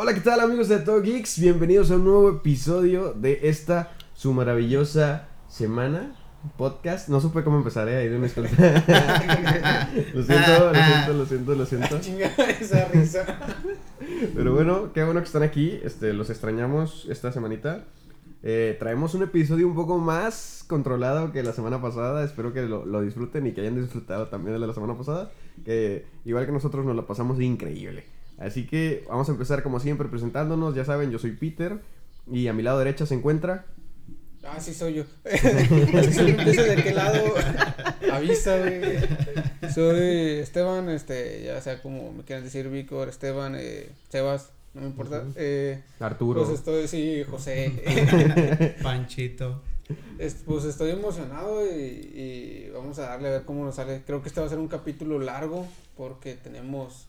Hola, ¿qué tal amigos de Todo Geeks? Bienvenidos a un nuevo episodio de esta su maravillosa semana podcast. No supe cómo empezar, ¿eh? Ahí de una disculpa. lo siento, lo siento, lo siento, lo siento. Chinga esa risa. Pero bueno, qué bueno que están aquí. Este, los extrañamos esta semanita. Eh, traemos un episodio un poco más controlado que la semana pasada. Espero que lo, lo disfruten y que hayan disfrutado también de la semana pasada. Que igual que nosotros nos la pasamos increíble. Así que vamos a empezar como siempre presentándonos. Ya saben, yo soy Peter. Y a mi lado derecha se encuentra. Ah, sí soy yo. Desde de qué lado avisa, güey. Soy Esteban, este, ya sea como me quieran decir, Víctor, Esteban, eh, Sebas, no me importa. Eh, Arturo. pues estoy, sí, José. Panchito. Es- pues estoy emocionado y, y vamos a darle a ver cómo nos sale. Creo que este va a ser un capítulo largo porque tenemos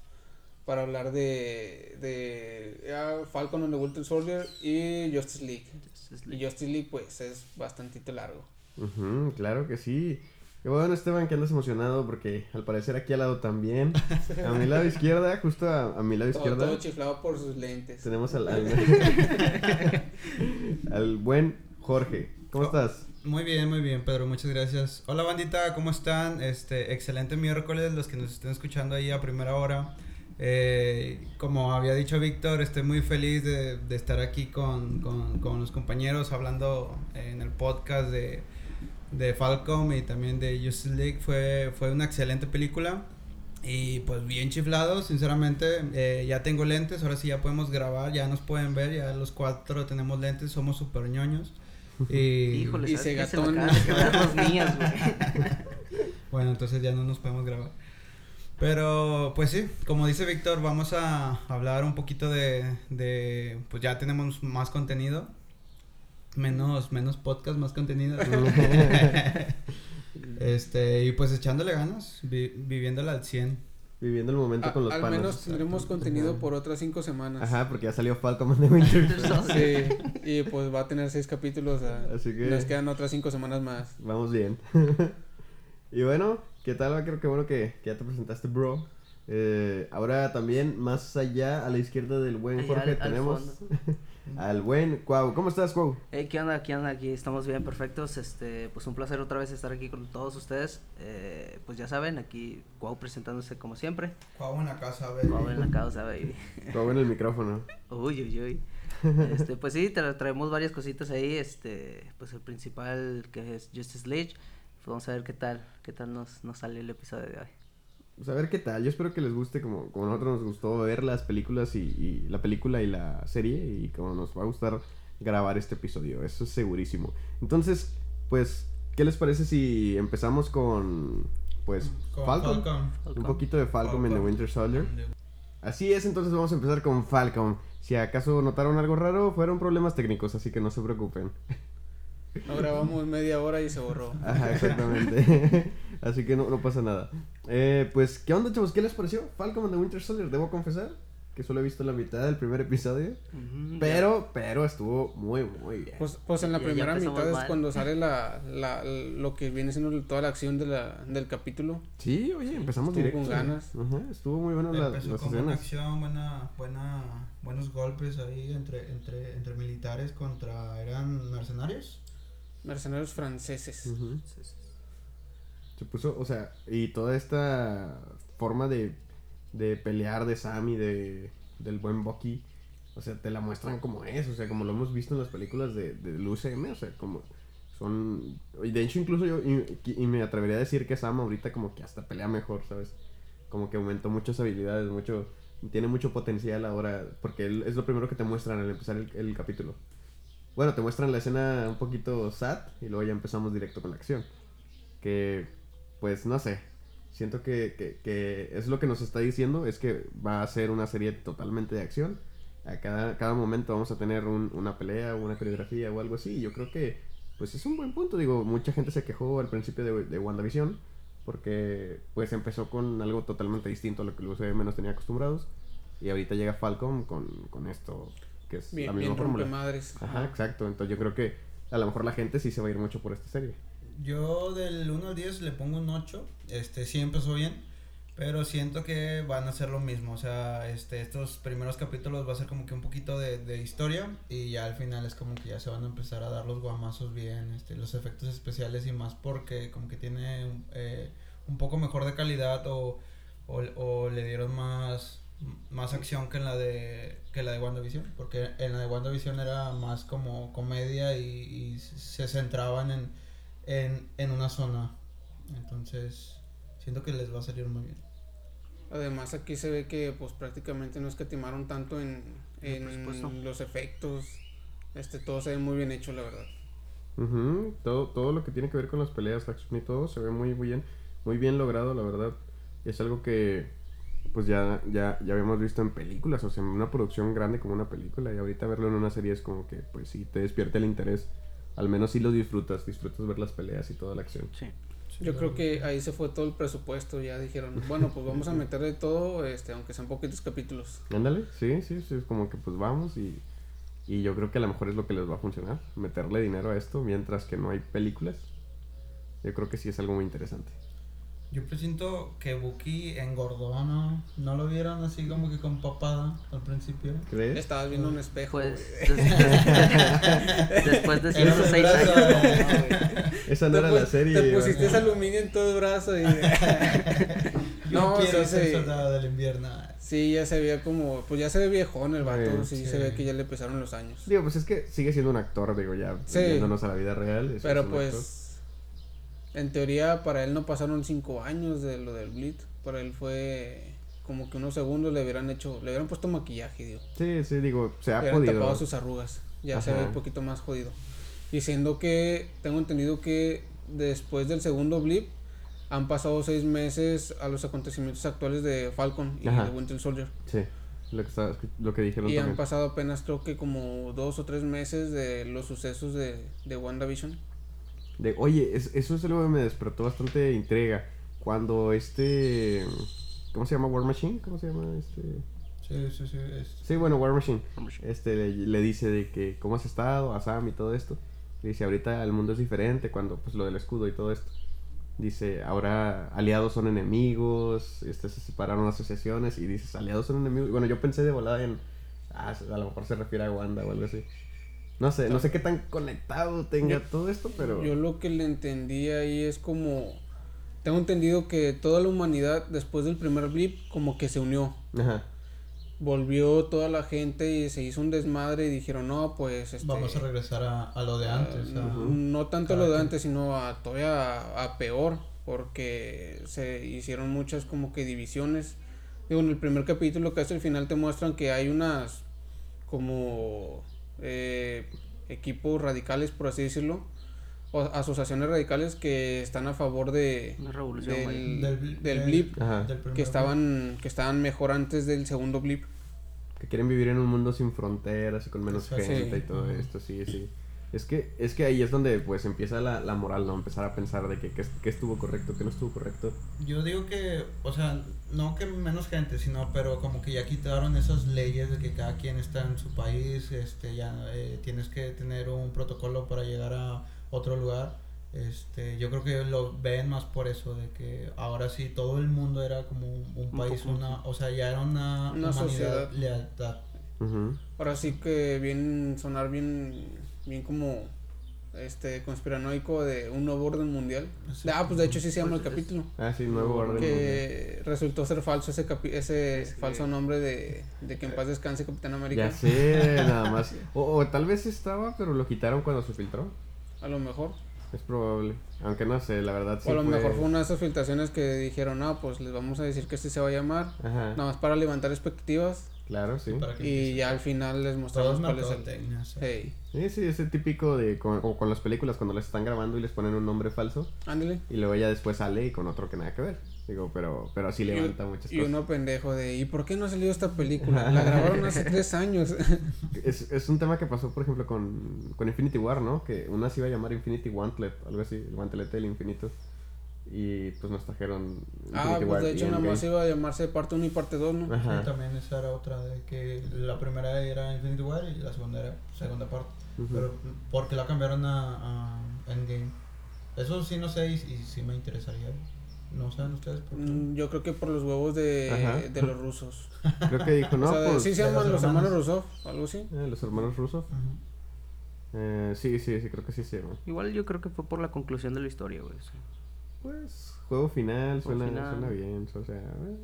para hablar de, de ya, Falcon and the Winter Soldier y Justice League. Y Justice League pues es bastantito largo. Claro que sí. Qué bueno, Esteban, que andas emocionado porque al parecer aquí al lado también. A mi lado izquierda, justo a, a mi lado Todo, izquierda, todo chiflado por sus lentes. tenemos al, al, al buen Jorge. ¿Cómo Oh. estás? Muy bien, muy bien, Pedro, muchas gracias. Hola bandita, ¿cómo están? Este, excelente miércoles, los que nos estén escuchando ahí a primera hora. Eh, como había dicho Víctor, estoy muy feliz de, de estar aquí con, con, con los compañeros hablando en el podcast de, de Falcom y también de Justice League. Fue, fue una excelente película. Y pues bien chiflado, sinceramente, eh, ya tengo lentes, ahora sí ya podemos grabar, ya nos pueden ver, ya los cuatro tenemos lentes, somos super ñoños. Y Híjole, Y. Se de quebrar los güey. Bueno, entonces ya no nos podemos grabar. Pero, pues sí, como dice Víctor, vamos a hablar un poquito de, de, pues ya tenemos más contenido, menos, menos podcast, más contenido. este, y pues echándole ganas, vi- viviéndola al 100. Viviendo el momento A- con los al panos. menos tendremos contenido por otras cinco semanas. Ajá, porque ya salió Falcon the Winter. Sí, y pues va a tener seis capítulos. Así que- Nos quedan otras cinco semanas más. Vamos bien. y bueno, ¿qué tal? Creo que bueno que, que ya te presentaste, bro. Eh, ahora también, más allá, a la izquierda del buen Jorge, al- al tenemos al buen Cuau. ¿Cómo estás, Cuau? Hey, ¿qué onda? ¿Qué onda? Aquí estamos bien, perfectos. Este, pues un placer otra vez estar aquí con todos ustedes. Eh, pues ya saben, aquí Cuau presentándose como siempre. Cuau en la casa, Cuau en la causa, baby. Cuau en el micrófono. Uy, uy, uy. Este, pues sí, tra- traemos varias cositas ahí. Este, pues el principal que es Justice League. Vamos a ver qué tal, qué tal nos, nos sale el episodio de hoy. Pues a ver qué tal. Yo espero que les guste como, como a nosotros nos gustó ver las películas y, y la película y la serie y como nos va a gustar grabar este episodio. Eso es segurísimo. Entonces, pues, ¿qué les parece si empezamos con, pues, Con Falcon? Falcon. Un poquito de Falcon en the. Winter Soldier. Así es, entonces vamos a empezar con Falcon. Si acaso notaron algo raro, fueron problemas técnicos, así que no se preocupen. No grabamos media hora y se borró. Ajá, exactamente. así que no, no pasa nada. Eh, pues, ¿qué onda, chavos? ¿Qué les pareció Falcon and the Winter Soldier? Debo confesar que solo he visto la mitad del primer episodio. Ujú, Pero, pero estuvo muy, muy bien. Pues, pues en la Ya- ya primera empezamos mitad es mal. cuando sale la, la, lo que viene siendo toda la acción de la, del capítulo. sí, oye, empezamos Estuvo directo. con ganas. Ajá, estuvo muy bueno la- las con buena escenas. acción, buena, buena, buenos golpes ahí entre, entre, entre militares contra, ¿eran mercenarios? Mercenarios franceses. Se puso, o sea, y toda esta forma de, de pelear de Sam y de, del buen Bucky, o sea, te la muestran como es, o sea, como lo hemos visto en las películas de, del UCM, o sea, como son, y de hecho incluso yo, y, y me atrevería a decir que Sam ahorita como que hasta pelea mejor, ¿sabes? Como que aumentó muchas habilidades, mucho, tiene mucho potencial ahora, porque él- es lo primero que te muestran al empezar el, el capítulo. Bueno, te muestran la escena un poquito sad y luego ya empezamos directo con la acción. Que, pues, no sé. Siento que, que, es lo que nos está diciendo, es que va a ser una serie totalmente de acción. A cada, cada momento vamos a tener un- una pelea o una coreografía o algo así. Yo creo que, pues, es un buen punto. Digo, mucha gente se quejó al principio de, de WandaVision porque, pues, empezó con algo totalmente distinto a lo que el UCM nos tenía acostumbrados. Y ahorita llega Falcon con, con esto, que es la Bien, misma bien fórmula. madres. Ajá, exacto. Entonces yo creo que a lo mejor la gente sí se va a ir mucho por esta serie. Yo del 1 al 10 le pongo un 8. Este sí empezó bien. Pero siento que van a ser lo mismo, o sea, este, estos primeros capítulos va a ser como que un poquito de, de historia y ya al final es como que ya se van a empezar a dar los guamazos bien, este, los efectos especiales y más porque como que tiene eh, un poco mejor de calidad o, o, o le dieron más, más acción que en la de que la de WandaVision, porque en la de WandaVision era más como comedia y, y se centraban en, en, en una zona. Entonces, siento que les va a salir muy bien. Además aquí se ve que pues prácticamente no escatimaron tanto en, en los efectos. Este todo se ve muy bien hecho, la verdad. Ujú, Todo, todo lo que tiene que ver con las peleas, la acción y todo se ve muy, muy bien, muy bien logrado, la verdad. Es algo que pues ya, ya, ya habíamos visto en películas, o sea, en una producción grande como una película, y ahorita verlo en una serie es como que, pues sí, te despierta el interés. Al menos sí lo disfrutas, disfrutas ver las peleas y toda la acción. Sí. Yo creo que ahí se fue todo el presupuesto, ya dijeron, bueno, pues vamos a meterle todo, este, aunque sean poquitos capítulos. Ándale, sí, sí, sí, es como que pues vamos y, y yo creo que a lo mejor es lo que les va a funcionar, meterle dinero a esto mientras que no hay películas. Yo creo que sí es algo muy interesante. Yo presiento que Buki engordó, ¿no? ¿No lo vieron así como que con papada al principio? ¿Crees? Estabas viendo un espejo. Pues después de Era un 106 brazo. años. Esa no Te era la serie. Te pusiste ese aluminio en todo el brazo y... Yo No, quiero sí, ser sí. soldado del invierno. Sí, ya se veía como, pues ya se ve viejón el vato, sí, sí. se ve que ya le pesaron los años. Digo, pues es que sigue siendo un actor, digo, ya Sí. a la vida real. Pero pues, en teoría para él no pasaron cinco años de lo del Blitz, para él fue como que unos segundos le hubieran hecho, le hubieran puesto maquillaje, digo. Sí, sí, digo, se ha Le podido. tapado sus arrugas, ya se ve Ajá. un poquito más jodido. Y siendo que, tengo entendido que después del segundo blip, han pasado seis meses a los acontecimientos actuales de Falcon y Ajá. de Winter Soldier. Sí, lo que, estaba- lo que dijeron Y han también. pasado apenas creo que como dos o tres meses de los sucesos de, de WandaVision. De, oye, es- eso es algo que me despertó bastante intriga. Cuando este. ¿Cómo se llama? War Machine? ¿Cómo se llama? Este. Sí, sí, sí. es- Sí, bueno, War Machine. War Machine. Este le, le dice de que cómo has estado, a Sam y todo esto. Le dice, ahorita el mundo es diferente cuando pues lo del escudo y todo esto. Dice, ahora aliados son enemigos, este se separaron asociaciones y dices, aliados son enemigos. Bueno, yo pensé de volada en ah, a lo mejor se refiere a Wanda o algo así. No sé, no sé qué tan conectado tenga Yo- todo esto, pero Yo lo que le entendí ahí es como... Tengo entendido que toda la humanidad después del primer blip como que se unió. Ajá. Volvió toda la gente y se hizo un desmadre y dijeron, no, pues... Este, Vamos a regresar a, a lo de antes. Ah, a- No tanto Cada lo de quien. antes, sino a todavía a, a peor, porque se hicieron muchas como que divisiones. Digo, en el primer capítulo, que es el final, te muestran que hay unas como eh, equipos radicales, por así decirlo, o asociaciones radicales que están a favor de revolución, del, güey. Del, del blip, Ajá. del que estaban que estaban mejor antes del segundo blip. que quieren vivir en un mundo sin fronteras y con menos Exacto. gente Sí. y todo esto, sí, sí. Es que, es que ahí es donde pues empieza la, la moral, ¿no? Empezar a pensar de que qué qué estuvo correcto, qué no estuvo correcto. Yo digo que, o sea, no que menos gente, sino, pero como que ya quitaron esas leyes de que cada quien está en su país, este, ya eh, tienes que tener un protocolo para llegar a otro lugar. Este, yo creo que lo ven más por eso, de que ahora sí todo el mundo era como un, país, una, o sea, ya era una, Una humanidad, sociedad. lealtad. Ahora sí que bien sonar bien bien como este conspiranoico de un nuevo orden mundial. Exacto. Ah, pues de hecho sí se llama el Pues es- capítulo. Ah, sí, nuevo orden. mundial. Que resultó ser falso ese capi- ese falso nombre de, de que en paz descanse Capitán América. Ya sé, nada más. O, o tal vez estaba, pero lo quitaron cuando se filtró. A lo mejor. Es probable. Aunque no sé, la verdad sí o a lo mejor fue una de esas filtraciones que dijeron, no, pues les vamos a decir que este se va a llamar. Ajá, Nada más para levantar expectativas. Claro, sí. Y ya al final les mostramos cuál es el. mercadotecnia, o sea. Hey, Sí, sí, ese típico de como con las películas cuando les están grabando y les ponen un nombre falso ándale. y luego ya después sale y con otro que nada que ver. Digo, pero pero sí levanta muchas Y cosas. uno pendejo de, ¿y por qué no ha salido esta película? La grabaron hace tres años. Es, es un tema que pasó, por ejemplo, con, con Infinity War, ¿no? Que una se iba a llamar Infinity Gauntlet, algo así, el guantelete del infinito. Y pues nos trajeron ah, Infinity pues War de hecho nada más iba a llamarse parte 1 y parte 2, ¿no? Ajá. Sí, también esa era otra de que la primera era Infinity War y la segunda era segunda parte. Ujú. Pero porque la cambiaron a, a Endgame. Eso sí no sé y, y sí me interesaría. ¿No saben ustedes por qué? Mm, Yo creo que por los huevos de, de los rusos. Creo que dijo, no, o sea, pues. sí se de llaman los hermanos. Rusov, algo así. eh, los hermanos rusos. Ajá. Eh, sí, sí, sí, creo que sí se llama. Igual yo creo que fue por la conclusión de la historia, güey. sea. Pues, juego final, Juego suena, final. suena bien, o sea, eh,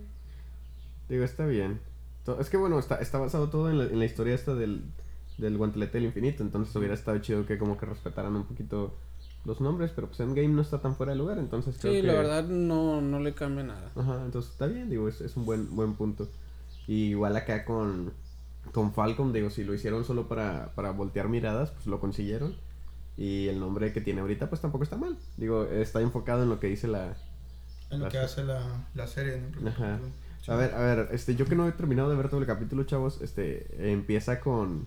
digo, está bien. Es que bueno, está, está basado todo en la, en la historia esta del, del guantelete del infinito, entonces hubiera estado chido que como que respetaran un poquito los nombres, pero pues Endgame no está tan fuera de lugar, entonces creo Sí, que... la verdad no, no le cambia nada. Ajá, entonces está bien, digo, es, es un buen, buen punto. Y igual acá con, con Falcon, digo, si lo hicieron solo para, para voltear miradas, pues lo consiguieron. Y el nombre que tiene ahorita, pues tampoco está mal. Digo, está enfocado en lo que dice la, En lo que hace la, la serie, ¿no? Ajá. Sí. A ver, a ver, este, yo que no he terminado de ver todo el capítulo, chavos, este, empieza con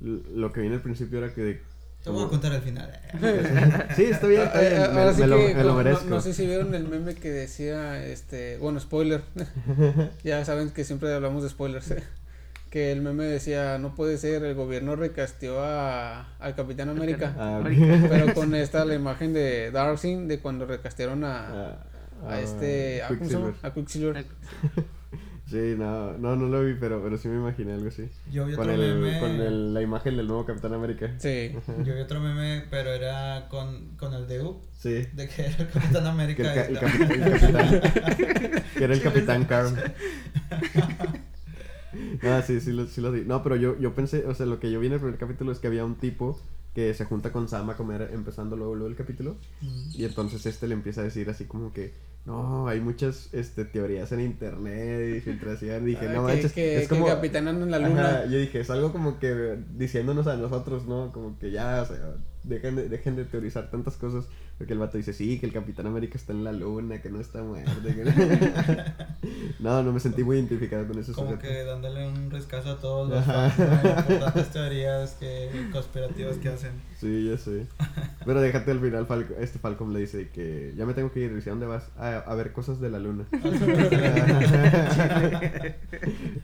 lo que viene al principio era que... Te voy a contar al final. Sí, está bien, está Eh, bien, eh, me, ahora sí me lo, que, me lo no- merezco. No, sé si vieron el meme que decía, este, bueno, spoiler. ya saben que siempre hablamos de spoilers. eh. Que el meme decía, no puede ser, el gobierno recasteó a, al Capitán América. Ah. Pero con esta la imagen de Darkseid de cuando recastearon a, Ah, a ah, este. Quicksilver. A Quicksilver. Sí, no, no, no lo vi, pero, pero sí me imaginé algo así. Yo vi Con, otro el, meme. con el- la imagen del nuevo Capitán América. Sí. Yo vi otro meme, pero era con, con el de Sí. de que era el Capitán Que América. el, ca- y el la- capitán, el capitán- que era el Capitán Carl. Ah, sí, sí lo, sí lo di. No, pero yo, yo pensé, o sea, lo que yo vi en el primer capítulo es que había un tipo que se junta con Sam a comer empezando luego, luego el capítulo. Mm. Y entonces este le empieza a decir así como que, no, hay muchas este, teorías en internet y filtración. Y dije, Ah, no que, manches, que, es que como... el Capitán anda en la luna. Ajá, yo dije, es algo como que diciéndonos a nosotros, ¿no? Como que ya, o sea, dejen de, dejen de teorizar tantas cosas. Porque el vato dice, sí, que el Capitán América está en la luna, que no está muerto. no- no, me sentí muy identificado con ese Como sujeto. que dándole un rescaso a todos los teorías que, conspirativas que hacen. Sí, ya sé. Pero déjate al final, Falco- este Falcon le dice que ya me tengo que ir. Dice, ¿a dónde vas? "Ah, a ver cosas de la luna.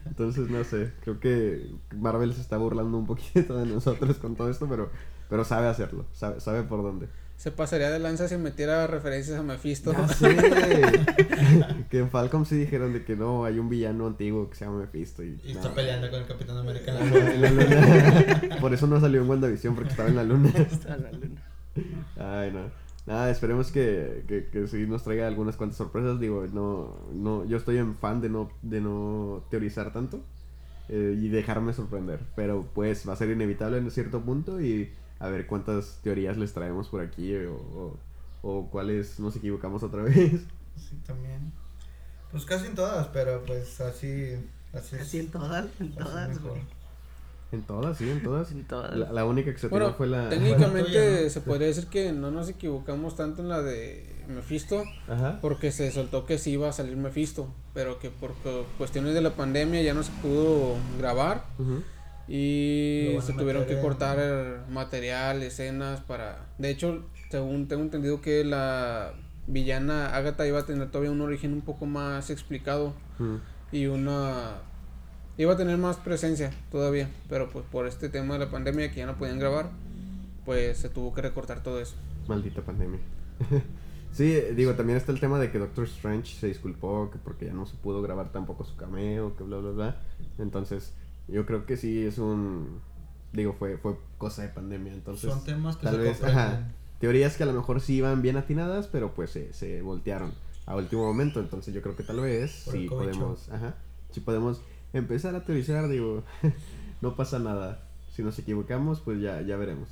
Entonces, no sé, creo que Marvel se está burlando un poquito de nosotros con todo esto, pero, pero sabe hacerlo, sabe, sabe por dónde. Se pasaría de lanza si metiera referencias a Mephisto. Ya sé. que en Falcon sí dijeron de que no, hay un villano antiguo que se llama Mephisto. Y, Y está peleando con el Capitán América en la Ajá, en la luna. Por eso no salió en WandaVision, porque estaba en la luna. Está en la luna. Ay, no. Nada, esperemos que, que, que sí nos traiga algunas cuantas sorpresas. Digo, no, no, yo estoy en fan de no, de no teorizar tanto eh, y dejarme sorprender. Pero pues va a ser inevitable en cierto punto y a ver cuántas teorías les traemos por aquí o, o, o cuáles nos equivocamos otra vez. Sí, también. Pues casi en todas, pero pues así. Así, es- Así en todas, en todas, güey. En todas, sí, en todas. En todas. La, la única que se Bueno, fue la... técnicamente tuya, ¿no? se podría decir que no nos equivocamos tanto en la de Mephisto, Ajá. porque se soltó que sí iba a salir Mephisto, pero que por cu- cuestiones de la pandemia ya no se pudo grabar Ujú. Lo y se tuvieron que cortar material, escenas para... De hecho, según tengo entendido que la villana Agatha iba a tener todavía un origen un poco más explicado Ujú. y una iba a tener más presencia todavía, pero pues por este tema de la pandemia que ya no podían grabar, pues se tuvo que recortar todo eso. Maldita pandemia. sí, digo, también está el tema de que Doctor Strange se disculpó que porque ya no se pudo grabar tampoco su cameo, que bla, bla, bla. Entonces, yo creo que sí es un... Digo, fue, fue cosa de pandemia, entonces... Son temas que tal se vez, ajá, teorías que a lo mejor sí iban bien atinadas, pero pues se, se voltearon a último momento. Entonces yo creo que tal vez Por sí podemos, ajá, sí podemos empezar a teorizar, digo, no pasa nada. Si nos equivocamos, pues ya, ya veremos.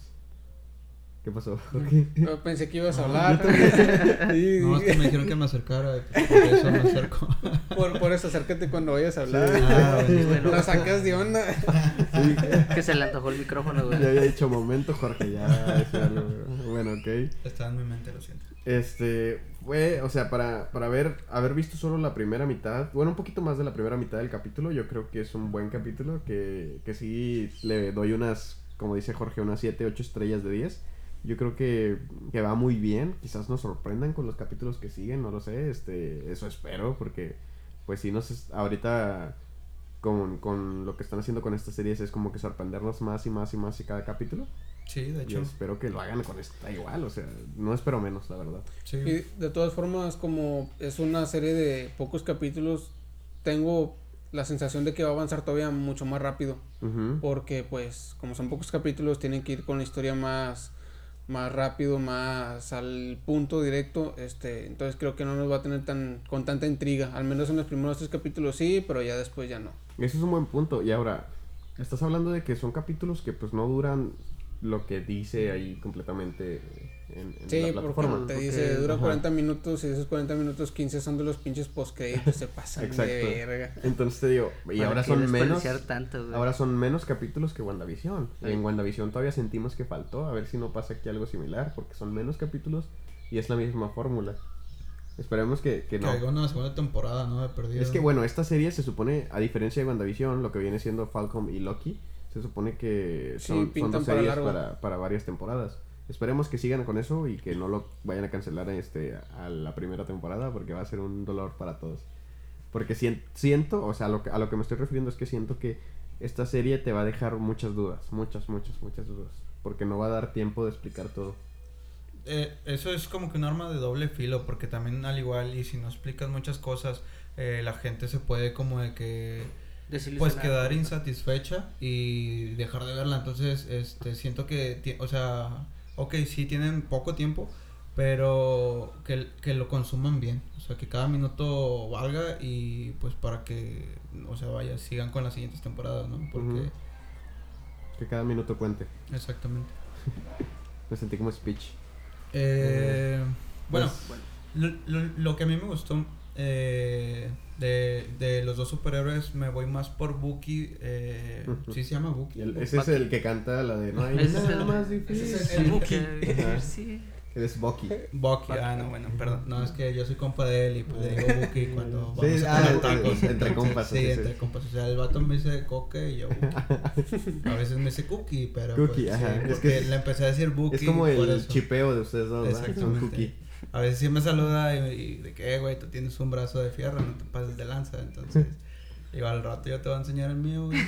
¿Qué pasó? Jorge? Yo pensé que ibas a No, hablar. Sí, No, es que me dijeron que me acercara, pues, por eso me acerco. por, por eso acércate cuando vayas a hablar. Ah, bueno. Lo sacas de onda. Sí, Que se le antojó el micrófono, güey. ya había dicho momento, Jorge, ya. algo. Bueno, ok. Estaba en mi mente, lo siento. Este, fue, o sea, para, para haber, haber visto solo la primera mitad, bueno, un poquito más de la primera mitad del capítulo, yo creo que es un buen capítulo, que, que sí le doy unas, como dice Jorge, unas 7, 8 estrellas de 10. Yo creo que, que va muy bien, quizás nos sorprendan con los capítulos que siguen, no lo sé, este, eso espero, porque pues sí, nos, es- ahorita con, con lo que están haciendo con estas series es como que sorprendernos más y más y más y cada capítulo. Sí, de Y hecho. espero que lo hagan con esta igual, o sea, no espero menos, la verdad. Sí. Y de todas formas, como es una serie de pocos capítulos, tengo la sensación de que va a avanzar todavía mucho más rápido. Porque, pues, como son pocos capítulos, tienen que ir con la historia más, más rápido, más al punto directo. Este, entonces creo que no nos va a tener tan, con tanta intriga. Al menos en los primeros tres capítulos sí, pero ya después ya no. Eso es un buen punto. Y ahora, estás hablando de que son capítulos que pues no duran lo que dice ahí completamente en, en Sí, la porque plataforma. te porque- dice dura ajá. 40 minutos y esos 40 minutos 15 son de los pinches postcréditos, se pasan Exacto. de verga. Entonces te digo, y ¿Para ahora son menos. desperdiciar tanto, güey? Ahora son menos capítulos que WandaVision. Y en WandaVision todavía sentimos que faltó. A ver si no pasa aquí algo similar. Porque son menos capítulos y es la misma fórmula. Esperemos que, que Que no. una segunda temporada, ¿no? De perdido. Es que bueno, esta serie se supone, a diferencia de WandaVision, lo que viene siendo Falcon y Loki, se supone que Sí, son, son dos para series para, para varias temporadas. Esperemos que sigan con eso y que no lo vayan a cancelar este, a la primera temporada porque va a ser un dolor para todos. Porque sien- siento, o sea, a lo, que, a lo que me estoy refiriendo es que siento que esta serie te va a dejar muchas dudas, muchas, muchas, muchas dudas. Porque no va a dar tiempo de explicar todo. Eh, eso es como que un arma de doble filo, porque también al igual, y si no explicas muchas cosas, eh, la gente se puede como de que pues quedar insatisfecha y dejar de verla. Entonces, este, siento que, o sea, ok, sí tienen poco tiempo, pero que, que lo consuman bien. O sea, que cada minuto valga y pues para que, o sea, vaya, sigan con las siguientes temporadas, ¿no? Porque. Que cada minuto cuente. exactamente. Me sentí como speech. Eh, bueno, Pues, Bueno, Lo, lo- lo que a mí me gustó eh, de, de los dos superhéroes, me voy más por Bucky. Eh. ¿Sí se llama Bucky? el- ese es el que canta la de No hay Ese es nada el- más ese difícil. es el Bucky. Sí. Él es Bucky. Bucky, ah, no, bueno, perdón. No, es que yo soy compa de él y pues le digo Bucky cuando Sí, vamos a ah, tacos. entre compas, Sí, sí, sí. entre compas. O sea, el vato me dice coque y yo Bucky. A veces me dice cookie, pero. Cookie, pues, ajá. sí, Es porque que le empecé a decir Bucky. Es como el eso. chipeo de ustedes dos, ¿verdad? Son. Cookie. A veces sí me saluda y, y de que, "Eh, güey, tú tienes un brazo de fierro, no te pases de lanza. Entonces, digo, al rato yo te voy a enseñar el mío, güey.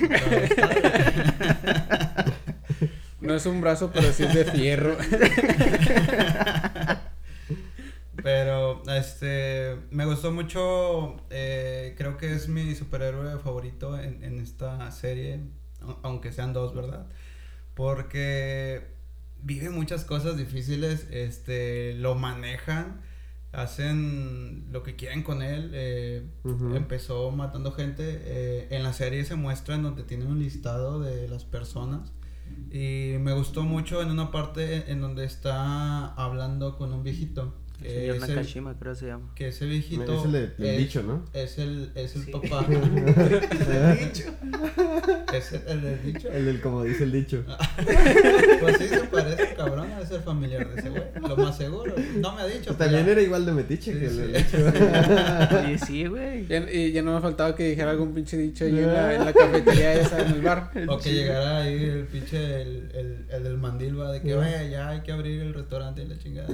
No es un brazo, pero sí es de fierro. Pero, este, me gustó mucho, eh, creo que es mi superhéroe favorito en, en esta serie, au- aunque sean dos, ¿verdad? Porque vive muchas cosas difíciles, este, lo manejan, hacen lo que quieren con él, eh, empezó matando gente, eh, en la serie se muestra en donde tiene un listado de las personas. Y me gustó mucho en una parte en donde está hablando con un viejito. El que señor ese- Nakashima, creo que se llama. que ese viejito Es el de- el dicho, ¿no? es el es el Sí. papá es el, el del dicho El del como dice el dicho. pues sí se parece cabrón a ser familiar de ese güey lo más seguro no me ha dicho Pues también era igual de metiche Sí, que el sí. del dicho. Oye, sí, güey. Ya- y ya no me faltaba que dijera algún pinche dicho ahí en la, en la cafetería esa, en el bar. o que llegara ahí el pinche el, el, el del mandilva de que vaya ya hay que abrir el restaurante y la chingada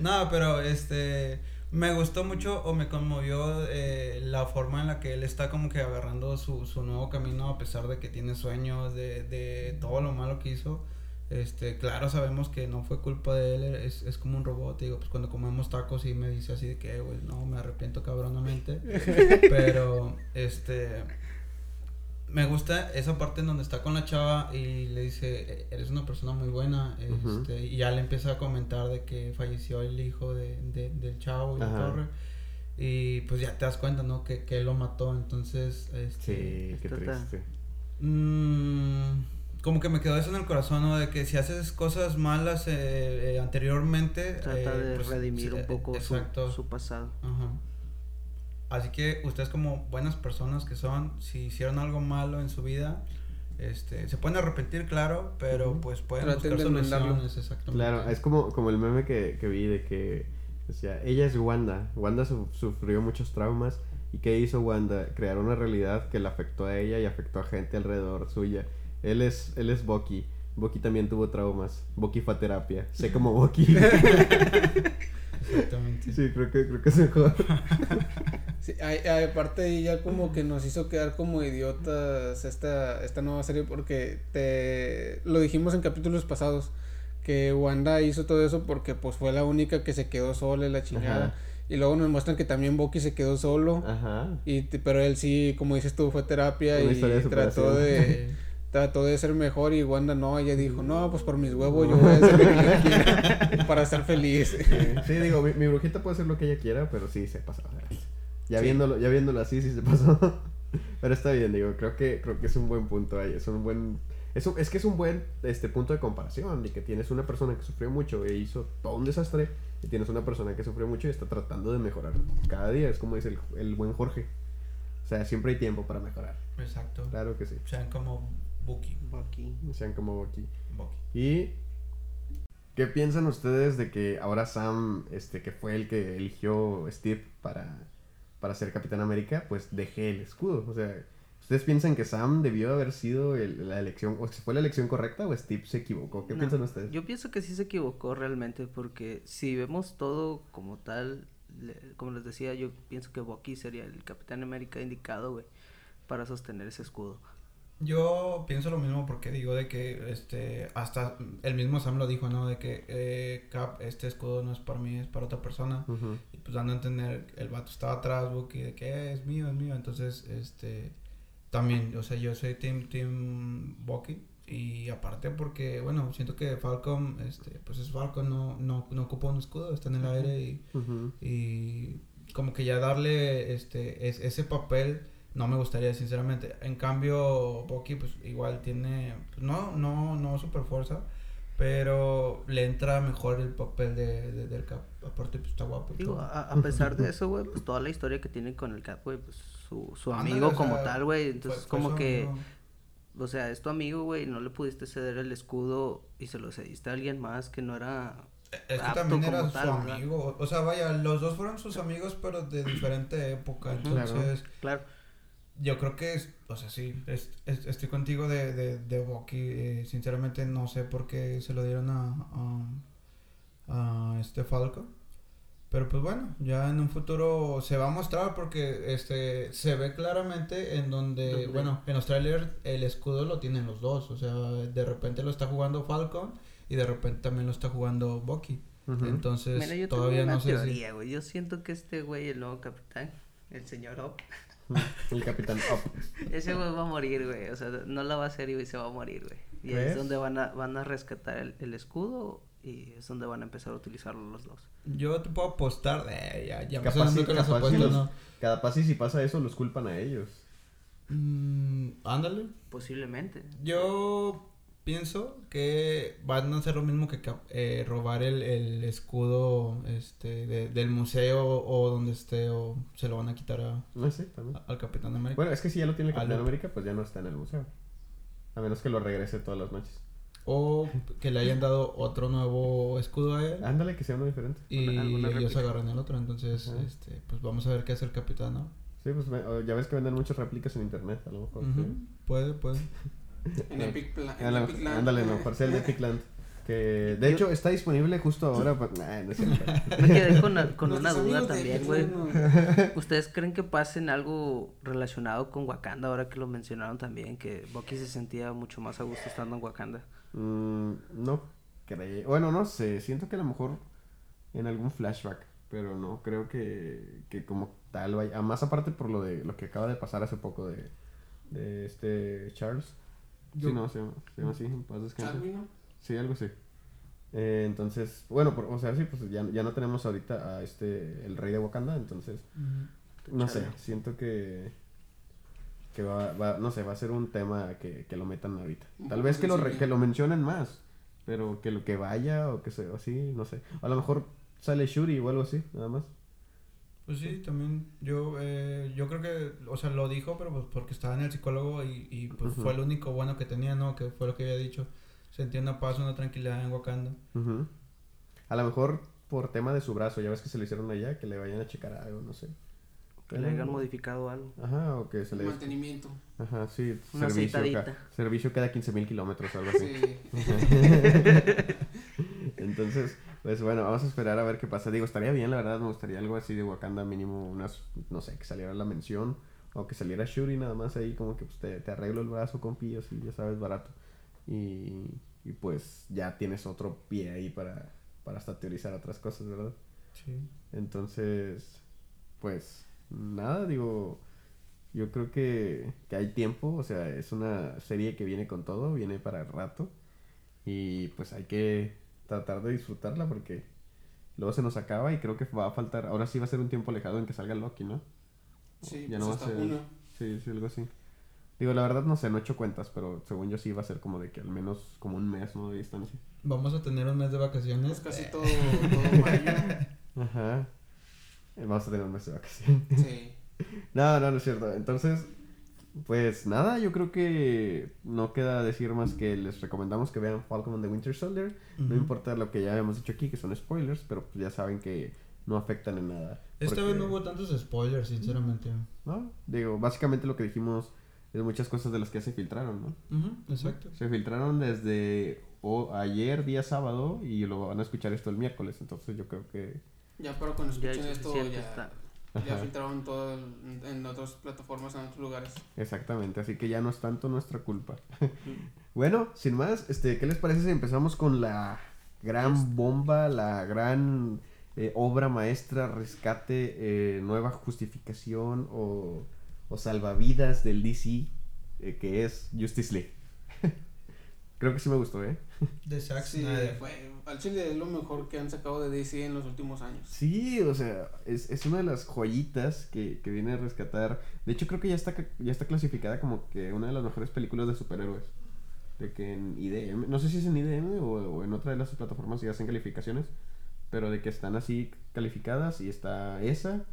no pero este me gustó mucho o me conmovió eh, la forma en la que él está como que agarrando su, su nuevo camino a pesar de que tiene sueños, de, de todo lo malo que hizo. Este, claro, sabemos que no fue culpa de él, es, es como un robot, digo, pues cuando comemos tacos y me dice así de que, güey, no, me arrepiento cabronamente. Pero, este, me gusta esa parte en donde está con la chava y le dice, "E- eres una persona muy buena, este, y ya le empieza a comentar de que falleció el hijo de, de- del chavo y la torre. Y pues ya te das cuenta, ¿no? Que, que él lo mató, entonces, este... Sí, qué triste. Mm, como que me quedó eso en el corazón, ¿no? De que si haces cosas malas eh, eh, anteriormente... Trata eh, de pues, redimir sí, un poco su, su pasado. Ajá. Así que ustedes como buenas personas que son, si hicieron algo malo en su vida, este, se pueden arrepentir, claro, pero pues pueden Traten buscar soluciones, exactamente. Claro, es como, como el meme que, que vi de que decía, ella es Wanda. Wanda su- sufrió muchos traumas. ¿Y qué hizo Wanda? Crear una realidad que la afectó a ella y afectó a gente alrededor suya. Él es, él es Bucky. Bucky también tuvo traumas. Bucky fue a terapia. Sé como Bucky. Exactamente. sí, creo que, creo que es mejor. Sí, ay- ay, aparte ahí ya como que nos hizo quedar como idiotas esta, esta nueva serie porque te lo dijimos en capítulos pasados que Wanda hizo todo eso porque pues fue la única que se quedó sola y la chingada Ajá. y luego nos muestran que también Bucky se quedó solo Ajá. y te- pero él sí como dices tú fue terapia Una y de trató de trató de ser mejor y Wanda no ella dijo no pues por mis huevos yo voy a hacer lo que yo quiera para estar feliz Sí, digo, mi, mi brujita puede hacer lo que ella quiera, pero sí se pasó. Ya Sí. viéndolo, ya viéndolo así, sí se pasó. pero está bien, digo, creo que, creo que es un buen punto ahí. Es un buen. Es, un- es que es un buen este punto de comparación. De que tienes una persona que sufrió mucho e hizo todo un desastre. Y tienes una persona que sufrió mucho y está tratando de mejorar cada día. Es como dice el, el buen Jorge. O sea, siempre hay tiempo para mejorar. Exacto. Claro que sí. Sean como Buki. Bucky. Sean como aquí. Bucky. ¿Y qué piensan ustedes de que ahora Sam, este, que fue el que eligió Steve para, para ser Capitán América, pues deje el escudo? O sea, ¿ustedes piensan que Sam debió haber sido el- la elección, o si fue la elección correcta o Steve se equivocó? ¿Qué No, piensan ustedes? Yo pienso que sí se equivocó realmente porque si vemos todo como tal, le- como les decía, yo pienso que Bucky sería el Capitán América indicado, güey, para sostener ese escudo. Yo pienso lo mismo porque digo de que este hasta el mismo Sam lo dijo, ¿no? De que eh, Cap, este escudo no es para mí, es para otra persona. Ujú. Y pues dando a entender, el vato estaba atrás, Bucky, de que "Eh, es mío, es mío. Entonces, este, también, o sea, yo soy Team, team Bucky. Y aparte porque, bueno, siento que Falcon, este, pues es Falcon, no, no, no ocupa un escudo, está en el aire y, y como que ya darle este es- ese papel no me gustaría sinceramente en cambio Bucky pues igual tiene pues, no no no super fuerza pero le entra mejor el papel de, de- del cap aparte pues está guapo y Digo, todo. a, a pesar de eso, güey, pues toda la historia que tiene con el Cap, güey, pues su, su Ándale, amigo o sea, como tal, güey, entonces como que... amigo. O sea, es tu amigo, güey, no le pudiste ceder el escudo y se lo cediste a alguien más que no era... es que apto también era como su tal, ¿verdad? amigo o sea vaya los dos fueron sus amigos pero de diferente época. Claro. entonces Claro, Yo creo que, es, o sea, sí, es- es- estoy contigo de, de, de Bucky. eh, sinceramente no sé por qué se lo dieron a, a, a este Falco. Pero pues bueno, ya en un futuro se va a mostrar porque este se ve claramente en donde, bueno, en los trailers el escudo lo tienen los dos. O sea, de repente lo está jugando Falcon y de repente también lo está jugando Bucky. Ujú. Entonces Mira, yo todavía tengo una no sé si... teoría, güey. Yo siento que este güey, el nuevo capitán, el señor Op, El Capitán Up. ese güey va a morir, güey. O sea, no la va a hacer y se va a morir, güey. Y es donde van a, van a rescatar el, el escudo y es donde van a empezar a utilizarlo los dos. Yo te puedo apostar, eh, ya, ya me Capaz, las capaz, sí apuestas, los- ¿no? capaz y si pasa eso, los culpan a ellos. Mm, ándale. Posiblemente. Yo pienso que van a hacer lo mismo que eh, robar el, el escudo este de- del museo o donde esté o se lo van a quitar a- No sé, también. a- al Capitán América. Bueno, es que si ya lo tiene el Capitán. América, pues ya no está en el museo. A menos que lo regrese todas las noches. O que le hayan dado otro nuevo escudo a él Ándale, que sea uno diferente. y ellos agarran el otro. Entonces, Ajá. este, pues vamos a ver qué hace el Capitán, ¿no? Sí, pues ya ves que venden muchas réplicas en internet, a lo mejor. Sí. Puede, puede. en Epic, Pla- en Ándale, Epic Land. ándale, no, el de Epicland. Que de hecho está disponible justo ahora. pa- Nah, no es cierto. Me quedé con, con una duda también, Epic güey. Land. ¿Ustedes creen que pasen algo relacionado con Wakanda ahora que lo mencionaron también? Que Bucky se sentía mucho más a gusto estando en Wakanda. Mm, no creo. Bueno, no sé. Siento que a lo mejor en algún flashback. Pero no creo que, que como tal vaya. Más aparte por lo de lo que acaba de pasar hace poco de, de este Charles. Yo- Sí, no, se llama, se llama así. en paz descanse. Charlie, ¿no? Sí, algo así. Eh, entonces, bueno, por- o sea, sí, pues ya, ya no tenemos ahorita a este, el rey de Wakanda, entonces, no sé, siento que, que va, va, no sé, va a ser un tema que, que lo metan ahorita. Tal vez que lo, re- que lo mencionen más, pero que lo que vaya o que sea así, no sé. A lo mejor sale Shuri o algo así, nada más. Pues sí, también yo eh, yo creo que, o sea, lo dijo, pero pues porque estaba en el psicólogo y, y pues fue lo único bueno que tenía, ¿no? Que fue lo que había dicho. Sentía una paz, una tranquilidad en Wakanda. A lo mejor por tema de su brazo, ya ves que se lo hicieron allá, que le vayan a checar algo, no sé. Que le hayan modificado algo. Ajá, o que se le... Mantenimiento. Ajá, sí, Una servicio, ca- servicio cada 15 mil kilómetros, algo así. Sí. Entonces, Pues bueno, vamos a esperar a ver qué pasa. Digo, estaría bien, la verdad, me gustaría algo así de Wakanda mínimo, unas, no sé, que saliera la mención o que saliera Shuri nada más ahí, como que pues, te, te arreglo el brazo con pillos y ya sabes, barato. Y, y pues ya tienes otro pie ahí para, para hasta teorizar otras cosas, ¿verdad? Sí. Entonces, pues nada, digo, yo creo que, que hay tiempo, o sea, es una serie que viene con todo, viene para el rato y pues hay que tratar de disfrutarla porque luego se nos acaba y creo que va a faltar, ahora sí va a ser un tiempo alejado en que salga Loki, ¿no? Sí, Ya pues no va a ser-. Sí, sí, algo así. Digo, la verdad no sé, no he hecho cuentas, pero según yo sí va a ser como de que al menos como un mes, ¿no? De distancia. Vamos a tener un mes de vacaciones. Pues casi Eh, todo, todo mayo. Ajá. Eh, Vamos a tener un mes de vacaciones. Sí. No, no, no es cierto. Entonces, pues nada, yo creo que no queda decir más que les recomendamos que vean Falcon and the Winter Soldier. No importa lo que ya habíamos dicho aquí, que son spoilers, pero pues ya saben que no afectan en nada. Esta Porque- vez no hubo tantos spoilers, sinceramente. ¿no? Digo, básicamente lo que dijimos es muchas cosas de las que ya se filtraron, ¿no? Exacto. Se filtraron desde o ayer, día sábado, y lo van a escuchar esto el miércoles. Entonces yo creo que... Ya para cuando escuchen es esto ya, está. ya filtraron todo el- en otras plataformas, en otros lugares. Exactamente, así que ya no es tanto nuestra culpa. bueno, sin más, este, ¿qué les parece si empezamos con la gran bomba, la gran eh, obra maestra, rescate, eh, nueva justificación o, o salvavidas del DC, eh, que es Justice League? Creo que sí me gustó, ¿eh? De Zack Sí, Snyder. fue, al chile es lo mejor que han sacado de DC en los últimos años. Sí, o sea, es, es una de las joyitas que, que viene a rescatar. De hecho, creo que ya está, ya está clasificada como que una de las mejores películas de superhéroes. De que en IDM, no sé si es en IDM o, o en otra de las plataformas que hacen calificaciones, pero de que están así calificadas y está esa,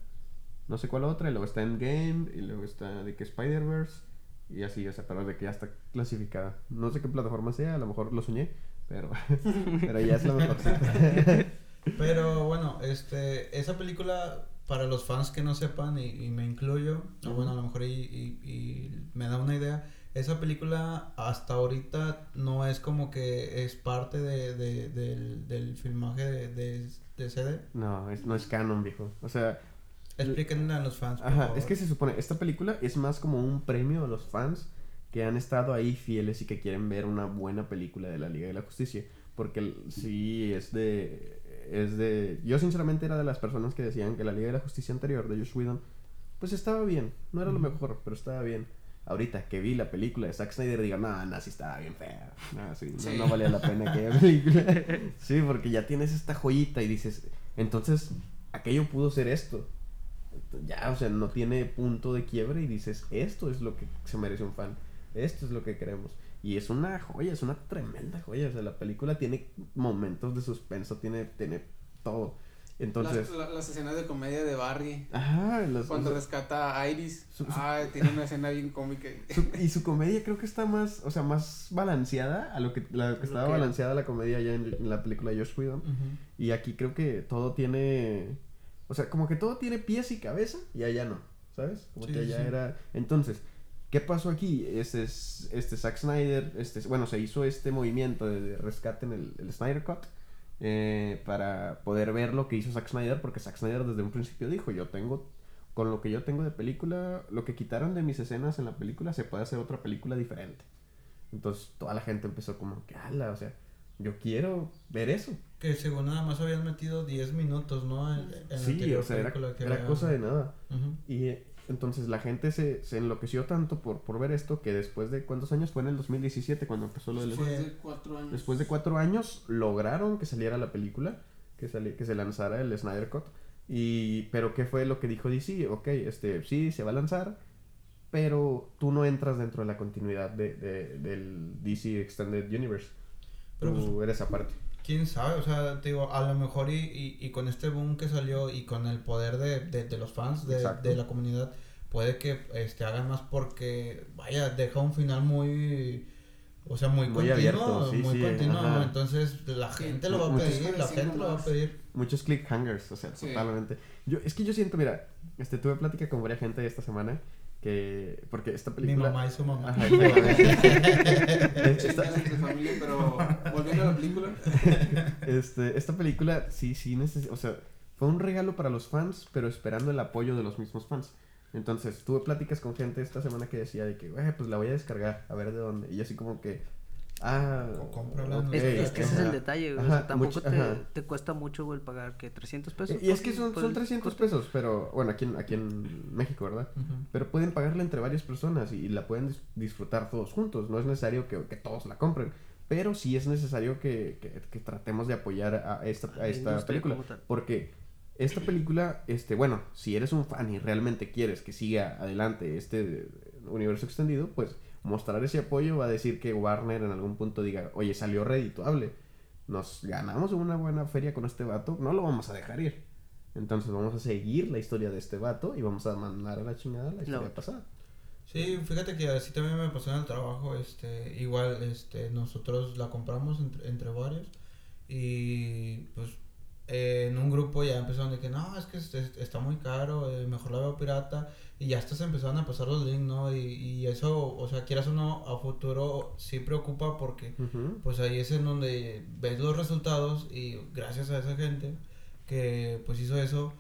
no sé cuál otra, y luego está Endgame, y luego está de que Spider-Verse, y así, o sea, pero de que ya está clasificada. No sé qué plataforma sea, a lo mejor lo soñé, pero, pero ya es la mejor. Pero bueno, este, esa película, para los fans que no sepan, y, y me incluyo, o Ujú. bueno, a lo mejor y, y- y me da una idea, esa película hasta ahorita no es como que es parte de, de- del, del filmaje de, de, de CD. No, es, no es canon, viejo. O sea, Explíquenle a los fans. por ajá, favor. es que se supone, esta película es más como un premio a los fans que han estado ahí fieles y que quieren ver una buena película de la Liga de la Justicia. Porque sí, es de, es de... Yo sinceramente era de las personas que decían que la Liga de la Justicia anterior de Josh Whedon, pues estaba bien. No era lo mejor, pero estaba bien. Ahorita que vi la película de Zack Snyder, digo, no, no, sí estaba bien fea. No, sí, no- no valía la pena aquella película. Sí, porque ya tienes esta joyita y dices, entonces, aquello pudo ser esto. Ya, o sea, no tiene punto de quiebre y dices, esto es lo que se merece un fan. Esto es lo que queremos. Y es una joya, es una tremenda joya. O sea, la película tiene momentos de suspenso, tiene, tiene todo. Entonces, las, la- las escenas de comedia de Barry, ajá, los- cuando o sea, rescata a Iris, Su- su- ah, tiene una escena bien cómica. su- y su comedia creo que está más, o sea, más balanceada a lo que, la, que Lo estaba que- balanceada la comedia ya en, en la película de Josh Whedon. Ujú. Y aquí creo que todo tiene. O sea, como que todo tiene pies y cabeza y allá no. ¿Sabes? Como Sí, que allá sí. era. Entonces, ¿qué pasó aquí? Este es. Este Zack Snyder. Este, bueno, se hizo este movimiento de, rescate en el, el Snyder Cut. eh, para poder ver lo que hizo Zack Snyder. Porque Zack Snyder desde un principio dijo: Yo tengo. Con lo que yo tengo de película, lo que quitaron de mis escenas en la película, se puede hacer otra película diferente. Entonces toda la gente empezó como que, ala, o sea, yo quiero ver eso. Que según nada más habían metido 10 minutos, ¿no? En, en Sí, o sea, era, cosa de nada. Ujú. Y entonces la gente se, se enloqueció tanto por, por ver esto que después de cuántos años fue en el 2017 cuando empezó lo del... Después de cuatro años. Después de cuatro años lograron que saliera la película, que, sali- que se lanzara el Snyder Cut. Y, pero ¿qué fue lo que dijo DC? Ok, este, sí, se va a lanzar, pero tú no entras dentro de la continuidad de, de- del DC Extended Universe. Pero, tú eres aparte. Quién sabe, o sea, te digo, a lo mejor y, y, y con este boom que salió y con el poder de, de, de los fans, de, de la comunidad, puede que este hagan más porque, vaya, deja un final muy, o sea, muy, Muy continuo, abierto, sí, muy sí, continuo, ajá. entonces la gente lo va a Muchos- pedir, la Sí, gente lo va a pedir. Muchos cliffhangers, o sea, Sí. totalmente. Yo, es que yo siento, mira, este, tuve plática con varias gente esta semana que, porque esta Mi película... mamá y su mamá. Ajá, esta, familia, pero volviendo a la película. este, esta película sí, sí necesita, o sea, fue un regalo para los fans, pero esperando el apoyo de los mismos fans. Entonces, tuve pláticas con gente esta semana que decía de que, "Güey, pues la voy a descargar, a ver de dónde. Y yo así como que, ah, O. Es, es que ese es el detalle, güey. O sea, tampoco te, te cuesta mucho, güey, pagar que 300 pesos. Y es que son, son el 300 costo. pesos, pero bueno, aquí en, aquí en México, ¿verdad? Pero pueden pagarla entre varias personas y, y la pueden dis- disfrutar todos juntos. No es necesario que, que todos la compren. Pero sí es necesario que, que- que tratemos de apoyar a esta, A esta película. Porque esta película, este, bueno, si eres un fan y realmente quieres que siga adelante este universo extendido, pues mostrar ese apoyo va a decir que Warner en algún punto diga, oye, salió redituable. Nos ganamos una buena feria con este vato, no lo vamos a dejar ir. Entonces vamos a seguir la historia de este vato y vamos a mandar a la chingada la historia No. pasada. Sí, fíjate que así también me pasó en el trabajo, este, igual, este, nosotros la compramos entre, entre varios y pues eh, en un grupo ya empezaron de que no, es que es- es- está muy caro, eh, mejor la veo pirata y ya se empezaron a pasar los links, ¿no? Y, y eso, o sea, quieras o no, a futuro sí preocupa porque Ujú. pues ahí es en donde ves los resultados y gracias a esa gente que pues hizo eso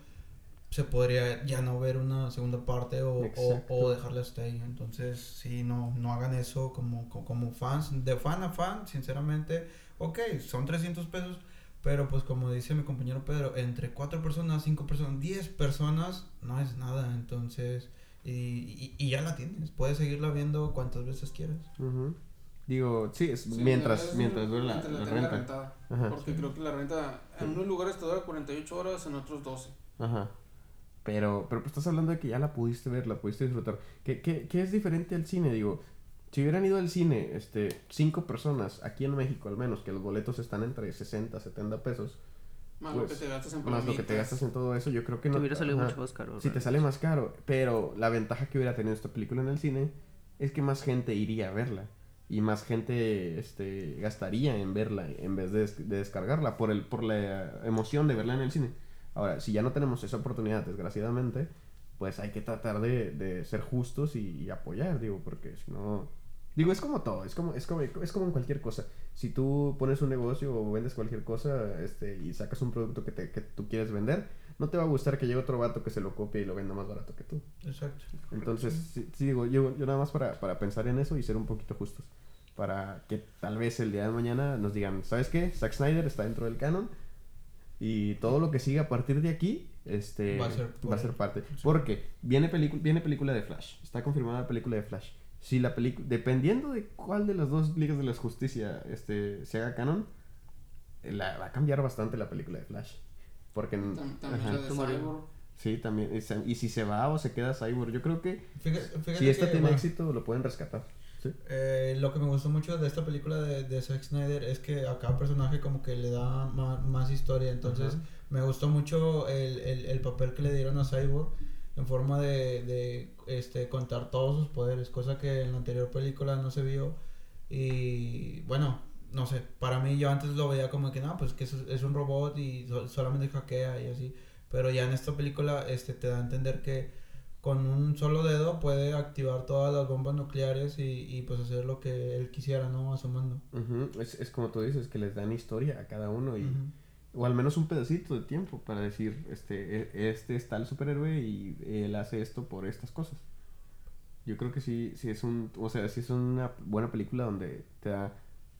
se podría ya no ver una segunda parte o, o, o dejarla hasta ahí entonces sí no no hagan eso como, co- como fans de fan a fan sinceramente ok son 300 pesos pero pues como dice mi compañero Pedro entre cuatro personas cinco personas 10 personas no es nada entonces y, y, y ya la tienes puedes seguirla viendo cuantas veces quieras. Digo, sí, es Sí, mientras, es mientras dure la, la tenga renta. rentada. Ajá. Porque creo que la renta en unos lugares te dura 48 horas, en otros 12. Ajá. Pero, pero pues estás hablando de que ya la pudiste ver, la pudiste disfrutar. ¿Qué, qué, qué es diferente al cine? Digo, si hubieran ido al cine, este, cinco personas, aquí en México al menos, que los boletos están entre 60, 70 pesos, Más Pues, lo que te gastas en más lo que te palomitas. gastas en todo eso, yo creo que Te no... hubiera salido ajá. mucho más caro. Sí, te sale más caro, pero la ventaja que hubiera tenido esta película en el cine es que más gente iría a verla y más gente este, gastaría en verla en vez de, des- de descargarla por, el, por la emoción de verla en el cine. Ahora, si ya no tenemos esa oportunidad, desgraciadamente, pues hay que tratar de, de ser justos y, y apoyar, digo, porque si no... Digo, es como todo, es como, es, como, es como en cualquier cosa. Si tú pones un negocio o vendes cualquier cosa este, y sacas un producto que, te, que tú quieres vender, no te va a gustar que llegue otro vato que se lo copie y lo venda más barato que tú. exacto Entonces, sí, sí, digo, yo, yo nada más para, para pensar en eso y ser un poquito justos. Para que tal vez el día de mañana nos digan, ¿sabes qué? Zack Snyder está dentro del canon y todo lo que siga a partir de aquí este, Va a ser va a ser parte. Sí. Porque viene, viene película de Flash, está confirmada la película de Flash. Si la película, dependiendo de cuál de las dos ligas de la justicia este, se haga canon, eh, la, va a cambiar bastante la película de Flash. Porque... Tam- También ajá. de. Cyborg. Sí, también. y si se va o se queda Cyborg, yo creo que Fíjate, fíjate si esta que, tiene bueno, éxito, lo pueden rescatar. ¿sí? eh, lo que me gustó mucho de esta película de, de Zack Snyder es que a cada personaje como que le da más historia. Entonces me gustó mucho el, el, el papel que le dieron a Cyborg en forma de, de este, contar todos sus poderes, cosa que en la anterior película no se vio. Y bueno, no sé, para mí yo antes lo veía como que no, pues que es, es un robot y so- solamente hackea y así. Pero ya en esta película este, te da a entender que con un solo dedo puede activar todas las bombas nucleares y, y pues hacer lo que él quisiera, ¿no? A su mando. Ujú, es, es como tú dices, que les dan historia a cada uno y... Ujú. O al menos un pedacito de tiempo para decir, este, e- este está el superhéroe y él hace esto por estas cosas. Yo creo que sí, sí es un, o sea, sí es una buena película donde te da,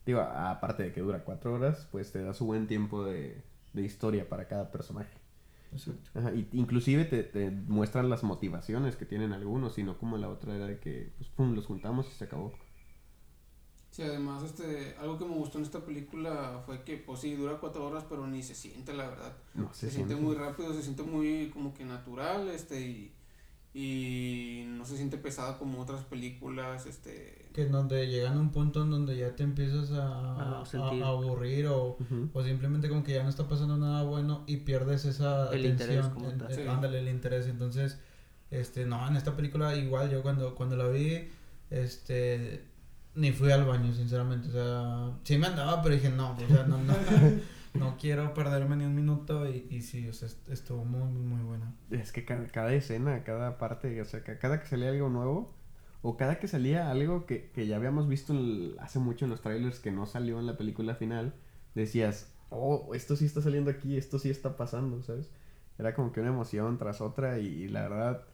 digo, aparte de que dura cuatro horas, pues te da su buen tiempo de, de historia para cada personaje. Exacto. Ajá, y inclusive te, te muestran las motivaciones que tienen algunos, y no como la otra era de que, pues, pum, los juntamos y se acabó. Sí, además, este, algo que me gustó en esta película fue que, pues sí, dura cuatro horas, pero ni se siente, la verdad. No, Se, siente muy rápido, se siente muy como que natural, este, y, y no se siente pesada como otras películas, este... Que en donde llegan a un punto en donde ya te empiezas a, A a- sentir. a aburrir o, o simplemente como que ya no está pasando nada bueno y pierdes esa El atención. interés Sí. Ándale, el interés. Entonces, este, no, en esta película igual yo cuando, cuando la vi, este, ni fui al baño, sinceramente. O sea, sí me andaba, pero dije, no, o sea, no, no, no quiero perderme ni un minuto y, y sí, o sea, est- estuvo muy, muy, muy buena. Es que cada, cada escena, cada parte, o sea, ca- cada que sale algo nuevo, o cada que salía algo que, que ya habíamos visto el- hace mucho en los trailers que no salió en la película final, decías, oh, esto sí está saliendo aquí, esto sí está pasando, ¿sabes? Era como que una emoción tras otra y, y la verdad,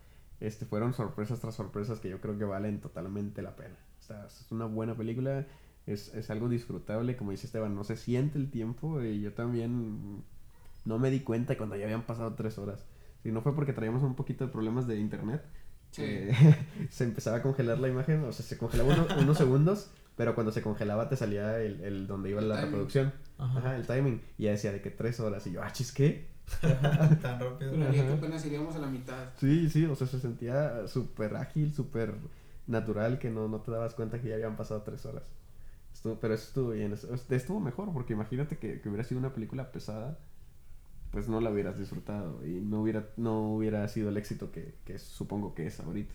este, fueron sorpresas tras sorpresas que yo creo que valen totalmente la pena. Es una buena película, es, es algo disfrutable, como dice Esteban, no se siente el tiempo y yo también no me di cuenta cuando ya habían pasado tres horas. Si no fue porque traíamos un poquito de problemas de internet, Sí. eh, se empezaba a congelar la imagen, o sea, se congelaba uno- unos segundos, pero cuando se congelaba te salía el, el donde iba El la timing. reproducción. Ajá. Ajá, el timing. Y ya decía de que tres horas. Y yo, ah, chis, ¿qué? Tan rápido. Pero que apenas iríamos a la mitad. Sí, sí, o sea, se sentía súper ágil, súper natural, que no, no te dabas cuenta que ya habían pasado tres horas. Estuvo, pero eso estuvo bien, estuvo mejor, porque imagínate que, que hubiera sido una película pesada, pues no la hubieras disfrutado y no hubiera, no hubiera sido el éxito que, que supongo que es ahorita.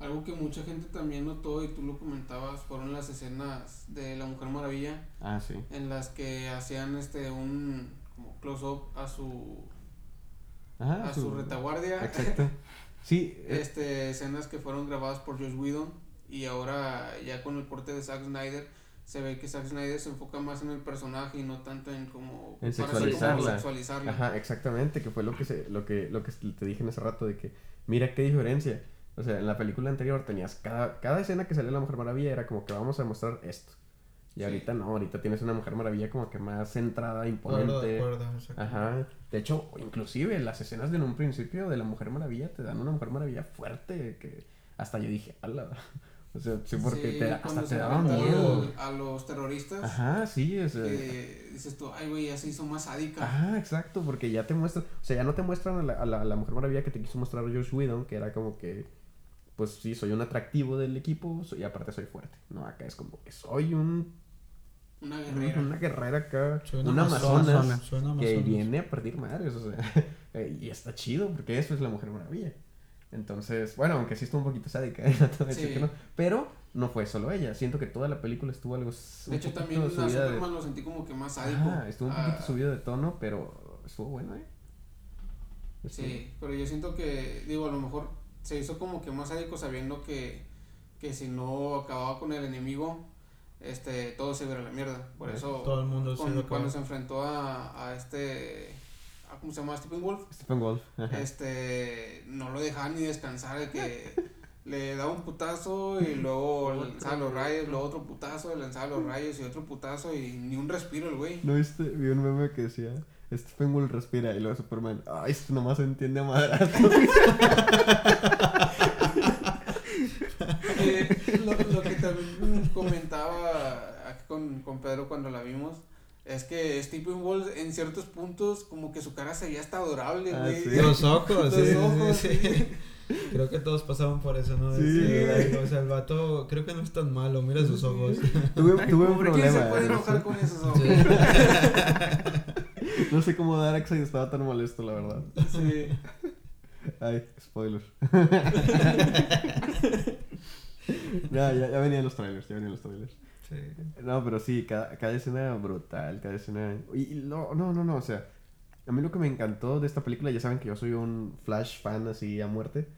Algo que mucha gente también notó y tú lo comentabas fueron las escenas de la Mujer Maravilla Ah, sí. en las que hacían este un como close up a su Ajá, a su retaguardia. Exacto. Sí, eh, Este escenas que fueron grabadas por Josh Whedon y ahora ya con el corte de Zack Snyder se ve que Zack Snyder se enfoca más en el personaje y no tanto en como En hacer como sexualizarla. sexualizarla. Ajá, exactamente, que fue lo que se, lo que, lo que te dije en ese rato de que, mira qué diferencia. O sea, en la película anterior tenías cada, cada escena que salía la Mujer Maravilla era como que vamos a mostrar esto. Y Sí. ahorita no, ahorita tienes una Mujer Maravilla como que más centrada, De imponente. acuerdo, exacto. Ajá. De hecho, inclusive las escenas de en un principio de la Mujer Maravilla te dan una Mujer Maravilla fuerte que hasta yo dije, ala. O sea, sí, porque Sí, te, hasta se te daba miedo. a los terroristas Ajá, sí, es... que dices tú, ay güey, ya se hizo más sádica. Ajá, exacto, porque ya te muestran, o sea, ya no te muestran a la, a la, a la Mujer Maravilla que te quiso mostrar Josh Whedon, que era como que, pues sí, soy un atractivo del equipo soy- y aparte soy fuerte. No, acá es como que soy un, Una guerrera. una guerrera acá, Soy una una amazonas, amazona, soy una que viene a partir madres, o sea, eh, y está chido, porque eso es la Mujer Maravilla. Entonces, bueno, aunque sí estuvo un poquito sádica, ¿eh? no Sí. que no, pero no fue solo ella, siento que toda la película estuvo algo... De hecho, también la Superman lo sentí como que más sádico. Ajá, estuvo un poquito Ah, subido de tono, pero estuvo bueno, ¿eh? Estuvo- Sí, pero yo siento que, digo, a lo mejor se hizo como que más sádico sabiendo que, que si no acababa con el enemigo, este, todo se iba a la mierda. Por eso, Todo el mundo con- cuando se enfrentó a, a este, a, ¿cómo se llama? Stephen Wolf, Stephen Wolf. ajá. este, no lo dejaban ni descansar, de que le daba un putazo y luego lanzaba los rayos, luego otro putazo, lanzaba los rayos y otro putazo y ni un respiro el güey. ¿No viste? Vi un meme que decía, Stephen Wolf respira y luego Superman, ay, esto nomás se entiende a madrazos. Eh, lo, lo que también comentaba aquí con, con Pedro cuando la vimos es que Stephen Wolf en ciertos puntos como que su cara se veía hasta adorable, Ah, sí. Los ojos, Los sí, sí, ojos, sí, sí. sí. Creo que todos pasaban por eso, ¿no? Sí. Sí, o sea, el vato creo que no es tan malo, mira sus ojos. tuve, un pobre, ¿Quién se problema. puede ¿eh? enojar con esos ojos? Sí. No sé cómo Darkseid estaba tan molesto, la verdad. Sí. Ay, spoiler. ya, ya, ya venían los trailers, ya venían los trailers. Sí. No, pero sí, cada, cada escena brutal, cada escena... Y, y no, no, no, no, o sea, a mí lo que me encantó de esta película, ya saben que yo soy un Flash fan así a muerte,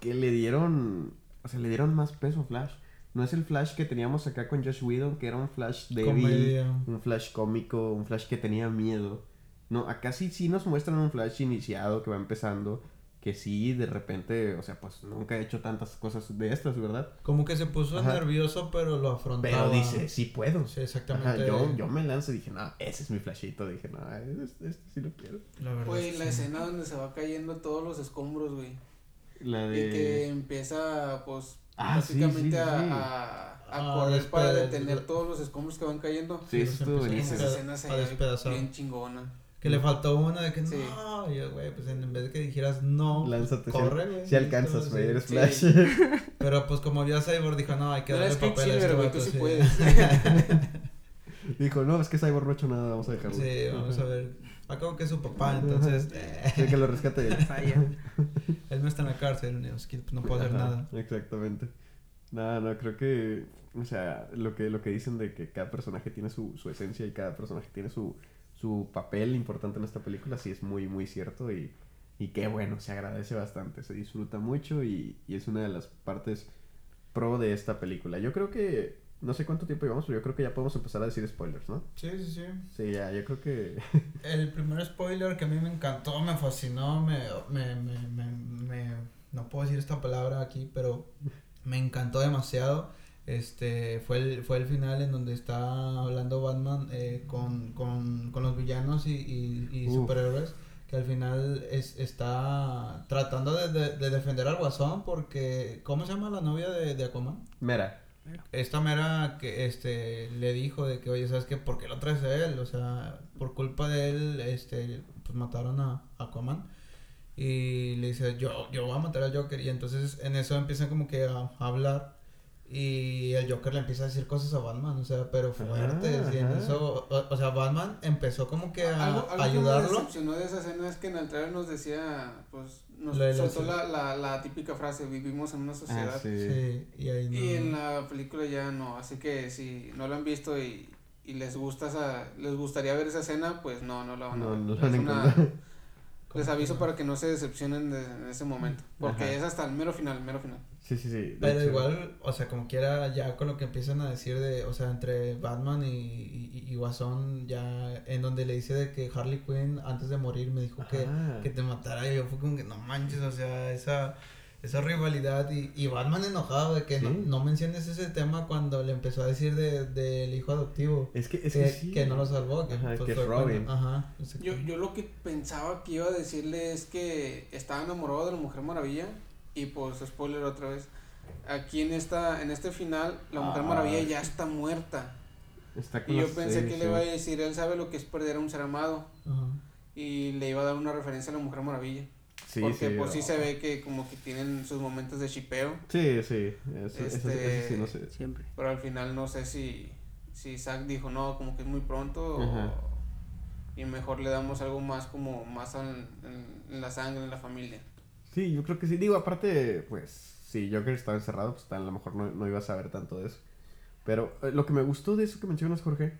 que le dieron, o sea, le dieron más peso a Flash. No es el Flash que teníamos acá con Josh Whedon, que era un Flash débil, Comedia. un Flash cómico, un Flash que tenía miedo. No, acá sí, sí nos muestran un Flash iniciado que va empezando, que sí, de repente, o sea, pues nunca he hecho tantas cosas de estas, ¿verdad? Como que se puso Ajá. nervioso, pero lo afrontaba. Pero dice, sí puedo. Sí, Ajá, exactamente. yo, yo me lanzo y dije, no, ese es mi flashito. Dije, no, este, este sí lo quiero. La verdad. Güey, es que la sí. escena donde se va cayendo todos los escombros, güey. La Y de. que empieza, pues, Ah, básicamente sí, a, sí. a, a Ah, correr para detener todos los escombros que van cayendo. Sí, eso estuvo Esa escena se bien chingona. Que le faltó una de que Sí. no. Y yo, güey, pues en vez de que dijeras no, Lánzate. si- corre, güey. Si alcanzas, güey, eres Sí. Flash. Pero pues como vio a Cyborg, dijo, no, hay que No darle papel a este Quicksilver, güey, vato, tú sí sí. puedes. Dijo, no, es que Cyborg no ha hecho nada, vamos a dejarlo. Sí, vamos a ver. Acabo que es su papá, entonces. eh, Sí, que lo rescate él. Falla. él no está en la cárcel, pues, no puedo hacer Ajá, nada. Exactamente. No, no, creo que. O sea, lo que, lo que dicen de que cada personaje tiene su, su esencia y cada personaje tiene su, su papel importante en esta película, sí es muy, muy cierto. Y, y qué bueno, se agradece bastante, se disfruta mucho y, y es una de las partes pro de esta película. Yo creo que, no sé cuánto tiempo llevamos, pero yo creo que ya podemos empezar a decir spoilers, ¿no? Sí, sí, sí. Sí, ya, yo creo que... El primer spoiler que a mí me encantó, me fascinó, me, me, me, me, me- no puedo decir esta palabra aquí, pero me encantó demasiado. Este fue el, fue el final en donde está hablando Batman eh, con, con, con los villanos y, y, superhéroes. Que al final es, está tratando de, de, de defender al Guasón porque... ¿Cómo se llama la novia de, de Aquaman? Mira, esta mera que este le dijo de que oye sabes qué por qué lo traes a él o sea por culpa de él este pues mataron a a Aquaman y le dice yo yo voy a matar al Joker y entonces en eso empiezan como que a, a hablar y el Joker le empieza a decir cosas a Batman o sea pero fuertes y en eso o, o sea Batman empezó como que a, algo, algo que me ayudarlo decepcionó de esa escena es que en el trailer nos decía, pues, nos Lo la soltó la, la, la típica frase, vivimos en una sociedad. ah, sí. sí y ahí no Y en la película ya no, así que si no la han visto y, y les gusta esa, les gustaría ver esa escena, pues no, no la van a No, ver. no la Es van a una- encontrar. les aviso para que no se decepcionen de- en ese momento, porque Ajá. es hasta el mero final, mero final. Sí, sí, sí. de Pero hecho. igual, o sea, como quiera, ya con lo que empiezan a decir de, o sea, entre Batman y, y, y Guasón, ya en donde le dice de que Harley Quinn antes de morir me dijo que, que te matara, y yo fue como que no manches, o sea, esa, esa rivalidad y, y Batman enojado de que no, Sí. no menciones ese tema cuando le empezó a decir de- del hijo adoptivo. Es que, es que, que sí. que no lo salvó, que, Ajá, pues, que es fue cuando- Robin. ajá. Yo, yo lo que pensaba que iba a decirle es que estaba enamorado de la Mujer Maravilla y pues spoiler otra vez. Aquí en esta en este final la Mujer Ah. Maravilla ya está muerta Está y yo pensé que le iba a decir él sabe lo que es perder a un ser amado y le iba a dar una referencia a la Mujer Maravilla Sí, porque sí, pues sí se ve que como que tienen sus momentos de chipeo Sí, sí. Eso, eso- Este- eso sí, no sé. Siempre. pero al final no sé si si Zack dijo no como que es muy pronto o, y mejor le damos algo más como más en, en- en la sangre en la familia Sí, yo creo que sí. Digo, aparte, pues, si Joker estaba encerrado, pues a lo mejor no, no iba a saber tanto de eso. Pero eh, lo que me gustó de eso que mencionas, Jorge,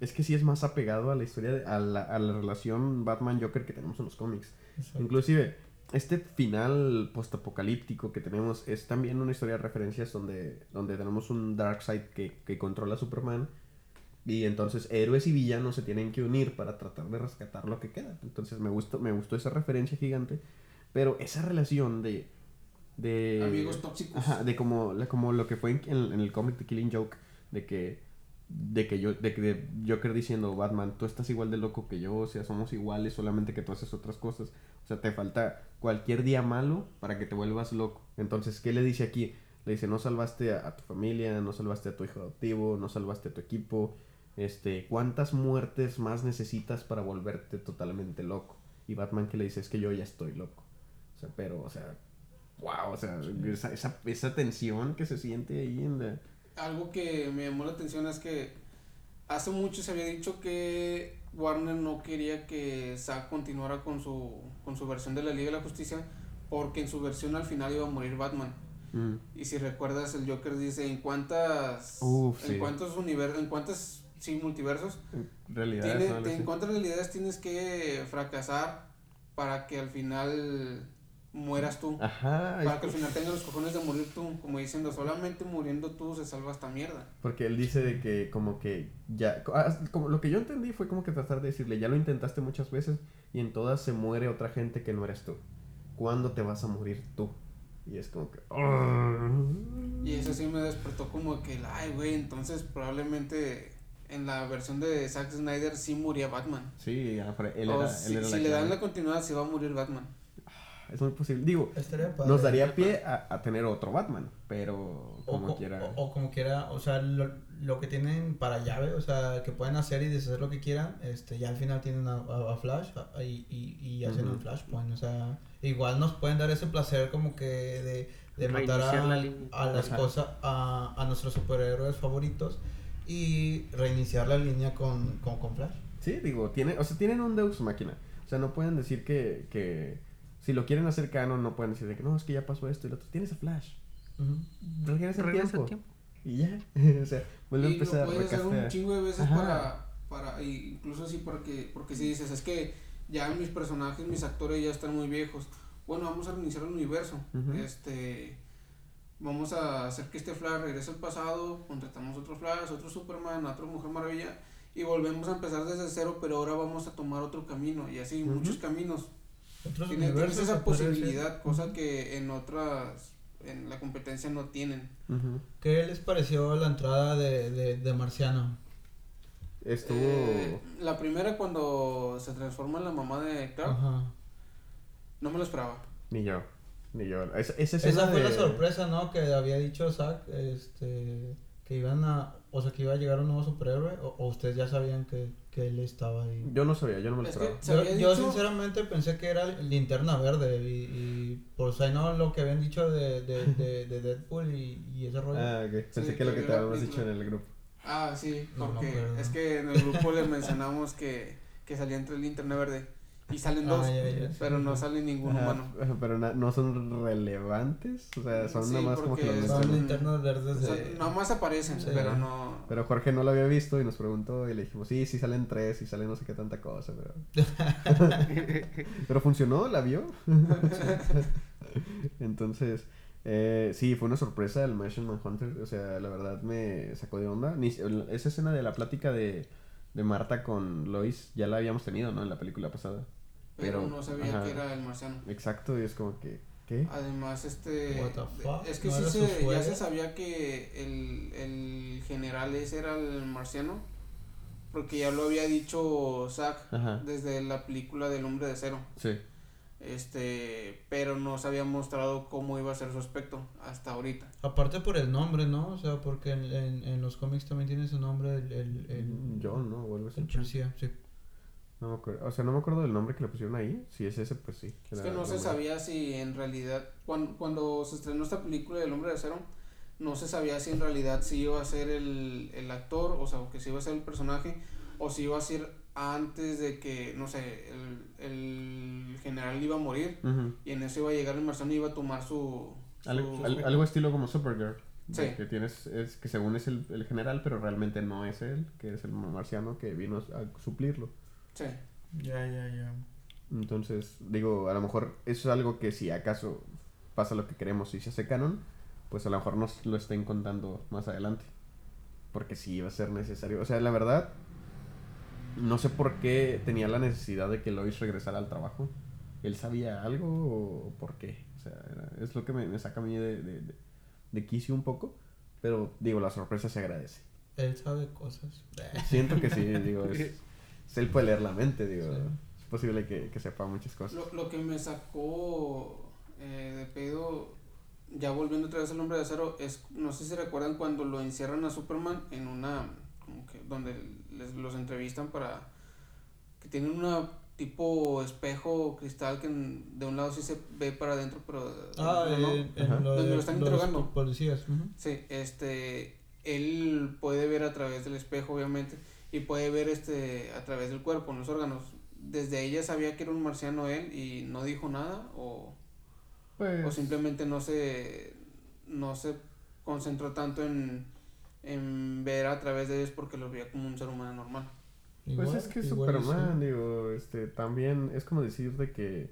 es que sí es más apegado a la historia, de- a, la, a la relación Batman-Joker que tenemos en los cómics. exacto. Inclusive, este final postapocalíptico que tenemos es también una historia de referencias donde, donde tenemos un Darkseid que, que controla a Superman. Y entonces héroes y villanos se tienen que unir para tratar de rescatar lo que queda. Entonces me gustó, me gustó esa referencia gigante. Pero esa relación de... de amigos tóxicos Ajá, de como, la- como lo que fue en, en- en el cómic de Killing Joke, de que, de que yo, de que de Joker diciendo, Batman, tú estás igual de loco que yo, o sea, somos iguales, solamente que tú haces otras cosas. O sea, te falta cualquier día malo para que te vuelvas loco. Entonces, ¿qué le dice aquí? Le dice, no salvaste a, a tu familia, no salvaste a tu hijo adoptivo, no salvaste a tu equipo. Este, ¿cuántas muertes más necesitas para volverte totalmente loco? Y Batman que le dice, es que yo ya estoy loco. O sea, pero, o sea, wow, o sea, esa, esa, esa tensión que se siente ahí en la... algo que me llamó la atención es que hace mucho se había dicho que Warner no quería que Zack continuara con su con su versión de la Liga de la Justicia porque en su versión al final iba a morir Batman Mm, y si recuerdas el Joker dice en cuántas Uf, en sí. cuántos universos en cuántos sí multiversos en realidad, tiene- ¿no? En cuántas realidades tienes que fracasar para que al final mueras tú Ajá, para que al final tengas los cojones de morir tú como diciendo solamente muriendo tú se salva esta mierda porque él dice de que como que ya, ah, como lo que yo entendí fue como que tratar de decirle, ya lo intentaste muchas veces y en todas se muere otra gente que no eres tú. ¿Cuándo te vas a morir tú? Y es como que... Y eso sí me despertó como que, ay, güey, entonces probablemente en la versión de Zack Snyder sí moría Batman. Sí, él era, si si le dan la continuidad, sí va a morir Batman. Es muy posible. Digo, padre. nos daría pie a, a tener otro Batman, pero como co- quiera... o- o como quiera, o sea, lo, lo que tienen para llave, o sea, que pueden hacer y deshacer lo que quieran, este, ya al final tienen a, a- a Flash a- y, y, y hacen Ujú. un Flashpoint, o sea, igual nos pueden dar ese placer como que de, de matar a, la línea. a las Ajá. cosas, a, a nuestros superhéroes favoritos y reiniciar la línea con, con, con Flash. Sí, digo, tiene, o sea, tienen un Deus máquina. O sea, no pueden decir que, que si lo quieren hacer canon, no pueden decir de que no, es que ya pasó esto y lo otro. Tienes a Flash. Regresa el Regresa tiempo. el tiempo. Y ya. o sea, vuelve a y lo empezar. puedes hacer un chingo de veces Ajá. para, para, y incluso así porque, porque si dices, es que ya mis personajes, mis actores ya están muy viejos. Bueno, vamos a reiniciar el universo. Este, vamos a hacer que este Flash regrese al pasado, contratamos otro Flash, otro Superman, otro Mujer Maravilla y volvemos a empezar desde cero, pero ahora vamos a tomar otro camino y así muchos caminos. Otros Tienes, tienes esa posibilidad, cosa que en otras, en la competencia no tienen. ¿Qué les pareció la entrada de, de, de Marciano? Estuvo. Eh, la primera cuando se transforma en la mamá de Clark, Ajá. no me lo esperaba. Ni yo. Ni yo. Esa, esa fue la sorpresa, ¿no? Que había dicho Zack, este, que iban a, o sea, que iba a llegar un nuevo superhéroe, o, o ustedes ya sabían que, que él estaba ahí. Yo no sabía, yo no me lo Es esperaba. Yo, sinceramente pensé que era linterna verde y, y pues ahí no lo que habían dicho de, de, de, de Deadpool y, y ese rollo. Ah, ok. Pensé Sí, que lo que te habíamos dicho en el grupo. Ah, sí, No porque acuerdo. es que en el grupo les mencionamos que, que salía entre el linterna verde y salen Ah, dos, ya, ya, sí, pero no sale ningún Ajá, humano. pero na- no son relevantes. O sea, son Sí, nada más como que los Son linternas verdes O sea, de... nada más aparecen, Sí. pero no. Pero Jorge no lo había visto y nos preguntó y le dijimos, sí, sí salen tres y salen no sé qué tanta cosa, pero... pero funcionó, la vio. Entonces, eh, sí, fue una sorpresa el Martian Manhunter, o sea, la verdad me sacó de onda. Ni, esa escena de la plática de, de Marta con Lois ya la habíamos tenido, ¿no? En la película pasada. Pero, Pero, no sabía ajá. que era el marciano. Exacto, y es como que, ¿qué? Además, este. What the fuck, Es que ¿no sí se, ya se sabía que el, el general ese era el marciano. Porque ya lo había dicho Zack Ajá, desde la película del hombre de cero. sí. Este, pero no se había mostrado cómo iba a ser su aspecto hasta ahorita. Aparte por el nombre, ¿no? O sea, porque en, en, en los cómics también tiene su nombre el... el, el John, ¿no? O algo así. El policía, sí. No me acuerdo, o sea, no me acuerdo del nombre que le pusieron ahí. Si es ese, pues sí. Es que no se sabía si en realidad, cuando, cuando se estrenó esta película del hombre de acero, no se sabía si en realidad si iba a ser el, el actor, o sea, que si iba a ser el personaje, o si iba a ser antes de que, no sé, el, el general iba a morir, y en eso iba a llegar el marciano y iba a tomar su... su- Algo, al- algo estilo como Supergirl. Sí. Que tienes, es que según es el, el general, pero realmente no es él, que es el marciano que vino a suplirlo. Sí. Ya, ya, ya. Entonces, digo, a lo mejor eso es algo que si acaso pasa lo que queremos y se hace canon, pues a lo mejor nos lo estén contando más adelante. Porque sí va a ser necesario. O sea, la verdad, no sé por qué tenía la necesidad de que Lois regresara al trabajo. ¿Él sabía algo o por qué? O sea, era- es lo que me, me saca a mí de, de, de, de quicio un poco. Pero digo, la sorpresa se agradece. Él sabe cosas. Siento que sí, digo, es, es él puede leer la mente, digo. Sí. Es posible que, que sepa muchas cosas. Lo, lo que me sacó eh, de pedo, ya volviendo otra vez al hombre de acero, es, no sé si recuerdan cuando lo encierran a Superman en una, como que, donde les, los entrevistan para, que tienen una tipo espejo cristal que en- de un lado sí se ve para adentro, pero Ah, no. en, en Ajá. lo Donde de lo están los interrogando. policías. ujú. Sí, este, él puede ver a través del espejo, obviamente, y puede ver este a través del cuerpo, en los órganos. Desde ella sabía que era un marciano él y no dijo nada o, Pues, o simplemente no se no se concentró tanto en, en ver a través de ellos porque lo veía como un ser humano normal. pues Igual- es que Superman, sí. digo, este, también es como decirte que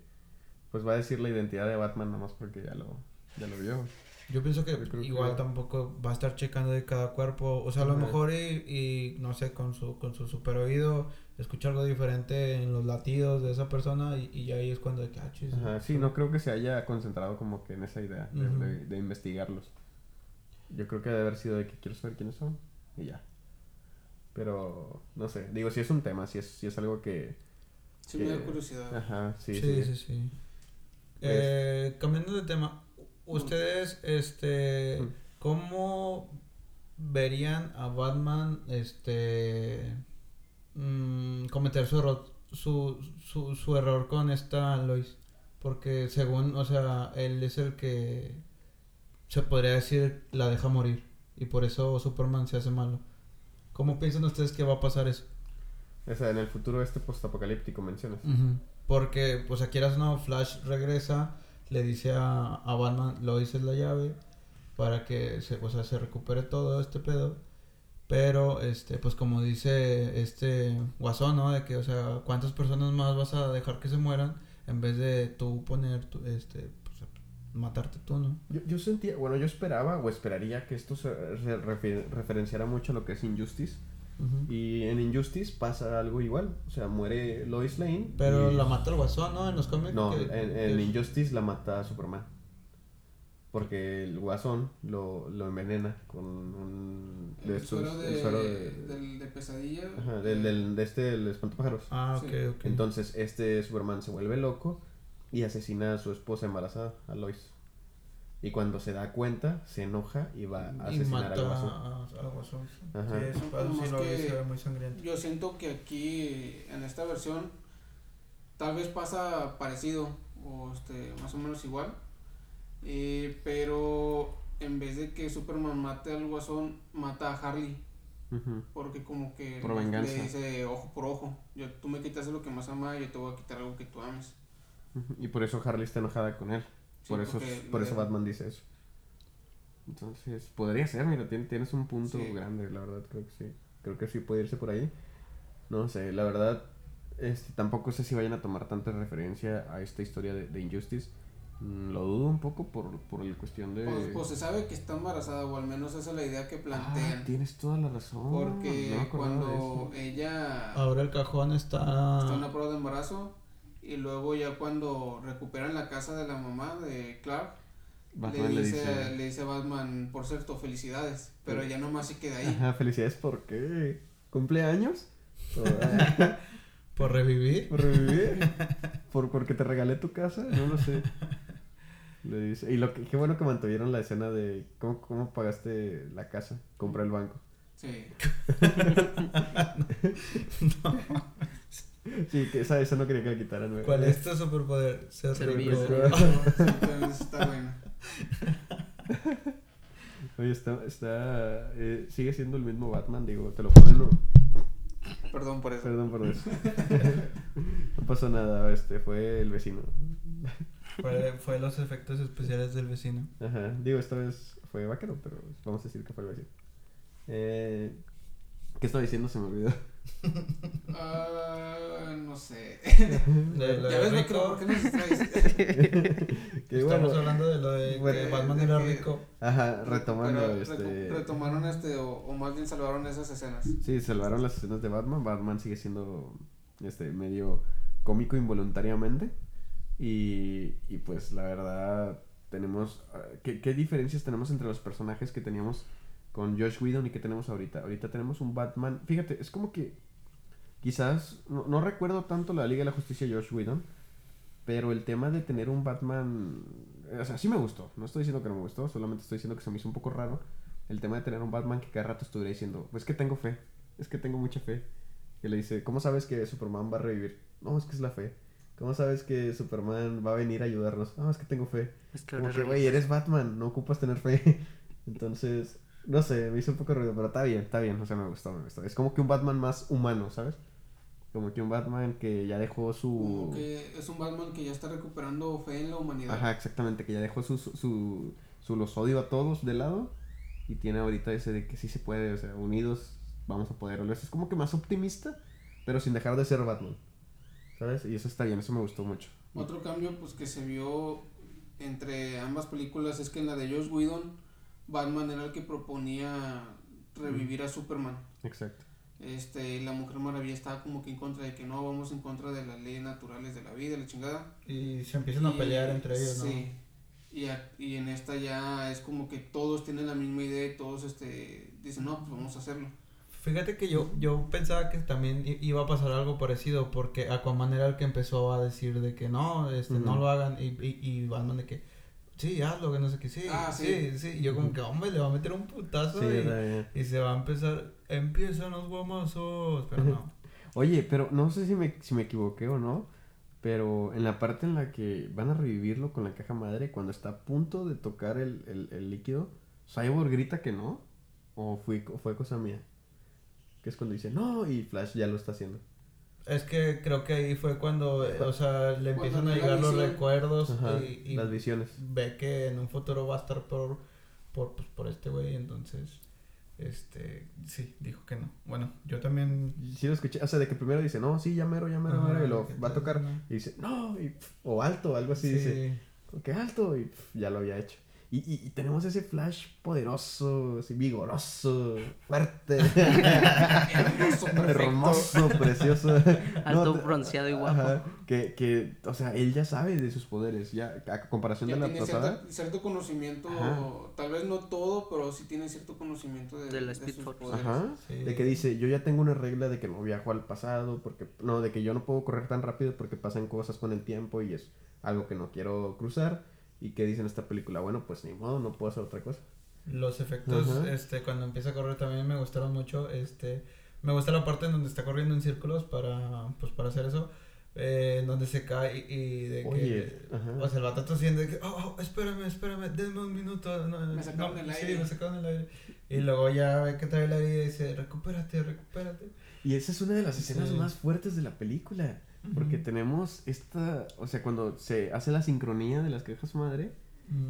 pues va a decir la identidad de Batman nomás porque ya lo, ya lo vio. Yo pienso que Yo creo que- igual tampoco va a estar checando de cada cuerpo. O sea, a lo Ajá. mejor y, y, no sé, con su, con su super oído, escucha algo diferente en los latidos de esa persona y, y ahí es cuando de que, ah, chis, Ajá, sí, no creo que se haya concentrado como que en esa idea de, de- de investigarlos. Yo creo que debe haber sido de que quiero saber quiénes son y ya. Pero, no sé, digo, si es un tema, si es, si es algo que... Sí Que- me da curiosidad. Ajá, sí, Sí, sí. sí, sí. Pues- Eh, cambiando de tema, ustedes, este, Mm. ¿cómo verían a Batman, este, mm, cometer su error, su, su, su error con esta Lois? Porque según, o sea, él es el que se podría decir la deja morir y por eso Superman se hace malo. ¿Cómo piensan ustedes que va a pasar eso? O sea, en el futuro este postapocalíptico mencionas. Porque, pues aquí eras no, Flash regresa, le dice a, a Batman, Lois es la llave para que se, o sea, se recupere todo este pedo. Pero, este, pues como dice este Guasón, ¿no? De que, o sea, ¿cuántas personas más vas a dejar que se mueran en vez de tú poner tu, este, matarte tú, ¿no? Yo, yo sentía, bueno, yo esperaba o esperaría que esto se, se refi- referenciara mucho a lo que es Injustice. Y en Injustice pasa algo igual. O sea, muere Lois Lane. Pero y- la mata el guasón, ¿no? En los cómics. No, que- en, que en es- Injustice la mata Superman. Porque el guasón lo, lo envenena con un. De El estos, suero de, el suero de. del, de pesadilla. Ajá, del, del- de este, el espantapájaros. Ah, ok, Sí. ok. Entonces, este Superman se vuelve loco y asesina a su esposa embarazada, a Lois. Y cuando se da cuenta, se enoja y va a y asesinar mata al guasón. a- al guasón. sí. Ajá. Sí, eso sí lo muy sangriento. Yo siento que aquí, en esta versión, tal vez pasa parecido, o este, más o menos igual. eh, pero en vez de que Superman mate al guasón, mata a Harley. Porque como que Por le dice ojo por ojo. Yo, tú me quitas lo que más ama, yo te voy a quitar algo que tú ames. Y por eso Harley está enojada con él. Sí, por eso, por eso Batman dice eso. Entonces, podría ser, mira, tien- tienes un punto Sí. grande, la verdad, creo que sí. Creo que sí puede irse por ahí. No sé, la verdad, este, tampoco sé si vayan a tomar tanta referencia a esta historia de, de Injustice. Mm, Lo dudo un poco por, por la cuestión de... Pues, pues se sabe que está embarazada, o al menos esa es la idea que Ah, plantean. tienes toda la razón. porque no cuando ella Ahora el cajón está. está en una prueba de embarazo, y luego ya cuando recuperan la casa de la mamá de Clark, Batman le, dice, le dice a Batman, por cierto, felicidades, pero Sí. ya nomás se queda ahí. Ajá, felicidades, ¿por qué? ¿Cumpleaños? ¿Por, Por revivir. ¿Por revivir? ¿Por, ¿Porque te regalé tu casa? No lo sé. Le dice. Y lo que, qué bueno que mantuvieron la escena de cómo, cómo pagaste la casa. Compré el banco. Sí. Sí, que esa, esa no quería que la quitaran. güey. ¿Cuál es tu superpoder? Ser rico. Pero está buena. Oye, está. está eh, sigue siendo el mismo Batman, digo. Te lo ponen. ¿no? Perdón por eso. Perdón por eso. no pasó nada, este. Fue el vecino. Fue, fue los efectos especiales del vecino. Ajá. Digo, esta vez fue vaquero, pero vamos a decir que fue el vecino. Eh, ¿Qué estaba diciendo? Se me olvidó. Ah, no sé. De lo ya de ves, no rico. creo, ¿por qué nos distraes? que Estamos bueno. hablando de lo de Bueno, que Batman de era que- rico. Ajá, retomando Pero este. retomaron este, o, o más bien salvaron esas escenas. Sí, salvaron las escenas de Batman. Batman sigue siendo este medio cómico involuntariamente. Y, y pues la verdad tenemos... ah, ¿qué, ¿Qué diferencias tenemos entre los personajes que teníamos con Josh Whedon y que tenemos ahorita? Ahorita tenemos un Batman... Fíjate, es como que quizás... No, no recuerdo tanto la Liga de la Justicia de Josh Whedon. Pero el tema de tener un Batman... O sea, sí me gustó. No estoy diciendo que no me gustó. Solamente estoy diciendo que se me hizo un poco raro. El tema de tener un Batman que cada rato estuviera diciendo... Pues que tengo fe. Es que tengo mucha fe. Que le dice... ¿Cómo sabes que Superman va a revivir? No, es que es la fe. ¿Cómo sabes que Superman va a venir a ayudarnos? No, es que tengo fe. Es que Como que, güey, eres Batman, no ocupas tener fe. Entonces, no sé, me hizo un poco ruido, pero está bien, está bien, o sea, me gustó, me gustó. Es como que un Batman más humano, ¿sabes? Como que un Batman que ya dejó Como su... que es un Batman que ya está recuperando fe en la humanidad. Ajá, exactamente, que ya dejó su, su, su, su los odio a todos de lado y tiene ahorita ese de que sí se puede, o sea, unidos vamos a poderlo. Es como que más optimista, pero sin dejar de ser Batman, ¿sabes? Y eso está bien, eso me gustó mucho. Otro cambio pues que se vio entre ambas películas es que en la de Josh Whedon, Batman era el que proponía revivir a Superman. Exacto. Este, la Mujer Maravilla estaba como que en contra de que no, vamos en contra de las leyes naturales de la vida, la chingada. Y se empiezan a pelear entre ellos, ¿no? Sí. Y, a- y en esta ya es como que todos tienen la misma idea y todos este, dicen, no, pues vamos a hacerlo. Fíjate que yo, yo pensaba que también iba a pasar algo parecido porque Aquaman era el que empezó a decir de que no, este, no lo hagan y, y, y Batman de que sí, hazlo, que no sé qué, sí, Ah, sí, sí. sí, Y yo como que, hombre, le va a meter un putazo Sí, y, y se va a empezar, empiezan los guamazos, pero no. Oye, pero no sé si me, si me equivoqué o no, pero en la parte en la que van a revivirlo con la caja madre, cuando está a punto de tocar el, el, el líquido, Cyborg grita que no, o fue, fue cosa mía. Que es cuando dice no y Flash ya lo está haciendo. Es que creo que ahí fue cuando, o sea, le Cuando empiezan a llegar los recuerdos Ajá, y, y las visiones. ve que en un futuro va a estar por, por, pues, por este güey, entonces, este, sí, dijo que no. Bueno, yo también... Sí lo escuché, o sea, de que primero dice no, sí, ya mero, ya mero, Ajá, mero, y lo que va a tocar no. y dice no, y, o alto, algo así dice. que alto, y ya lo había hecho. Y, y, y tenemos ese flash poderoso, así vigoroso, fuerte, Hermoso, precioso. Alto, No, bronceado y guapo. Ajá, que, que, o sea, él ya sabe de sus poderes, ya, a comparación Ya de la tiene pasada. cierta- cierto conocimiento, Ajá. tal vez no todo, pero sí tiene cierto conocimiento de, De la de Speed sus Force. poderes. Ajá. Sí. De que dice, yo ya tengo una regla de que no viajo al pasado, porque, no, de que yo no puedo correr tan rápido porque pasan cosas con el tiempo y es algo que no quiero cruzar. Y que dice en esta película, bueno, pues ni modo, no puedo hacer otra cosa. Los efectos, Ajá. este, cuando empieza a correr también me gustaron mucho, este, me gusta la parte en donde está corriendo en círculos para, pues, para hacer eso, eh, en donde se cae y, y de Oye, que, ajá. o sea, el vato tosiendo de que, oh, oh, espérame, espérame, denme un minuto, no, Me sacaron no, el sí, aire. me sacaron el aire, y luego ya ve que trae el aire y dice, recupérate, recupérate, Y esa es una de las escenas Sí. más fuertes de la película. Porque Ujú. tenemos esta, o sea, cuando se hace la sincronía de las cajas madre.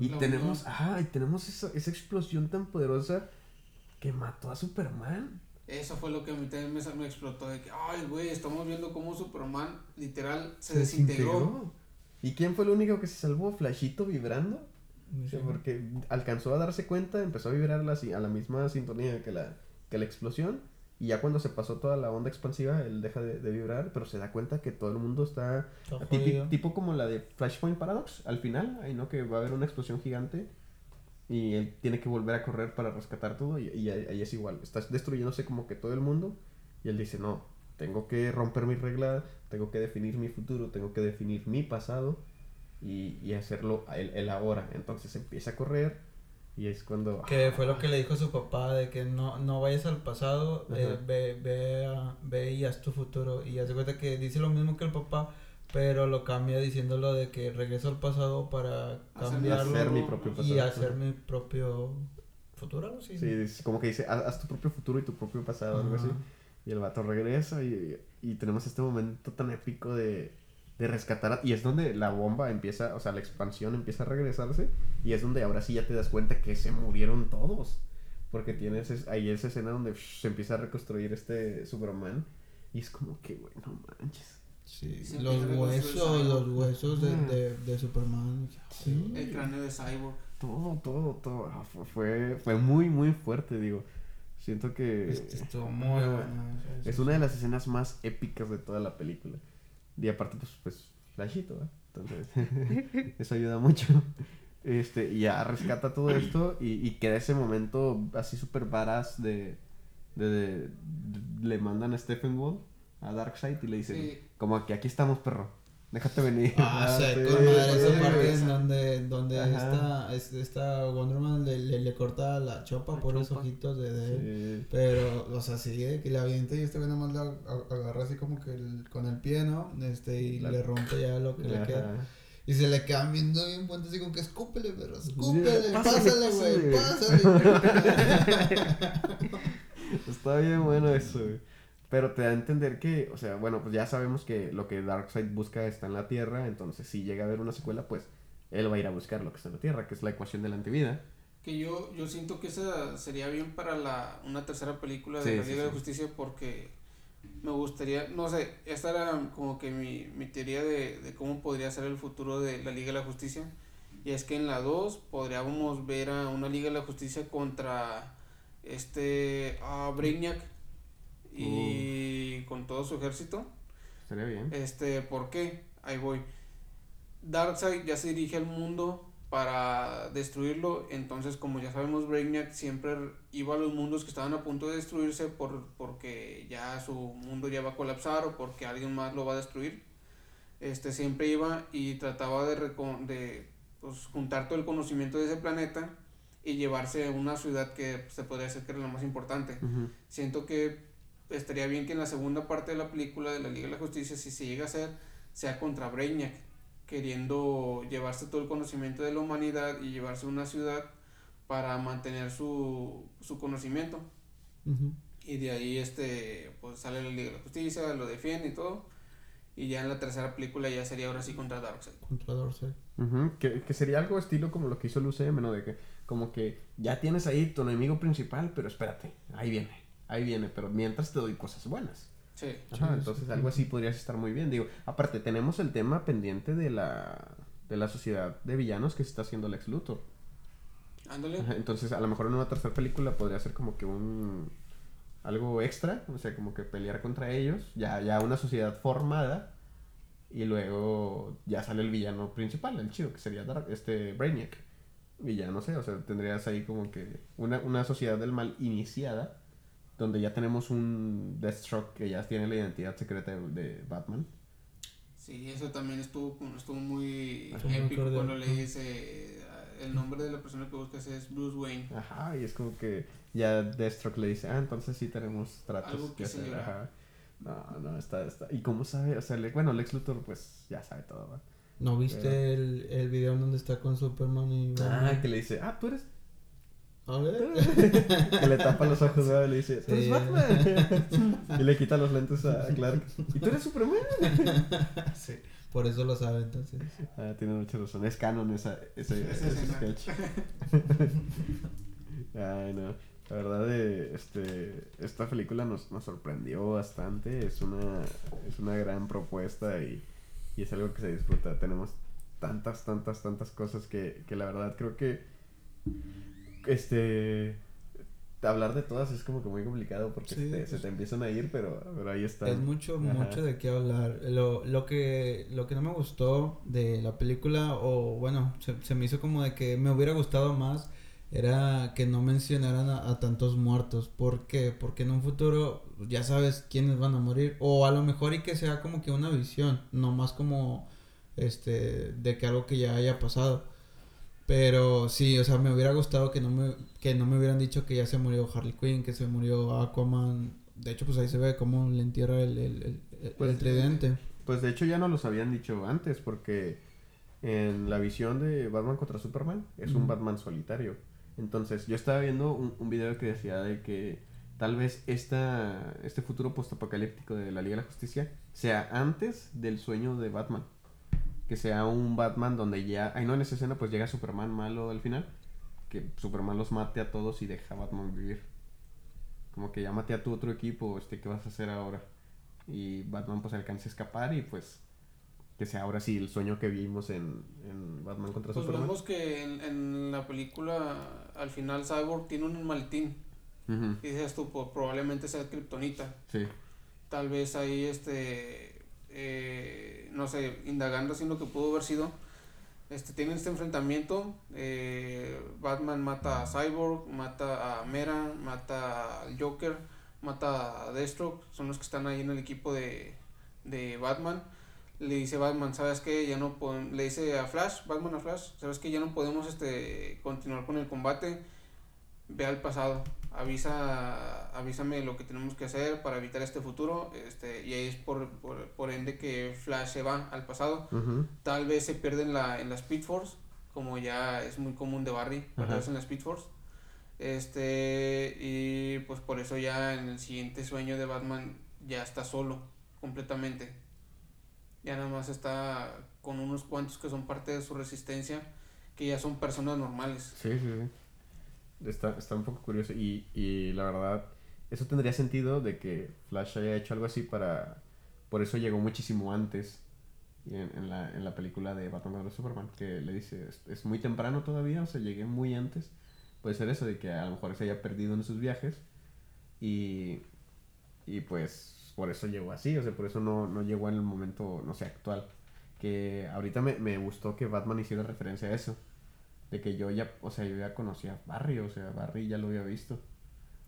Y La tenemos, unión. ajá, y tenemos esa, esa explosión tan poderosa que mató a Superman. Eso fue lo que a mí también me, me explotó. De que, ay, güey, estamos viendo cómo Superman literal se, desintegró. ¿Y quién fue el único que se salvó? Flashito vibrando. O sea, Sí. porque alcanzó a darse cuenta, empezó a vibrar a la, si- a la misma sintonía que la, que la explosión. Y ya cuando se pasó toda la onda expansiva, él deja de, de vibrar, pero se da cuenta que todo el mundo está tipo como la de Flashpoint Paradox, al final, ahí no, que va a haber una explosión gigante y él tiene que volver a correr para rescatar todo y, y ahí, ahí es igual, está destruyéndose como que todo el mundo y él dice, no, tengo que romper mi regla, tengo que definir mi futuro, tengo que definir mi pasado y, y hacerlo el, el ahora. Entonces empieza a correr y es cuando... Que fue lo que le dijo su papá de que no, no vayas al pasado, eh, ve, ve, a- ve y haz tu futuro. Y hace cuenta que dice lo mismo que el papá, pero lo cambia diciéndolo de que regreso al pasado para cambiarlo hacer mi propio pasado. y hacer mi propio futuro. Sí, es como que dice, haz, tu propio futuro y tu propio pasado, algo así. Y el vato regresa y, y tenemos este momento tan épico de, de rescatar. a- y es donde la bomba empieza, o sea, la expansión empieza a regresarse. Y es donde ahora sí ya te das cuenta que se murieron todos. Porque tienes es- ahí esa escena donde psh, se empieza a reconstruir este Superman. Y es como que, güey, no manches. Sí, los huesos, los huesos de, de, de Superman. Sí. El cráneo de Cyborg. Todo, todo, todo. Ah, fue, fue, fue muy, muy fuerte, digo. Siento que... Estuvo muy bueno. Es una de las escenas más épicas de toda la película. Y aparte, pues, pues flashito, ¿eh? Entonces, eso ayuda mucho. Este, y ya rescata todo esto y, y queda ese momento así súper varas de, de, de- de- Le mandan a Stephen Wall, a Darkseid, y le dicen, Sí. Como que aquí estamos, perro. Déjate venir. Ah, sí, sí, con madre, sí, esa parte sí. en donde, donde esta, es- esta Wonder Woman le, le, le corta la chopa La por los ojitos de, de él. Sí. Pero, o sea, sigue que le avienta y este güey nomás ag- agarra así como que el- con el pie, ¿no? Este, y La- le rompe ya lo que le queda. Y se le quedan viendo bien fuerte así como que escúpele, pero escúpele, Pásale, pásale, güey, pásale. pásale. Está bien bueno eso, güey. Pero te da a entender que, o sea, bueno, pues ya sabemos que lo que Darkseid busca está en la Tierra, entonces si llega a haber una secuela, pues él va a ir a buscar lo que está en la Tierra, que es la ecuación de la antivida. Que yo, yo siento que esa sería bien para la, una tercera película de Sí, la sí, Liga de sí. Justicia porque me gustaría, no sé, esta era como que mi, mi teoría de, de cómo podría ser el futuro de la Liga de la Justicia. Y es que en la 2 podríamos ver a una Liga de la Justicia contra este a Brainiac y con todo su ejército. Estaría bien. Este, ¿por qué? Ahí voy. Darkseid ya se dirige al mundo para destruirlo, entonces como ya sabemos Brainiac siempre iba a los mundos que estaban a punto de destruirse por, porque ya su mundo ya va a colapsar o porque alguien más lo va a destruir. Este siempre iba y trataba de, de pues, juntar todo el conocimiento de ese planeta y llevarse a una ciudad que se podría decir que era la más importante siento que estaría bien que en la segunda parte de la película de la Liga de la Justicia, si se llega a hacer, sea contra Brainiac, queriendo llevarse todo el conocimiento de la humanidad y llevarse a una ciudad para mantener su, su conocimiento. Y de ahí este pues sale la Liga de la Justicia, lo defiende y todo. Y ya en la tercera película ya sería ahora sí contra Darkseid. Contra Darkseid. Ujú, Que, que sería algo estilo como lo que hizo el UCM, ¿no? De que, como que ya tienes ahí tu enemigo principal, pero espérate, ahí viene, ahí viene, pero mientras te doy cosas buenas. Sí. Ajá, Sí, entonces sí. algo así podrías estar muy bien. Digo, aparte, tenemos el tema pendiente de la, de la sociedad de villanos que se está haciendo Lex Luthor. Ándale. Ajá, Entonces, a lo mejor en una tercera película podría ser como que un algo extra, o sea, como que pelear contra ellos, ya ya una sociedad formada y luego ya sale el villano principal, el chido, que sería Dark- este Brainiac. Y ya no sé, o sea, tendrías ahí como que una, una sociedad del mal iniciada, donde ya tenemos un Deathstroke que ya tiene la identidad secreta de, de Batman. Sí, eso también estuvo, estuvo muy Ajá. Épico cuando le dice eh, el nombre de la persona que buscas es Bruce Wayne. Ajá, y es como que ya Deathstroke le dice, ah, entonces sí tenemos tratos Algo que que hacer. Ajá. No, no, está, está. ¿Y cómo sabe? O sea, le- bueno, Lex Luthor, pues ya sabe todo, ¿va? ¿No viste Pero- el, el video en donde está con Superman y Ah, que le dice, ah, tú eres. A ver. que le tapa los ojos, ¿va? Y le dice, tú eres. Batman. y le quita los lentes a Clark. ¿Y tú eres Superman? sí. Por eso lo sabe entonces. Ah, tiene mucha razón. Es canon esa, ese, ese escena. sketch. Ay, no. La verdad, eh, este, esta película nos, nos sorprendió bastante. Es una, es una gran propuesta y, y es algo que se disfruta. Tenemos tantas, tantas, tantas cosas que, que la verdad creo que este hablar de todas es como que muy complicado porque Sí, se, te, pues. se te empiezan a ir, pero, pero ahí está. Es mucho, Ajá. mucho de qué hablar. Lo, lo que, lo que no me gustó de la película, o bueno, se, se me hizo como de que me hubiera gustado más, era que no mencionaran a, a tantos muertos. ¿Por qué? Porque en un futuro ya sabes quiénes van a morir. O a lo mejor y que sea como que una visión, no más como este de que algo que ya haya pasado. Pero sí, o sea, me hubiera gustado que no me, que no me hubieran dicho que ya se murió Harley Quinn, que se murió Aquaman. De hecho, pues ahí se ve cómo le entierra el, el, el, el- Pues, el tridente. Pues de hecho ya nos los habían dicho antes, porque en la visión de Batman contra Superman es un. Batman solitario. Entonces yo estaba viendo un, un video que decía de que tal vez esta, este futuro postapocalíptico de la Liga de la Justicia sea antes del sueño de Batman. Que sea un Batman donde ya, ahí no en esa escena pues llega Superman malo al final, que Superman los mate a todos y deja a Batman vivir. Como que ya mate a tu otro equipo, este, ¿qué vas a hacer ahora? y Batman pues alcance a escapar y pues que sea ahora sí el sueño que vimos en, en Batman contra Pues Superman. vemos que en, en la película al final Cyborg tiene un maletín. Y dices tú, pues, probablemente sea Kryptonita. Sí, Tal vez ahí, este, eh, no sé, indagando así lo que pudo haber sido. Este, tienen este enfrentamiento. eh, Batman mata a Cyborg, mata a Mera, mata al Joker, mata a Deathstroke. Son los que están ahí en el equipo de, de Batman. Le dice Batman, ¿sabes qué? Ya no. Le dice a Flash, Batman a Flash, ¿sabes qué? Ya no podemos este, continuar con el combate. Ve al pasado. Avisa, avísame lo que tenemos que hacer para evitar este futuro. Este, y ahí es por, por, por ende que Flash se va al pasado. Tal vez se pierde en la, en la Speed Force, como ya es muy común de Barry, perderse en la Speed Force. Este, y pues por eso ya en el siguiente sueño de Batman ya está solo, completamente. Ya nada más está con unos cuantos que son parte de su resistencia, que ya son personas normales. sí, sí, sí. Está, está un poco curioso y, y la verdad, eso tendría sentido de que Flash haya hecho algo así para... Por eso llegó muchísimo antes en, en la, en la película de Batman contra Superman, que le dice, es, es muy temprano todavía, o sea, llegué muy antes. Puede ser eso, de que a lo mejor se haya perdido en sus viajes y, y pues por eso llegó así, o sea, por eso no, no llegó en el momento, no sé, actual. Que ahorita me, me gustó que Batman hiciera referencia a eso. De que yo ya, o sea, yo ya conocía a Barry, o sea, Barry ya lo había visto.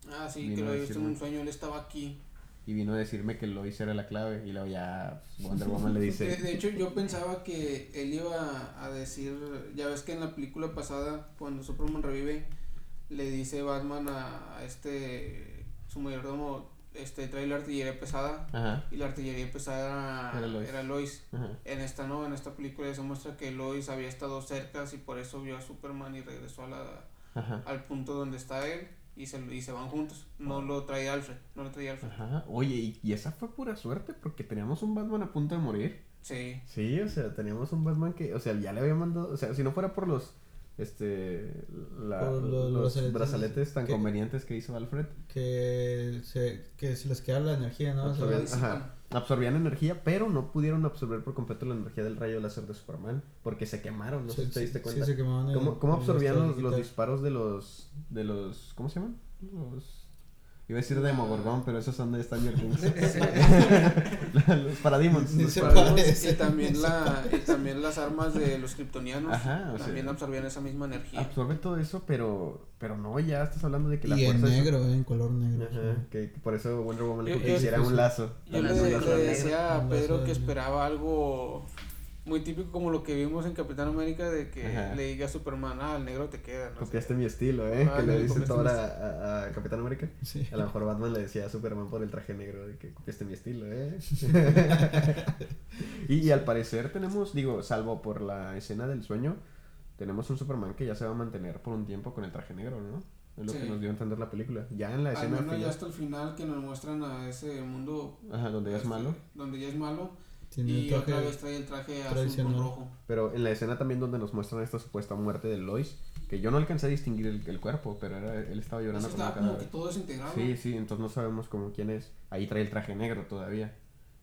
Ah, sí, Vino que lo a he visto en un sueño, él estaba aquí. Y vino a decirme que Lois era la clave. Y luego ya Wonder Woman le De, dice... de hecho, yo pensaba que él iba a decir, ya ves que en la película pasada, cuando Superman revive, le dice Batman a, a este, su mayordomo, este, trae la artillería pesada, Ajá, y la artillería pesada Era era Lois. En esta no, en esta película se muestra que Lois había estado cerca y por eso vio a Superman y regresó a la, Ajá. al punto donde está él y se, y se van juntos. No lo trae Alfred, no lo trae Alfred. Ajá. Oye, y, y esa fue pura suerte porque teníamos un Batman a punto de morir. Sí. Sí, o sea, teníamos un Batman que, o sea, ya le había mandado, o sea, si no fuera por los este la- los los, brazaletes brazaletes, tan que- convenientes que hizo Alfred. Que se, que se les queda la energía, ¿no? O sea, Absorbían, ajá, absorbían energía, pero no pudieron absorber por completo la energía del rayo láser de Superman, porque se quemaron, no sé se- si te diste sí, cuenta. sí, se quemaban el- ¿Cómo, cómo absorbían los, los disparos de los, de los, ¿cómo se llaman? Los... Iba a decir de Demogorgon, pero esos son de Stranger Things. los Parademons. Los se Parademons. Y también, la, y también las armas de los kryptonianos Ajá, o sea, también absorbían esa misma energía. Absorbe todo eso, pero, pero no, ya estás hablando de que la Y en fuerza es- negro, eh, en color negro. Ajá, que, que por eso Wonder Woman le hiciera un lazo. Yo le, le decía a Pedro que esperaba algo muy típico como lo que vimos en Capitán América de que Ajá. le diga a Superman, ah, el negro te queda. No sé. Copiaste mi estilo, ¿eh? Ah, que le dice Thor a, a- Capitán América. Sí. A lo mejor Batman le decía a Superman por el traje negro de que copiaste mi estilo, ¿eh? y, y al parecer tenemos, digo, salvo por la escena del sueño, tenemos un Superman que ya se va a mantener por un tiempo con el traje negro, ¿no? Es lo Sí. que nos dio a entender la película. Ya en la Al escena menos ya final, hasta el final que nos muestran a ese mundo ajá, donde ya es malo. donde ya es malo Tiene y el traje- otra vez trae el traje azul con rojo. Pero en la escena también donde nos muestran esta supuesta muerte de Lois, que yo no alcancé a distinguir el, el cuerpo, pero era, él estaba llorando Eso como como que todo desintegrado. Sí, sí, entonces no sabemos como quién es. Ahí trae el traje negro todavía.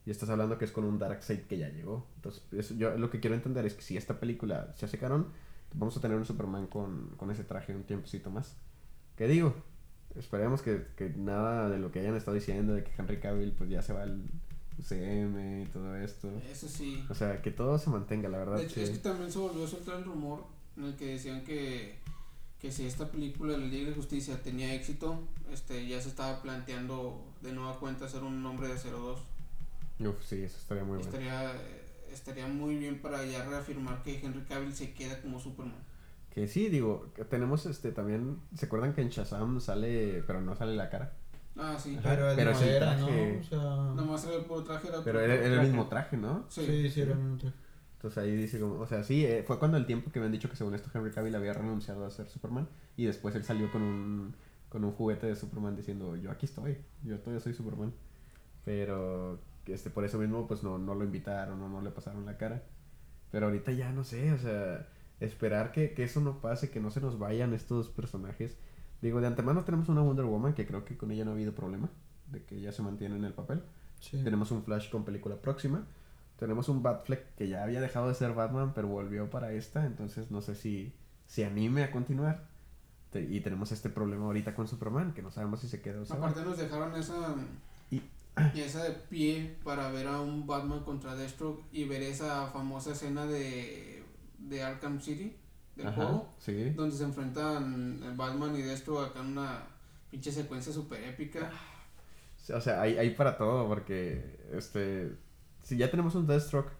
Y estás hablando que es con un Darkseid que ya llegó. Entonces, eso- yo lo que quiero entender es que si esta película se hace canon, vamos a tener un Superman con, con ese traje un tiempecito más. ¿Qué digo? Esperemos que, que nada de lo que hayan estado diciendo, de que Henry Cavill pues ya se va al UCM y todo esto. Eso sí. O sea, que todo se mantenga, la verdad. De hecho, sí. es que también se volvió a soltar el rumor en el que decían que, que si esta película, La Liga de Justicia, tenía éxito, este ya se estaba planteando de nueva cuenta hacer un nombre de 02. Uf, sí, eso estaría muy bueno. estaría, estaría muy bien para ya reafirmar que Henry Cavill se queda como Superman. Que sí, digo, tenemos este también. ¿Se acuerdan que en Shazam sale, pero no sale la cara? Ah, sí. Pero el Pero madera, traje. ¿no? O sea... Nomás era el puro traje. Era Pero era, era el mismo traje, ¿no? Sí. Sí, sí, era el mismo traje. Entonces ahí dice como, o sea, sí, eh, fue cuando el tiempo que habían dicho que según esto Henry Cavill había renunciado a ser Superman y después él salió con un, con un juguete de Superman diciendo, yo aquí estoy, yo todavía soy Superman. Pero este, por eso mismo pues no, no lo invitaron o no le pasaron la cara. Pero ahorita ya no sé, o sea, esperar que, que eso no pase, que no se nos vayan estos personajes. Digo, de antemano tenemos una Wonder Woman que creo que con ella no ha habido problema, de que ella se mantiene en el papel. Sí. Tenemos un Flash con película próxima. Tenemos un Batfleck que ya había dejado de ser Batman, pero volvió para esta. Entonces no sé si se anime a continuar. Te- y tenemos este problema ahorita con Superman, que no sabemos si se queda o se va. Aparte nos dejaron esa Y- pieza de pie para ver a un Batman contra Deathstroke y ver esa famosa escena de, de Arkham City, Ajá, juego, sí. donde se enfrentan eh, Batman y Deathstroke acá en una pinche secuencia super épica. O sea, hay, hay para todo, porque este si ya tenemos un Deathstroke,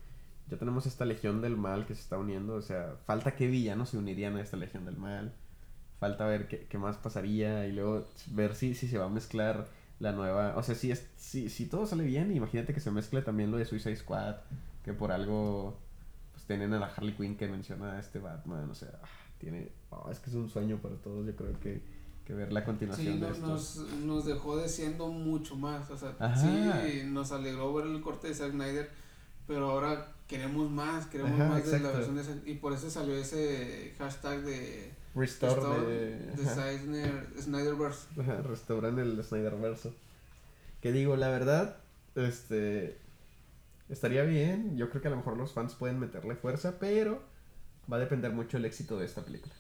ya tenemos esta Legión del Mal que se está uniendo. O sea, falta qué villanos se unirían a esta Legión del Mal. Falta ver qué, qué más pasaría y luego ver si, si se va a mezclar la nueva. O sea, si, es, si, si todo sale bien, imagínate que se mezcle también lo de Suicide Squad, que por algo pues tienen a la Harley Quinn que menciona a este Batman. O sea, tiene. oh, es que es un sueño para todos, yo creo que, que ver la continuación Sí, de esto. nos, nos dejó deseando mucho más. O sea, Ajá. sí, nos alegró ver el corte de Zack Snyder, pero ahora queremos más, queremos Ajá, más de la versión de Zack- Y por eso salió ese hashtag de, Restore, Restore de, de. Snyder, Snyderverse. Restauran el Snyderverso. Que digo, la verdad, este estaría bien. Yo creo que a lo mejor los fans pueden meterle fuerza, pero va a depender mucho el éxito de esta película.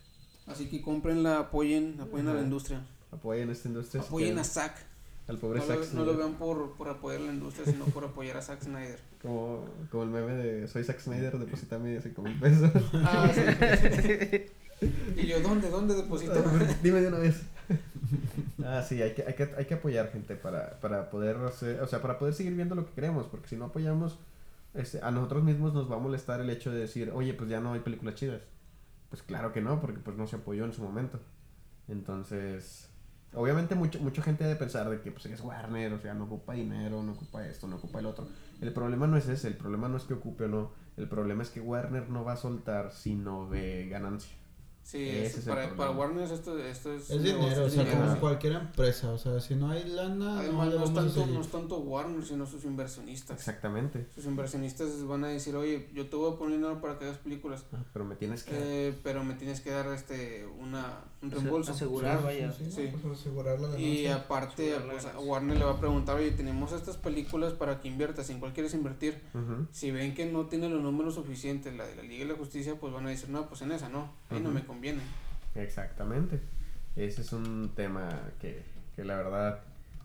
Así que comprenla, apoyen, apoyen a la industria. Apoyen esta industria. si Apoyen a. Zack. al pobre No, Zack lo, no lo vean por, por apoyar a la industria, sino por apoyar a Zack Snyder. Como, como el meme de soy Zack Snyder, depositame 5 mil pesos. Ah, sí. y yo, ¿dónde? ¿Dónde deposito? Dime de una vez. Ah, sí, hay que, hay que, hay que apoyar gente para, para poder hacer, o sea, para poder seguir viendo lo que queremos, porque si no apoyamos, este, a nosotros mismos nos va a molestar el hecho de decir, oye, pues ya no hay películas chidas. Pues claro que no, porque pues no se apoyó en su momento. Entonces, obviamente mucho, mucha gente debe pensar de que pues es Warner, o sea, no ocupa dinero, no ocupa esto, no ocupa el otro. El problema no es ese, el problema no es que ocupe o no, el problema es que Warner no va a soltar si no ve ganancia. Sí, Ese es- es para, para. Warner esto, esto es... Es un negocio, dinero, o es sea, dinero, como sí. cualquier empresa, o sea, si no hay lana, Además, le no es, tanto, no es tanto Warner, sino sus inversionistas. Exactamente. Sus inversionistas van a decir, oye, yo te voy a poner dinero para que hagas películas, Ah, Pero me tienes que... eh, pero me tienes que dar este una un reembolso. asegurar, Sí, vaya. sí, Sí. pues asegurar la Y ganancia. aparte, Asegurar la pues, a. Warner le va a preguntar, oye, tenemos estas películas para que inviertas, ¿en cuál quieres invertir? Ujú. Si ven que no tiene los números suficientes la de la Liga de la Justicia, pues van a decir, no, pues en esa no, ahí no Ujú. me conviene. Exactamente. Ese es un tema que, que la verdad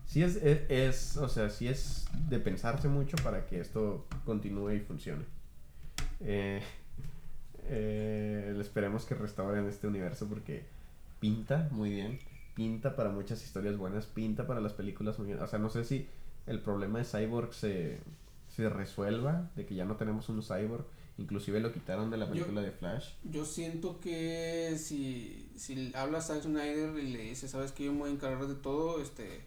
sí es, es, o sea, sí es de pensarse mucho para que esto continúe y funcione. Eh, eh, esperemos que restauren este universo porque pinta muy bien, pinta para muchas historias buenas, pinta para las películas muy bien. O sea, no sé si el problema de Cyborg se, se resuelva, de que ya no tenemos un Cyborg. Inclusive lo quitaron de la Yo- película de Flash. Yo siento que si, si hablas a Zack Snyder y le dices, sabes que yo me voy a encargar de todo, este,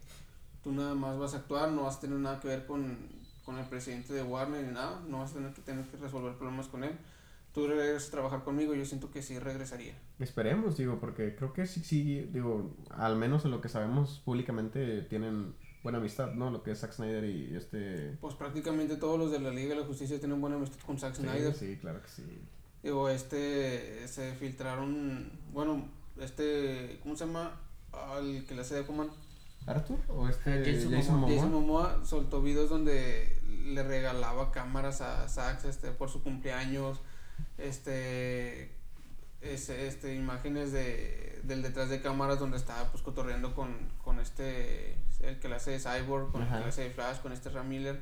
tú nada más vas a actuar, no vas a tener nada que ver con, con el presidente de Warner ni nada, no vas a tener que tener que resolver problemas con él. Tú regresas a trabajar conmigo, yo siento que sí regresaría. Esperemos, digo, porque creo que sí, sí, digo, al menos en lo que sabemos públicamente tienen buena amistad, ¿no? Lo que es Zack Snyder y este... Pues prácticamente todos los de la Liga de la Justicia tienen buena amistad con Zack Sí, Snyder. sí, claro que sí. Digo, este, se filtraron, bueno, este, ¿cómo se llama? Al que le hace de Aquaman. ¿Arthur? ¿O este Ah, Jason Jason. Momoa? Jason Momoa soltó videos donde le regalaba cámaras a Zack este, por su cumpleaños, este, este, este imágenes de, del detrás de cámaras donde estaba pues cotorreando con, con este, el que le hace de Cyborg, con el que le hace de Flash, con este Ram Miller,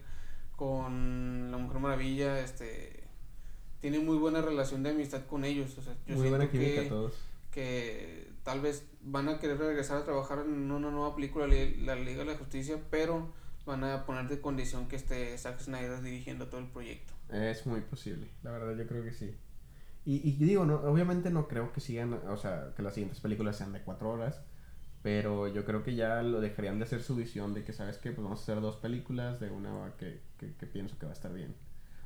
con la Mujer Maravilla, este, tiene muy buena relación de amistad con ellos, o sea, yo Muy buena química que todos. que tal vez van a querer regresar a trabajar en una nueva película, la Liga de la Justicia, pero van a poner de condición que esté Zack Snyder dirigiendo todo el proyecto. Es muy posible, la verdad yo creo que sí. Y, y digo, no, obviamente no creo que sigan, o sea, que las siguientes películas sean de cuatro horas, pero yo creo que ya lo dejarían de hacer su visión de que, ¿sabes qué? Pues vamos a hacer dos películas de una que, que, que pienso que va a estar bien.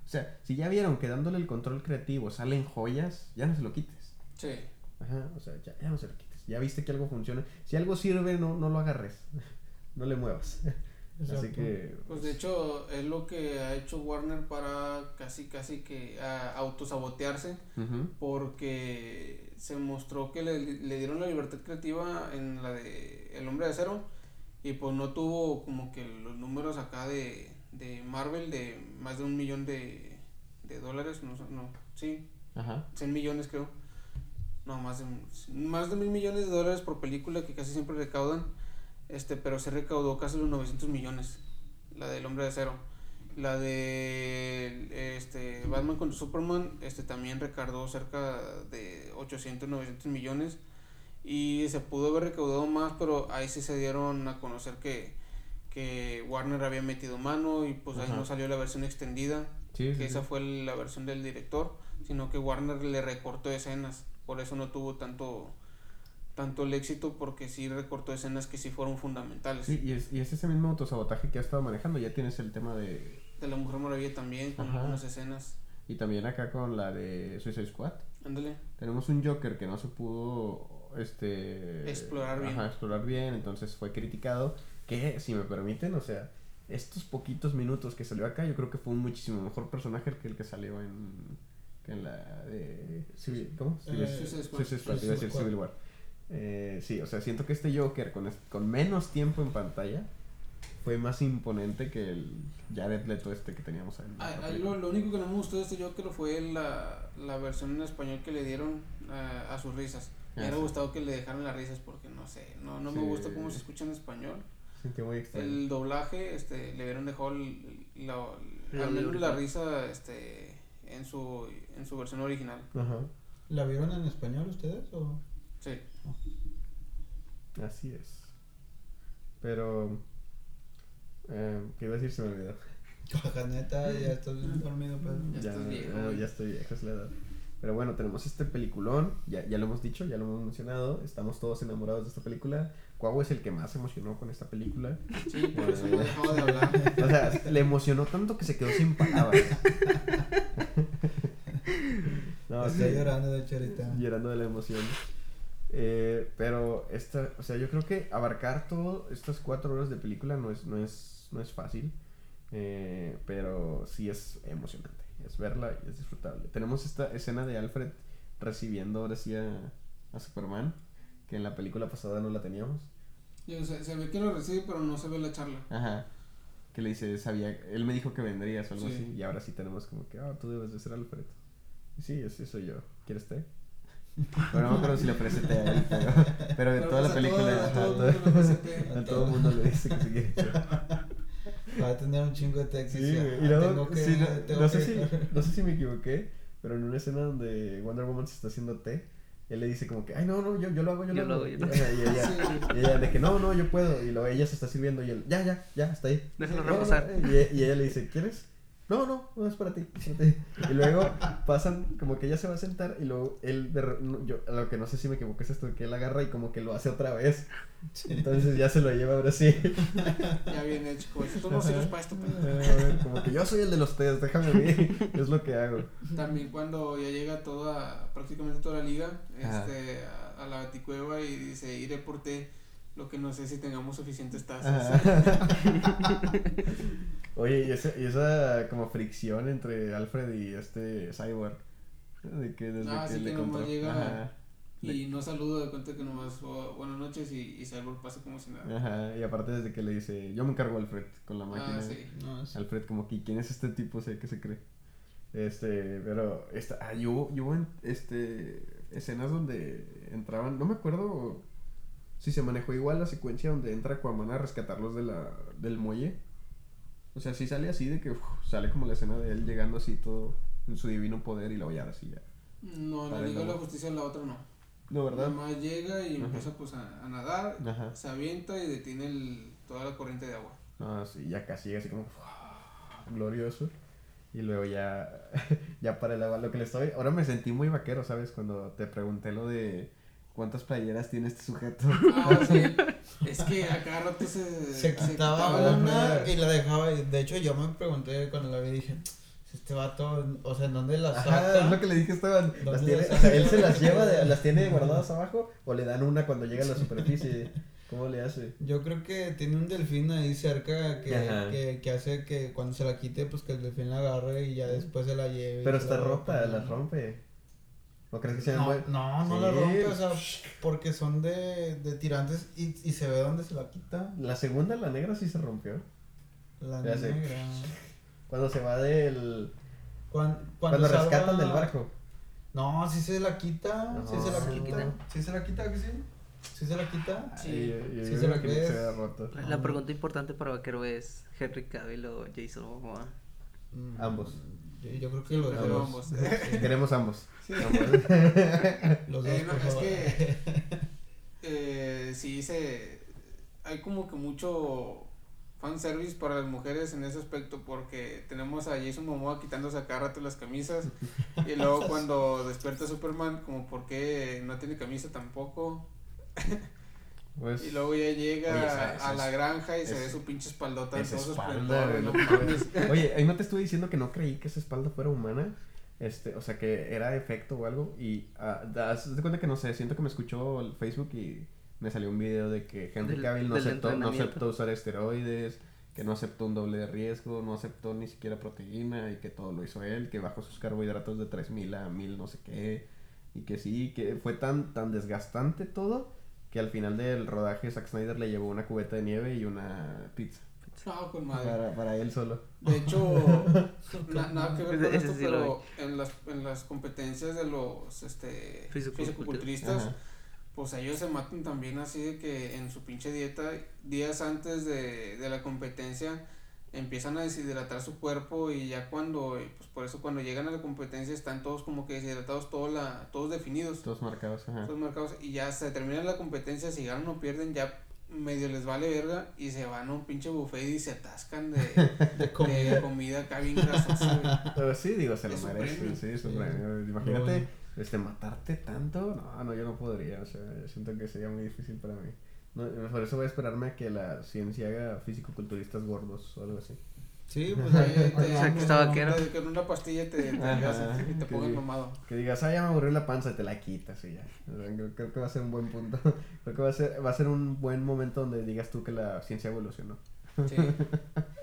O sea, si ya vieron que dándole el control creativo salen joyas, ya no se lo quites. Sí. Ajá, o sea, ya, ya no se lo quites. Ya viste que algo funciona. Si algo sirve, no, no lo agarres. no le muevas. Así que... Pues de hecho es lo que ha hecho Warner para casi casi que ah, autosabotearse porque se mostró que le, le dieron la libertad creativa en la de El Hombre de Acero y pues no tuvo como que los números acá de, de Marvel de más de un millón de, de dólares, no, sé, no, sí, Ajá. 100 millones creo. No, más de, más de mil millones de dólares por película que casi siempre recaudan. Este, pero se recaudó casi los 900 millones. La del Hombre de Acero. La de este, Batman contra Superman este, también recaudó cerca de 800, 900 millones. Y se pudo haber recaudado más, pero ahí sí se dieron a conocer que, que Warner había metido mano y pues ahí Ajá. no salió la versión extendida Sí, sí, que sí. esa fue la versión del director, sino que Warner le recortó escenas, por eso no tuvo tanto tanto el éxito porque sí recortó escenas que sí fueron fundamentales. Sí, y es, y es ese mismo autosabotaje que ha estado manejando. Ya tienes el tema de. De la Mujer Maravilla también con Ajá. algunas escenas. Y también acá con la de Suicide Squad. Ándale. Tenemos un Joker que no se pudo. Este. Explorar bien. Ajá, explorar bien. Entonces fue criticado. Que, si me permiten, o sea. Estos poquitos minutos que salió acá, yo creo que fue un muchísimo mejor personaje que el que salió en. Que en la de. Civil- ¿Cómo? Eh, Civil- Suicide Squad. Suicide Squad, iba a decir Suicide Civil War. Eh, sí, o sea, siento que este Joker con, es- con menos tiempo en pantalla fue más imponente que el Jared Leto este que teníamos Ah, ah, película. lo, lo único que no me gustó de este Joker fue la, la versión en español que le dieron ah, a sus risas. Me Ah, hubiera sí. gustado que le dejaran las risas porque no sé, no, no me Sí. gusta cómo se escucha en español. Sintió muy extraño. El doblaje, este, le hubieran dejado el- la, La al menos la original. risa, este, en su, en su versión original. Ajá, ¿La vieron en español ustedes o...? Sí. Así es. Pero. Eh, ¿Qué iba a decir? Se me olvidó. Neta, ya estás bien dormido, Pedro. Ya Ya, estás viejo, ya estoy viejo, es la edad. Pero bueno, tenemos este peliculón, ya, ya lo hemos dicho, ya lo hemos mencionado, estamos todos enamorados de esta película. Cuau es el que más se emocionó con esta película. Sí, por eso no dejaba de hablar. O sea, le emocionó tanto que se quedó sin palabras. No, Estoy sí. llorando, de hecho, ahorita. llorando de la emoción. Eh, pero esta, o sea, yo creo que abarcar todo estas cuatro horas de película no es, no es, no es fácil. eh, pero sí es emocionante. Es verla y es disfrutable. Tenemos esta escena de Alfred recibiendo ahora sí a, a Superman, que en la película pasada no la teníamos. Se ve que lo recibe, pero no se ve la charla. Ajá. Que le dice, sabía, él me dijo que vendrías o algo Sí. así. Y ahora sí tenemos como que, ah, tú debes de ser Alfred. Y sí, ese soy yo. ¿Quieres té? Bueno, no me acuerdo si le ofrece té a él, pero, pero en Pero toda la a película, todo- a ajá, todo el mundo le dice que se quiere té. Va a tener un chingo de textos. Sí. Y luego, tengo que- sí, no, tengo no sé que- si, no sé si me equivoqué, pero en una escena donde Wonder Woman se está haciendo té, él le dice como que, ay, no, no, yo, yo lo hago, yo, Yo lo lo hago. hago, yo Y, lo ajá, y ella, Sí. y ella de que, no, no, yo puedo. Y luego ella se está sirviendo y él, ya, ya, ya, está ahí. Déjalo No, no, reposar. Y, e- y ella le dice, ¿quieres? No, no, no es para ti. es para ti". Y luego pasan, como que ella se va a sentar y luego él, de yo, lo que no sé si me equivoqué es esto, que él agarra y como que lo hace otra vez. Entonces ya se lo lleva ahora sí. Ya viene hecho. Como, tú no sirves para esto. Eh, como que yo soy el de los test, déjame mí, es lo que hago. También cuando ya llega toda, prácticamente toda la liga, este, a, a la baticueva y dice, iré por té, lo que no sé si tengamos suficientes tazas. Oye, y esa, y esa como fricción entre Alfred y este Cyborg. De que desde Ah, que sí, le que nomás contó. llega- Ajá, Y no saludo de cuenta que nomás, oh, buenas noches y, y Cyborg pasa como si nada. ajá. Y aparte desde que le dice, yo me encargo Alfred con la máquina. Ah, sí. No, sí. Alfred como que quién es este tipo, sé que se cree. Este, pero esta, ah, y hubo, y hubo en- este escenas donde entraban, no me acuerdo si se manejó igual la secuencia donde entra Aquaman a rescatarlos de la, del muelle. O sea, sí sale así de que uf, sale como la escena de él llegando así todo en su divino poder y luego ya así ya. No, la Liga de la Justicia la otra no. No, ¿verdad? Nomás llega y Ajá. empieza pues a, a nadar, Ajá. se avienta y detiene el, toda la corriente de agua. No, sí, ya casi así como uf, glorioso. Y luego ya, ya para el agua. Lo que le estoy. Ahora me sentí muy vaquero, ¿sabes? Cuando te pregunté lo de cuántas playeras tiene este sujeto. Ah, sí. Es que a cada rato se, Se quitaba la una y la dejaba. De hecho, yo me pregunté cuando la vi, dije, este vato, o sea, ¿en dónde la saca? Ajá, es lo que le dije a Esteban. ¿Dónde Las las tiene, saca? o sea, él se las lleva, de- las tiene guardadas abajo o le dan una cuando llega a la superficie. ¿Cómo le hace? Yo creo que tiene un delfín ahí cerca que, que, que hace que cuando se la quite, pues que el delfín la agarre y ya después se la lleve. Pero está la rota, las rompe. ¿O crees que sea No, buen- no, no Sí. la rompe, o sea, porque son de, de tirantes y, y se ve dónde se la quita. La segunda, la negra, sí se rompió. La Ya sé. negra. Cuando se va del. Cuan- Cuando, salva- rescatan del barco. No, sí se la quita, sí No, se la sí quita. quita. Sí se la quita, que sí. Sí se la quita. Sí. Ay, yo- yo Sí se la que crees. se roto. La, la pregunta importante para Vaquero es Henry Cavill o Jason Momoa. Mm, Ambos. Yo, creo que los prefiero dos. ambos. Queremos ambos. Sí. Los dos, Eh, no, es que eh, sí se hay como que mucho fanservice para las mujeres en ese aspecto porque tenemos a Jason Momoa quitándose a cada rato las camisas y luego cuando despierta Superman como por qué no tiene camisa tampoco Pues, y luego ya llega Oye, esa- esa a la granja y se ve su pinche espaldota en todo su espalda, esplendor, güey, no no mames. Oye, ahí no te estuve diciendo que no creí que esa espalda fuera humana. Este, o sea, que era efecto o algo. Y ah, das de cuenta que no sé, siento que me escuchó el Facebook y me salió un video de que Henry Del- Cavill no aceptó, no aceptó usar esteroides, que no aceptó un doble de riesgo, no aceptó ni siquiera proteína y que todo lo hizo él, que bajó sus carbohidratos de 3000 a 1000 no sé qué. Y que sí, que fue tan, tan desgastante todo que al final del rodaje Zack Snyder le llevó una cubeta de nieve y una pizza. No, con madre. Para, para él solo. De hecho, na- nada que ver con esto, sí pero en las, en las competencias de los este, Fisiculturistas. fisicoculturistas, pues ellos se matan también así de que en su pinche dieta, días antes de, de la competencia, empiezan a deshidratar su cuerpo y ya cuando, y pues por eso cuando llegan a la competencia están todos como que deshidratados, todo la, todos definidos, Todos marcados, ajá. todos marcados, y ya se termina la competencia, si ganan o pierden, ya medio les vale verga y se van a un pinche buffet y se atascan de, De comida. de comida acá bien grasosa. Pero sí, digo, se lo merecen, sí, Sí. Imagínate, bueno. este, matarte tanto, no, no, yo no podría, o sea, yo siento que sería muy difícil para mí. No, por eso voy a esperarme a que la ciencia haga físico-culturistas gordos o algo así. Sí, pues ahí ahí Te- O sea, que vaquero. te- Con una pastilla te, te, Ajá, te pongas mamado. Que digas, ah, ya me aburrió la panza, y te la quitas y ya. O sea, creo, creo que va a ser un buen punto. Creo que va a ser, va a ser un buen momento donde digas tú que la ciencia evolucionó. Sí.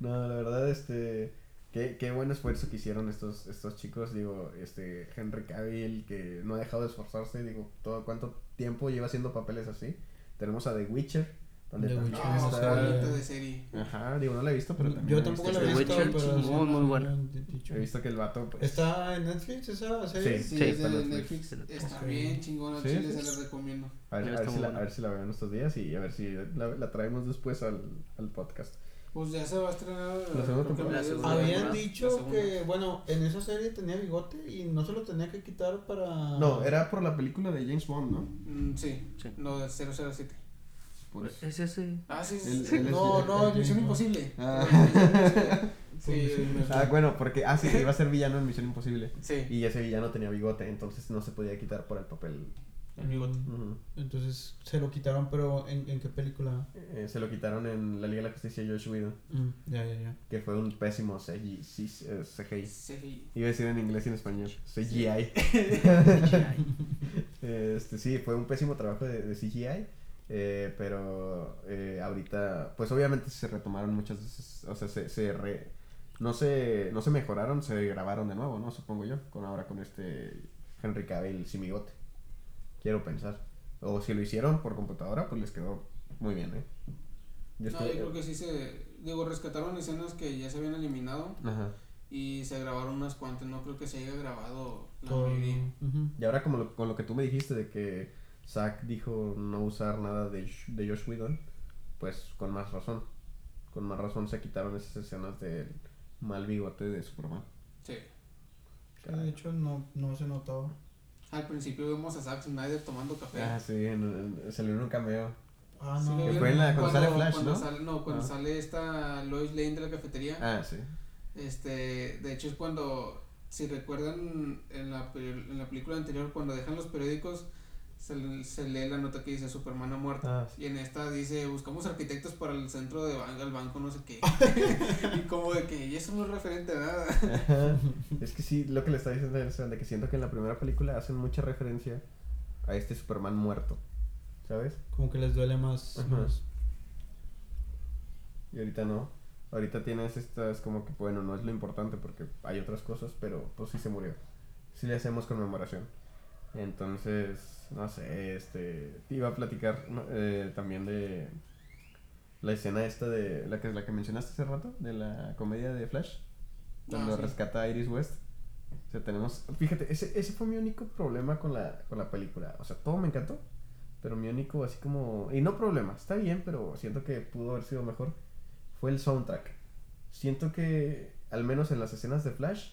No, la verdad, este. Qué, qué buen esfuerzo que hicieron estos, estos chicos. Digo, este. Henry Cavill, que no ha dejado de esforzarse. Digo, todo cuánto tiempo lleva haciendo papeles así. Tenemos a The Witcher, donde The Witcher, No, está. de serie. Ajá, digo, no la he visto, pero también. Yo tampoco la he visto, Witcher, pero muy, sí muy buena. He visto que el vato, pues. ¿Está en Netflix esa serie? Sí. Sí, es está en Netflix. Netflix. Está Ok. bien chingona, Sí, chile sí. se la recomiendo. A ver, a ver si la, a ver si la veo en estos días y a ver si la, la traemos después al, al podcast. Pues ya se va a estrenar La segunda creo que temporada. mediados de segunda Habían temporada. la dicho segunda. que, bueno, en esa serie tenía bigote y no se lo tenía que quitar para... No, era por la película de James Bond, ¿no? Mm, sí, Sí. no, del 007. Por eso. Es ese. Ah, sí, sí. es- No, él- no, él- Misión Imposible. Ah. Sí, Ah, bueno, porque. Ah, sí, iba a ser villano en Misión Imposible. sí. Y ese villano tenía bigote, entonces no se podía quitar por el papel. El bigote. Ujú. Entonces se lo quitaron, pero ¿en, en qué película? Eh, se lo quitaron en La Liga de la Justicia Josh Whedon, Mm, ya, ya, ya. que fue un pésimo CGI. eh, CGI. Sí. Iba a decir en inglés y en español. CGI. Este, sí, fue un pésimo trabajo de, de CGI. eh, pero eh, ahorita, pues obviamente se retomaron muchas veces, o sea, se, se re- no se, no se mejoraron, se grabaron de nuevo, ¿no? Supongo yo, con ahora con este Henry Cavill sin bigote. Quiero pensar. O si lo hicieron por computadora, pues les quedó muy bien, ¿eh? Yo No, yo creo que sí se. Digo, rescataron escenas que ya se habían eliminado Ajá. y se grabaron unas cuantas. No creo que se haya grabado la mayoría. Ujú. Y ahora como lo- con lo que tú me dijiste de que Zack dijo no usar nada de, de Josh Whedon, pues con más razón. Con más razón se quitaron esas escenas del mal bigote de Superman. Sí. Sí, de hecho no, no se notaba. Al principio vemos a Zack Snyder tomando café. Ah, sí, en- en- salió en un cameo. Ah, Sí, no. vieron fue en la- cuando sale Flash, cuando ¿no? Sale, no, cuando Ah. sale esta Lois Lane de la cafetería. Ah, sí. Este, de hecho es cuando, si recuerdan en la, en la película anterior, cuando dejan los periódicos, se, se lee la nota que dice Superman ha muerto. Ah, sí. Y en esta dice, buscamos arquitectos para el centro de banco, el banco, no sé qué. y como de que, y eso no es referente a nada. Ajá. es que sí, lo que le está diciendo es de que siento que en la primera película hacen mucha referencia a este Superman muerto. ¿Sabes? Como que les duele más. Ajá. más. Y ahorita no. Ahorita tienes estas como que, bueno, no es lo importante porque hay otras cosas, pero pues sí se murió. Sí le hacemos conmemoración. Entonces, no sé, este... Te iba a platicar eh, también de la escena esta de la que, la que mencionaste hace rato, de la comedia de Flash, cuando Ah, sí. rescata a Iris West. O sea, tenemos... Fíjate, ese, ese fue mi único problema con la, con la película. O sea, todo me encantó. Pero mi único, así como. Y no problema, está bien, pero siento que pudo haber sido mejor. Fue el soundtrack. Siento que, al menos en las escenas de Flash,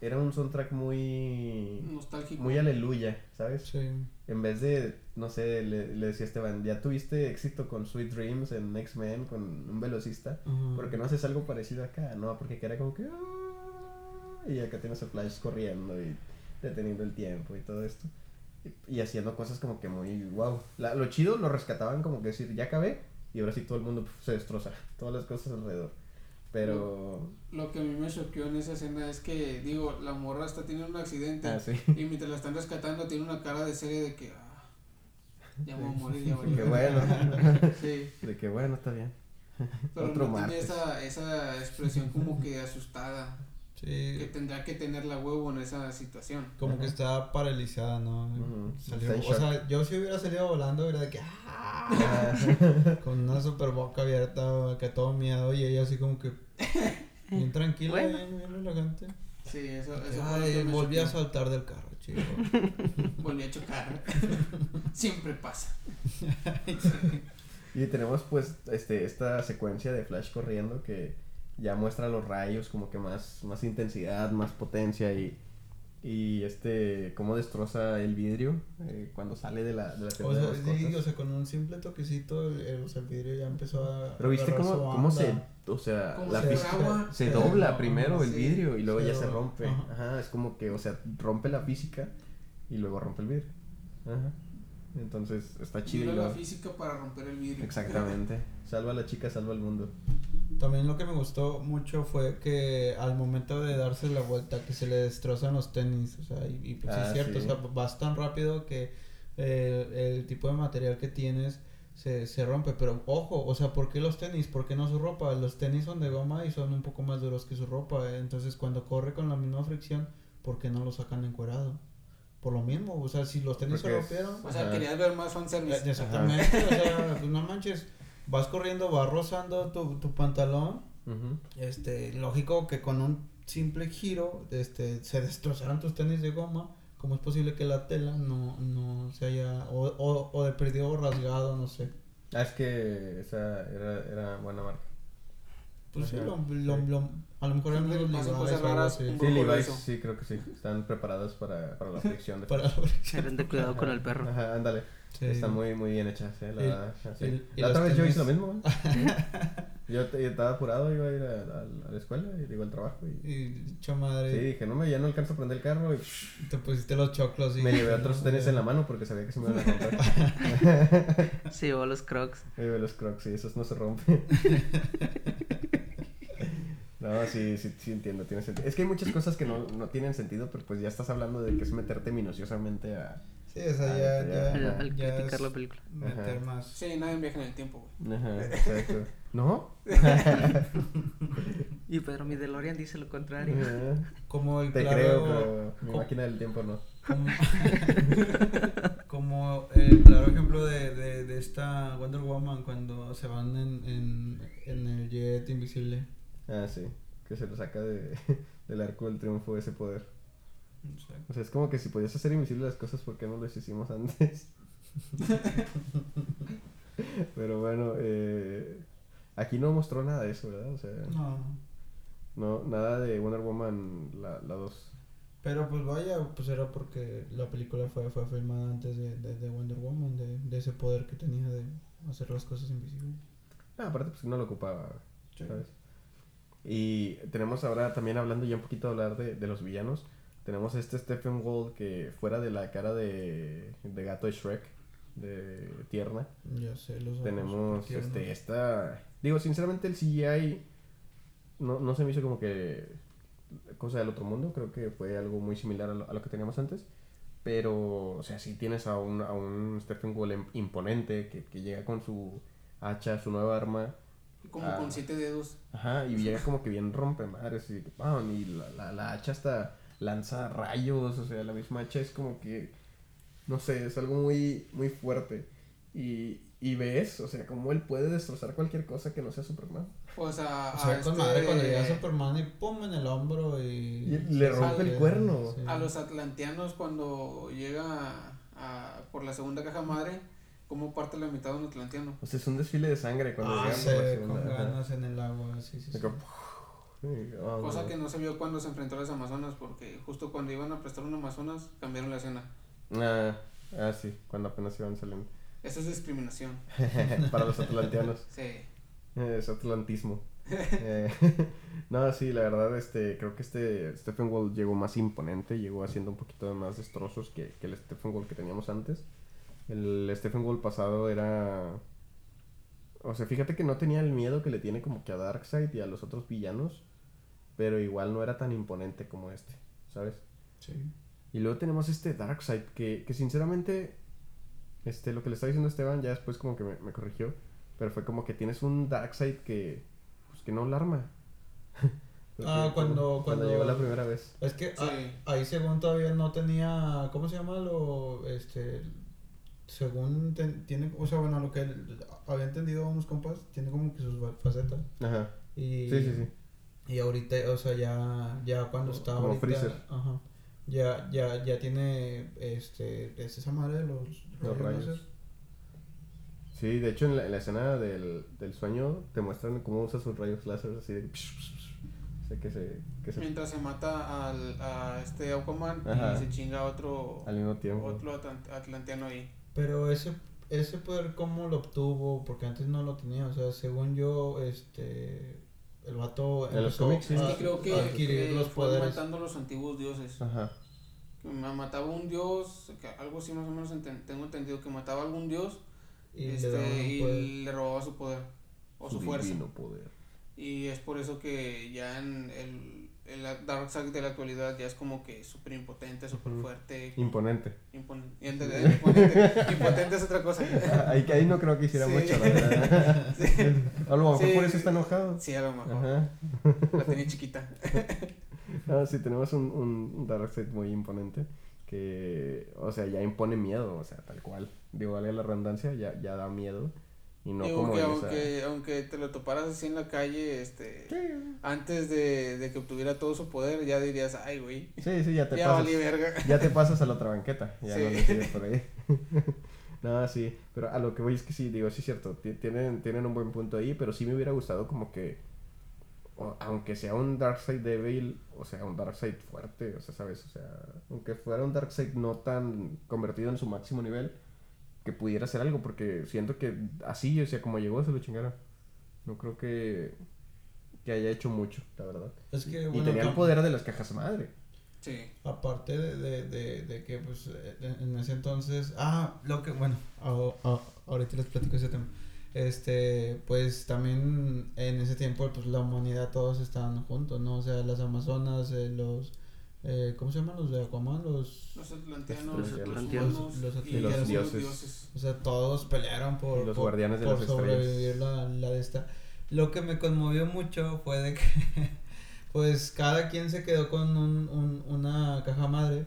era un soundtrack muy. Nostálgico. Muy aleluya, ¿sabes? Sí. En vez de, no sé, le, le decía a Esteban, ya tuviste éxito con Sweet Dreams en X-Men, con un velocista. Porque no haces algo parecido acá, no, porque era como que. "Ah", Y acá tienes a Flash corriendo y deteniendo el tiempo y todo esto. Y, y haciendo cosas como que muy wow. La- lo chido lo rescataban como que decir, ya acabé. Y ahora sí todo el mundo pf, se destroza. Todas las cosas alrededor. Pero. Lo que a mí me choqueó en esa escena es que, digo, la morra está teniendo un accidente. Ah, sí. Y mientras la están rescatando, tiene una cara de serie de que. ah, ya voy a morir, ya voy a Qué morir. bueno. Sí, De que bueno, está bien. pero Otro no tiene esa, esa expresión como que asustada. Que tendrá que tener la huevo en esa situación. Como que está paralizada, ¿no? Salió- o shock. sea, yo si hubiera salido volando, hubiera de que. ¡ah! Con una super boca abierta, que todo miedo, y ella así como que. Bien tranquila, Bueno. bien, bien relajante. Sí, eso, eso Ay, volví a saltar del carro, chico. Volví a chocar. Siempre pasa. Y tenemos pues este esta secuencia de Flash corriendo que ya muestra los rayos como que más más intensidad, más potencia y y este cómo destroza el vidrio eh, cuando sale de la de la O sea, sí, o sea, con un simple toquecito, el, el- o sea, el vidrio ya empezó a. Pero viste cómo, cómo se o sea, la fuera física se dobla no, primero el sí. vidrio y luego Se ya se rompe. Ajá. Ajá, es como que, o sea, rompe la física y luego rompe el vidrio. Ajá. Entonces, está chido y la física para romper el vidrio. Exactamente. Salva a la chica, salva al mundo. También lo que me gustó mucho fue que al momento de darse la vuelta, que se le destrozan los tenis, o sea, y, y pues sí Ah, es cierto, sí. o sea, vas tan rápido que eh, el tipo de material que tienes se, se rompe, pero ojo, o sea, ¿por qué los tenis? ¿Por qué no su ropa? Los tenis son de goma y son un poco más duros que su ropa, eh, entonces cuando corre con la misma fricción, ¿por qué no lo sacan encuerado? Por lo mismo, o sea, si los tenis Porque se es- rompieron, O sea, querías ver más eh, fanservice. Exactamente, o sea, pues no manches, vas corriendo, vas rozando tu, tu pantalón, Ujú. este, lógico que con un simple giro, este, se destrozaron tus tenis de goma, ¿cómo es posible que la tela no, no se haya, o, o, o de perdido rasgado, no sé? Ah, es que esa era, era buena marca. Pues sí, lo, lo, sí. lo- a lo mejor eran Siempre los cosas raras, Sí, de Levi's, sí, creo que sí. Están preparadas para, para la fricción de Para la fricción. Ten de cuidado con el perro. Ajá, ándale. Sí. Están muy, muy bien eh. La, verdad, sí. y- y La otra vez yo hice lo mismo, yo, te- yo estaba apurado, iba a ir a, a- a la escuela y digo al trabajo. Y, Y hecho sí, dije, no, me, ya no alcanzo a prender el carro. Y te pusiste los choclos y... me llevé otros tenis en la mano porque sabía que se me iban a romper. Se llevó los crocs. me llevé los crocs y esos no se rompen. No, sí, sí, sí entiendo, tiene sentido. Es que hay muchas cosas que no, no tienen sentido, pero pues ya estás hablando de que es meterte minuciosamente a... Sí, o sea, ya, ya. ya, Al, al ya criticar es la película. meter Ajá. más... Sí, nadie viaja en el tiempo, güey. Ajá, exacto. ¿No? Y Pedro, mi DeLorean dice lo contrario. Ajá. Como el Te claro... creo, pero mi máquina del tiempo no. Como, como el claro ejemplo de, de, de esta Wonder Woman cuando se van en, en, en el jet invisible. Ah, sí. Que se lo saca de, del arco del triunfo ese poder. O sea, O sea, es como que si podías hacer invisible las cosas, ¿por qué no las hicimos antes? Pero bueno, eh, aquí no mostró nada de eso, ¿verdad? O sea, no. no, nada de Wonder Woman la, la 2. Pero pues vaya, pues era porque la película fue, fue filmada antes de, de, de Wonder Woman, de, de ese poder que tenía de hacer las cosas invisibles. Ah, aparte, pues no lo ocupaba, Sí. ¿sabes? Y tenemos ahora también hablando ya un poquito de hablar de, de los villanos. Tenemos este Stephen Wall que fuera de la cara de, de gato de Shrek, de tierna. Ya sé, los Tenemos este esta digo sinceramente el CGI no, no se me hizo como que cosa del otro mundo creo que fue algo muy similar a lo, a lo que teníamos antes pero o sea si tienes a un, a un Stephen Wall im- imponente que, que llega con su hacha su nueva arma Como Ah. con siete dedos. ajá y llega como que bien rompe madres y, ¡pam! y la, la, la hacha hasta lanza rayos o sea la misma hacha es como que no sé es algo muy muy fuerte y, y ves, o sea, cómo él puede destrozar cualquier cosa que no sea Superman. O sea, O sea, a, con este- madre cuando llega Superman y pum en el hombro y... Y le rompe el cuerno. Sí. a los atlanteanos cuando llega a, por la segunda caja madre, ¿cómo parte la mitad de un atlanteano? O sea, es un desfile de sangre cuando Ah, llegan sí, por la con segunda. ajá. ganas en el agua, sí, sí, sí. Ah, Cosa no. que no se vio cuando se enfrentó a las Amazonas, porque justo cuando iban a prestar un Amazonas, cambiaron la escena. Ah, ah, sí, cuando apenas iban saliendo. Eso es discriminación. Para los atlanteanos. Sí. Eh, Es atlantismo. Eh, no, sí, la verdad, este, creo que este Stephen Wall llegó más imponente, llegó haciendo un poquito más destrozos que, que el Stephen Wall que teníamos antes. El Stephen Wall pasado era... O sea, fíjate que no tenía el miedo que le tiene como que a Darkseid y a los otros villanos, pero igual no era tan imponente como este, ¿sabes? Sí. Y luego tenemos este Darkseid que, que sinceramente, este, lo que le está diciendo Esteban ya después como que me, me corrigió, pero fue como que tienes un Darkseid que, pues que no alarma. Porque Ah, cuando- cuando- llegó la primera vez. Es que Sí. ah, ahí según todavía no tenía, ¿cómo se llama? Lo, este, según ten- tiene, o sea, bueno, lo que había entendido unos compas, tiene como que sus fa- facetas. Ajá. Y, Sí, sí, sí. Y ahorita, o sea, ya, ya cuando está como ahorita, Freezer. ajá, ya, ya, ya tiene, este, es esa madre de los, Los rayos. láser. Sí, de hecho en la, en la escena del, del sueño te muestran cómo usa sus rayos láser así de... O sea, que se... Que se Mientras se mata al, a este Aquaman Ajá. y se chinga a otro, al mismo tiempo. otro atlant- atlanteano ahí. Pero ese, ese poder, ¿cómo lo obtuvo? Porque antes no lo tenía, o sea, según yo, este, el vato En los cómics, sí. Es a- que creo que adquirir eh, los fue poderes. matando a los antiguos dioses. Ajá. Mataba un dios, que algo así más o menos enten- tengo entendido, que mataba a algún dios Y este, le y le robaba su poder o su fuerza. divino poder. Y es por eso que ya en el, el Darkseid de la actualidad ya es como que súper impotente, súper fuerte. Imponente. Impon- y ente- imponente. Impotente es otra cosa. Ahí, que ahí no creo que hiciera Sí. mucho, la verdad. Sí, A lo mejor Sí. por eso está enojado. sí, a lo mejor. Ajá. La tenía chiquita. No, sí, tenemos un, un Darkseid muy imponente que, o sea, ya impone miedo, o sea, tal cual. Digo, vale la redundancia, ya, ya da miedo. Y no Digo como que esa- aunque, aunque te lo toparas así en la calle, este, Sí, antes de, de que obtuviera todo su poder, ya dirías, ay, güey, sí, sí, ya te ya pasas. valí verga. Ya te pasas a la otra banqueta, ya Sí. no le sigues por ahí. no, sí, pero a lo que voy es que sí, digo, sí es cierto, ti- tienen, tienen un buen punto ahí, pero sí me hubiera gustado como que, o- aunque sea un Darkseid débil, o sea, un Darkseid fuerte, o sea, ¿sabes? O sea, aunque fuera un Darkseid no tan convertido en su máximo nivel, que pudiera hacer algo, porque siento que así, o sea, como llegó, se lo chingaron. No creo que, que haya hecho mucho, la verdad. Es que, y bueno, tenía el poder de las cajas madre. Sí. Aparte de, de, de, de que, pues, en ese entonces. Ah, lo que. Bueno, a- a- ahorita les platico ese tema. Este, pues también en ese tiempo, pues la humanidad todos estaban juntos, ¿no? O sea, las Amazonas, eh, los. Eh, ¿Cómo se llaman los de Aquaman? Los. Los atlanteanos, Los los, atlanteanos. Los- y, y los los dioses. dioses. O sea, todos pelearon por, los por- guardianes de por las sobrevivir la, la de esta. Lo que me conmovió mucho fue de que, pues, cada quien se quedó con un, un- una caja madre.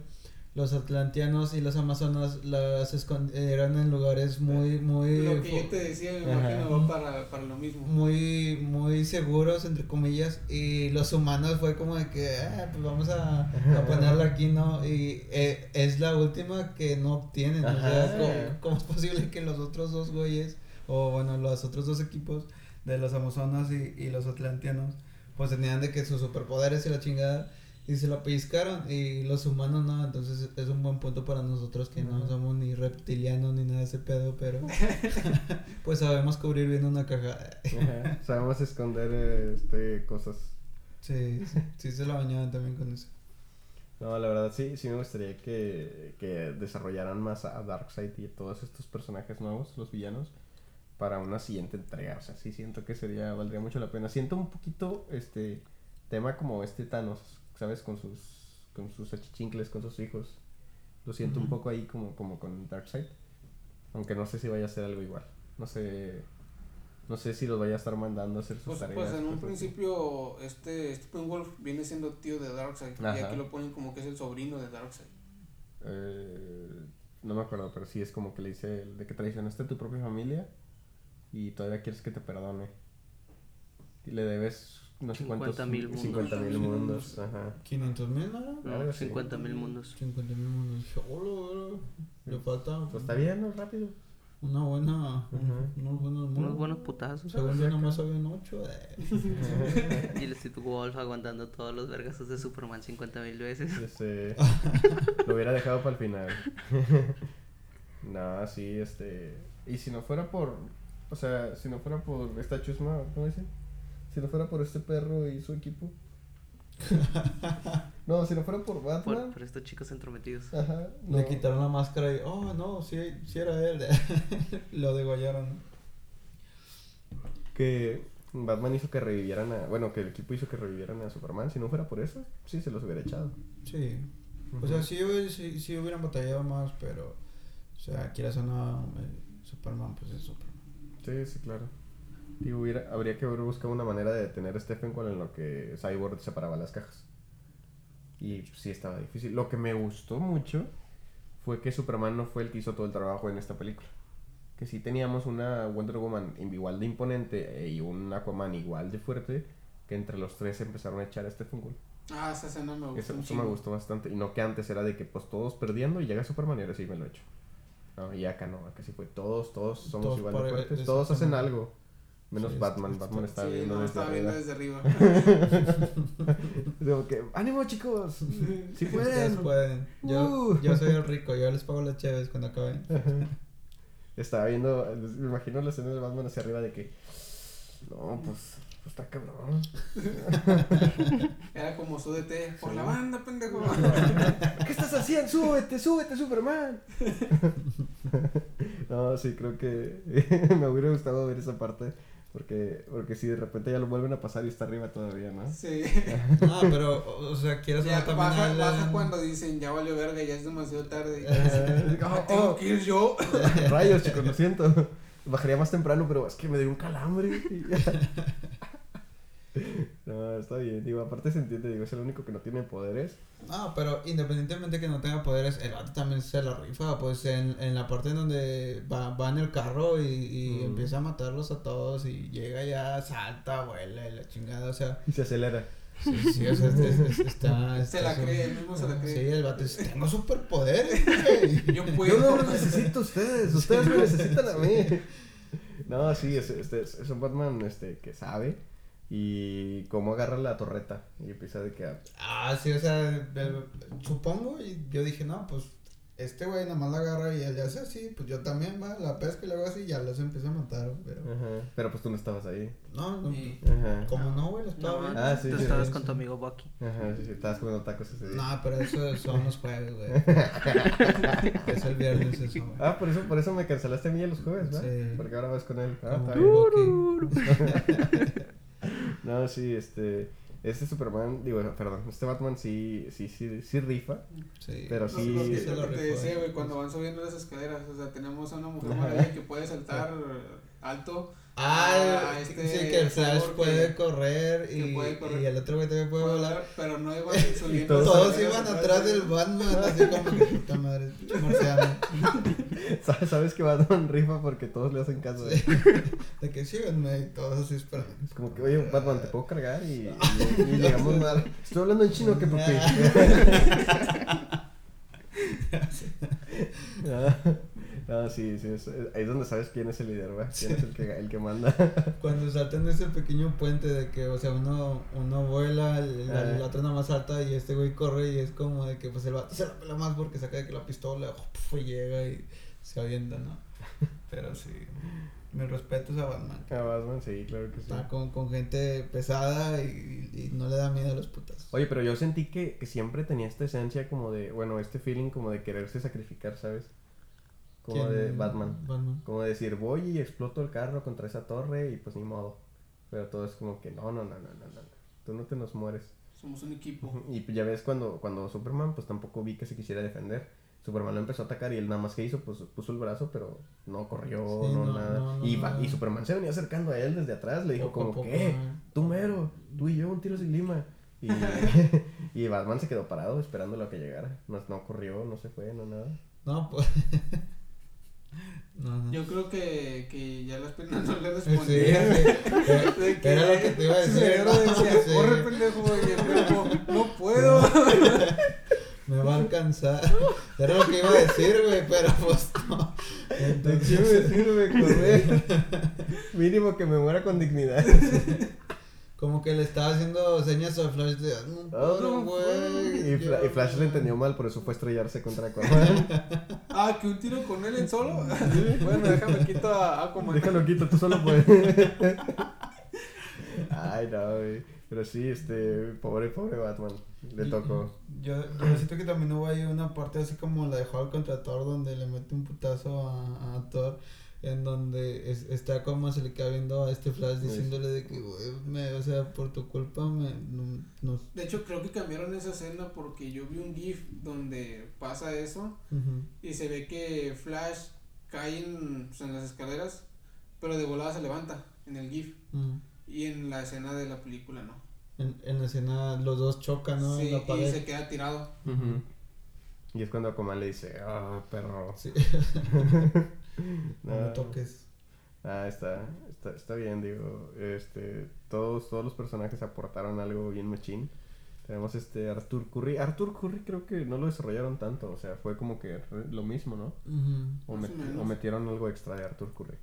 Los atlanteanos y los amazonas las escondieron en lugares muy, muy, Lo que yo te decía, me imagino, para, para lo mismo. muy, muy seguros, entre comillas, y los humanos fue como de que, ah, pues vamos a, a ponerla aquí, ¿no? Y eh, es la última que no obtienen, o sea. ¿cómo, cómo es posible que los otros dos güeyes, o bueno, los otros dos equipos de los amazonas y, y los atlanteanos, pues tenían de que sus superpoderes y la chingada, y se la pellizcaron, y los humanos no, entonces es un buen punto para nosotros que no somos ni reptilianos ni nada de ese pedo, pero pues sabemos cubrir bien una caja. Ajá. Sabemos esconder este, cosas. Sí, sí, sí se la bañaban también con eso. No, la verdad sí, sí me gustaría que, que desarrollaran más a Darkseid y todos estos personajes nuevos, los villanos, para una siguiente entrega. O sea, sí siento que sería, valdría mucho la pena. Siento un poquito este tema como este Thanos, ¿sabes? Con sus, con sus achichincles, con sus hijos. Lo siento un poco ahí como, como con Darkseid. Aunque no sé si vaya a ser algo igual. No sé. No sé si los vaya a estar mandando a hacer sus Pues, tareas. pues en un así. principio, este Steppenwolf viene siendo tío de Darkseid. Y aquí lo ponen como que es el sobrino de Darkseid. Eh, no me acuerdo, pero sí es como que le dice de que traicionaste a tu propia familia y todavía quieres que te perdone. Y le debes no sé cuántos 50,000 mundos. 50 mil 50,000 mundos. Ajá. 500 mil, ¿no? Algo así. 50 mil mundos. 50 mil monos. Hola, hola. Le falta Pues está bien, ¿no? Rápido. una buena. Ujú. Unos buenos Unos monos. buenos putazos. Según yo, nomás habían 8. Y el Steve Wolf aguantando todos los vergazos de Superman 50 mil veces. Este, lo hubiera dejado para el final. no, sí, este. Y si no fuera por. O sea, si no fuera por esta chusma, ¿cómo dice? Si no fuera por este perro y su equipo. no, si no fuera por Batman. por estos chicos entrometidos. Ajá. No. Le quitaron la máscara y. Oh, no, sí, sí era él. Lo degollaron. Que Batman hizo que revivieran a. Bueno, que el equipo hizo que revivieran a Superman. Si no fuera por eso, sí se los hubiera echado. Sí. O sea, sí, sí, sí hubieran batallado más, pero. O sea, quieras o no, Superman, pues es Superman. Sí, sí, claro. Digo, hubiera, habría que haber buscado una manera de detener a Stephen con en lo que Cyborg separaba las cajas. Y sí estaba difícil. Lo que me gustó mucho fue que Superman no fue el que hizo todo el trabajo en esta película. Que sí teníamos una Wonder Woman igual de imponente eh, y un Aquaman igual de fuerte, que entre los tres empezaron a echar a Stephen Wolf. Ah, esa escena me gustó. Eso, eso me gustó bastante. Y no que antes era de que pues todos perdiendo y llega Superman y ahora sí me lo echo. No, y acá no, acá sí fue todos, todos somos Todos igual de fuertes, todos hacen algo. Menos Sí, Batman, está- Batman está Sí, viendo no, desde estaba viendo arriba. desde arriba. Digo que, ánimo chicos, si Ustedes pueden. pueden. Yo, Uh. yo soy el rico, yo les pago las chaves cuando acaben. Estaba viendo, me imagino la escena de Batman hacia arriba de que, no, pues, pues está cabrón. Era como DT. Por Sí. la banda, pendejo. ¿Qué estás haciendo? Súbete, súbete, Superman. no, sí, creo que me hubiera gustado ver esa parte. Porque, porque si de repente ya lo vuelven a pasar y está arriba todavía, ¿no? Sí. No, pero, o sea, quieres Ya, baja, al- baja cuando dicen ya valió verga, ya es demasiado tarde. Ah, Tengo oh, que ir yo. Rayos, chicos, lo siento. Bajaría más temprano, pero es que me dio un calambre. No, está bien. Digo, aparte se entiende, digo, es el único que no tiene poderes. No, pero independientemente que no tenga poderes, el vato también se la rifa. Pues en, en la parte en donde va, va en el carro y, y Mm. empieza a matarlos a todos y llega ya, salta, vuela y la chingada. O sea, Y se acelera. sí, sí, o sea, es- es- es- está, Se está la su- cree, él mismo se la cree. Sí, el vato dice: Tengo superpoderes, güey. Yo puedo. Yo no los necesito a ustedes, ustedes me necesitan a mí. No, sí, es, este, es, es un Batman este, que sabe y cómo agarra la torreta y empieza de que... Ah, sí, o sea, supongo, y yo dije, no, pues este güey nomás la agarra y él le hace así, pues yo también, va, la pesca y luego así, ya los empieza a matar, pero... Ajá. Pero pues tú no estabas ahí. No, no, Ajá. como no, güey, lo estaba No, viendo. Ah, sí, tú sí, estabas sí, con sí. tu amigo Bucky. Ajá, sí, sí, estabas comiendo tacos ese día. No, pero eso son los jueves, güey. es el viernes eso, güey. Ah, por eso, por eso me cancelaste a mí los jueves, ¿no? Sí. Porque ahora vas con él. Ah, Como está bien. No, sí, este... Este Superman, digo, perdón, este Batman sí, sí, sí, sí rifa. Sí. Pero No, sí- lo que, se lo que te decía, güey, cuando van subiendo las escaleras, o sea, tenemos a una mujer maravilla que puede saltar alto. Ah, a sí, este sí, que el Flash puede correr y, puede correr. y el otro güey también puede puede volar. volar, pero no iban subiendo. todos- iban atrás del Batman, así como que puta madre, marciano. ¿Sabes, sabes que Batman rifa porque todos le hacen caso. Sí. De que síganme y todos así esperando. Es como que, oye, Batman, ¿te puedo cargar? Y, y, y llegamos mal. Estoy hablando en chino, que papi. Ah, no, sí, sí, es- ahí es donde sabes quién es el líder, ¿verdad? Quién es el que, el que manda. Cuando saltan ese pequeño puente de que, o sea, uno, uno vuela, el, la, Ah. la otra nada más salta y este güey corre y es como de que pues el vato se la pela más porque saca de que la pistola y llega y se avienta, ¿no? Pero sí, mis respetos a Batman. A Batman, sí, claro que sí. Está con, con gente pesada y, y no le da miedo a los putas. Oye, pero yo sentí que, que siempre tenía esta esencia como de, bueno, este feeling como de quererse sacrificar, ¿sabes? Como ¿Quién? de Batman. Batman. Como de decir, voy y exploto el carro contra esa torre y pues ni modo. Pero todo es como que, no, no, no, no, no, no. no. Tú no te nos mueres. Somos un equipo. Y ya ves cuando, cuando Superman, pues tampoco vi que se quisiera defender. Superman lo empezó a atacar y él nada más que hizo, pues puso el brazo, pero no corrió, Sí, no, no, nada. no, no, y, y Superman se venía acercando a él desde atrás, le dijo Poco a como, poco, ¿qué? eh. Tú mero, tú y yo, un tiro sin lima. Y, y Batman se quedó parado esperando lo que llegara. No, no corrió, no se fue, no nada. No, pues. no, no. Yo creo que, que ya las piernas no le Sí, respondían. sí. De Era lo que te iba a decir, ¿no? decía, Sí. corre pendejo, y el cuerpo, no puedo. Me va a alcanzar. Era lo que iba a decir, güey, pero pues no. ¿De qué me Entonces, sirve correr? Mínimo que me muera con dignidad. Como que le estaba haciendo señas a Flash de. No, puedo, güey. y, Fla- y Flash le entendió mal, por eso fue a estrellarse contra Aquaman. Ah, que un tiro con él en solo. bueno, déjame quito a Aquaman. Déjalo quito, tú solo puedes. Ay, no, güey. Pero sí, este, pobre, pobre Batman. Le tocó. Yo, yo siento que también hubo ahí una parte así como la de Hulk contra Thor, donde le mete un putazo a, a Thor. En donde es- está como se le queda viendo a este Flash diciéndole de que, güey, me- o sea, por tu culpa me, no, no- De hecho, creo que cambiaron esa escena porque yo vi un GIF donde pasa eso y se ve que Flash cae en, pues, en las escaleras, pero de volada se levanta en el GIF. Y en la escena de la película no. En, en la escena los dos chocan, ¿no? sí, en la y se queda tirado. Y es cuando Aquaman le dice, ah, perro. Sí. No. No me toques. Ah, está, está, está bien, digo, este, todos, todos los personajes aportaron algo bien machín. Tenemos este Arthur Curry. Arthur Curry creo que no lo desarrollaron tanto, o sea, fue como que lo mismo, ¿no? O, met- metieron algo extra de Arthur Curry.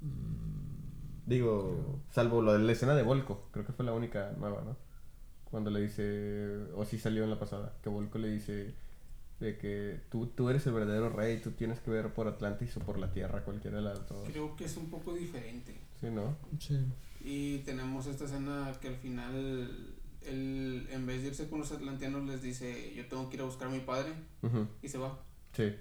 Mm, Digo, salvo lo de la escena de Volko, creo que fue la única nueva, ¿no? Cuando le dice, o sí salió en la pasada, que Volko le dice de que tú, tú eres el verdadero rey, tú tienes que ver por Atlantis o por la Tierra, cualquiera de las dos. Creo que es un poco diferente. Sí, ¿no? Sí. Y tenemos esta escena que al final, él, en vez de irse con los atlanteanos, les dice: Yo tengo que ir a buscar a mi padre. Y se va. Sí.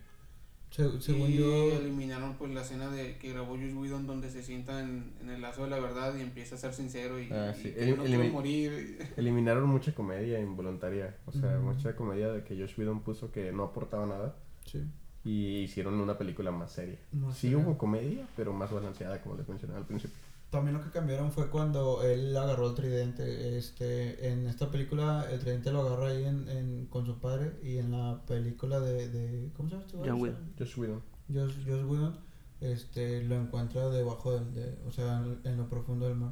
Se- según y yo. eliminaron pues la escena de que grabó Josh Whedon donde se sienta en, en el lazo de la verdad y empieza a ser sincero y, Ah, y sí. Elim- no elimi- morir. Eliminaron mucha comedia involuntaria. O sea, Ujú. mucha comedia de que Josh Whedon puso que no aportaba nada. Sí. Y hicieron una película más seria. Más sí seria. hubo comedia, pero más balanceada, como les mencionaba al principio. También lo que cambiaron fue cuando él agarró el tridente. Este, en esta película el tridente lo agarra ahí en, en- con su padre y en la película de, de ¿cómo se llama? este? John Whedon. Josh Whedon. Josh, Josh Whedon, este, lo encuentra debajo del, de, o sea, en, en lo profundo del mar.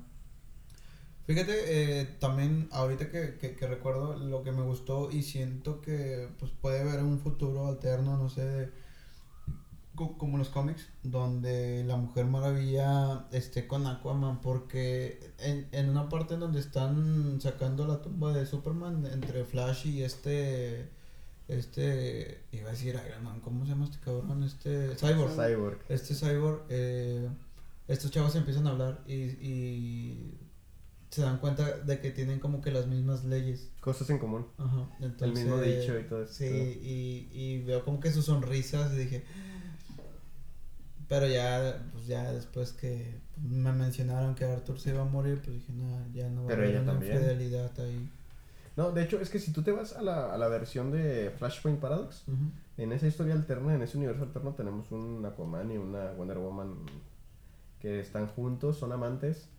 Fíjate, eh, también ahorita que, que, que recuerdo lo que me gustó y siento que pues puede haber un futuro alterno, no sé, de, co- como los cómics, donde la Mujer Maravilla esté con Aquaman, porque en, en una parte en donde están sacando la tumba de Superman entre Flash y este, este, iba a decir Iron Man, ¿cómo se llama este cabrón? Este, Cyborg. Cyborg. Este Cyborg, eh, estos chavos empiezan a hablar y, y se dan cuenta de que tienen como que las mismas leyes. Cosas en común. Ajá, El mismo dicho y todo eso. Sí, y, y veo como que sus sonrisas y dije... Pero ya, pues ya después que me mencionaron que Arthur se iba a morir, pues dije, no, ya no va Pero a haber ella una también. infidelidad ahí. No, de hecho, es que si tú te vas a la, a la versión de Flashpoint Paradox, en esa historia alterna, en ese universo alterno, tenemos un Aquaman y una Wonder Woman que están juntos, son amantes.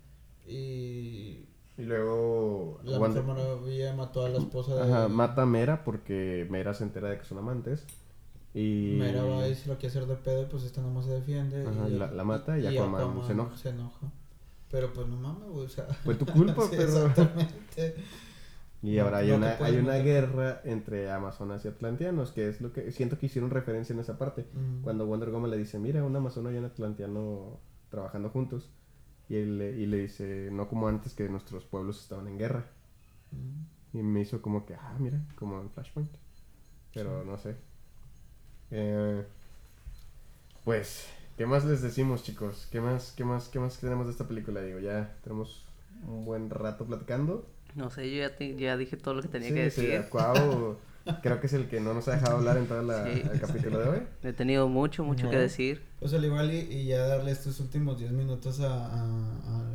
Y Y luego la Wonder- Maravilla mató a la esposa de... Ajá, mata a Mera porque Mera se entera de que son amantes. Y Mera va y se lo quiere hacer de pedo, pues esta nomás se defiende. Ajá, la- la mata y Aquaman se enoja. se enoja. Pero pues no mames, güey, o sea... Fue tu culpa, sí, perro. Exactamente. Y No- ahora hay no una, hay una guerra entre amazonas y atlanteanos, que es lo que siento que hicieron referencia en esa parte. Mm. Cuando Wonder Woman le dice, mira, un amazono y un atlanteano trabajando juntos. Y, él, le- y le dice, no como antes que nuestros pueblos estaban en guerra. Mm. Y me hizo como que, ah, mira, como en Flashpoint. Pero no sé. Eh, pues, ¿qué más les decimos, chicos? ¿Qué más, qué más, qué más tenemos de esta película? Digo, ya tenemos un buen rato platicando. No sé, yo ya, te- ya dije todo lo que tenía Sí, que sí, decir. Cuau, creo que es el que no nos ha dejado hablar en todo la- Sí. el capítulo de hoy. He tenido mucho, mucho que Ajá. decir. Pues al igual y, y ya darle estos últimos 10 minutos a, a-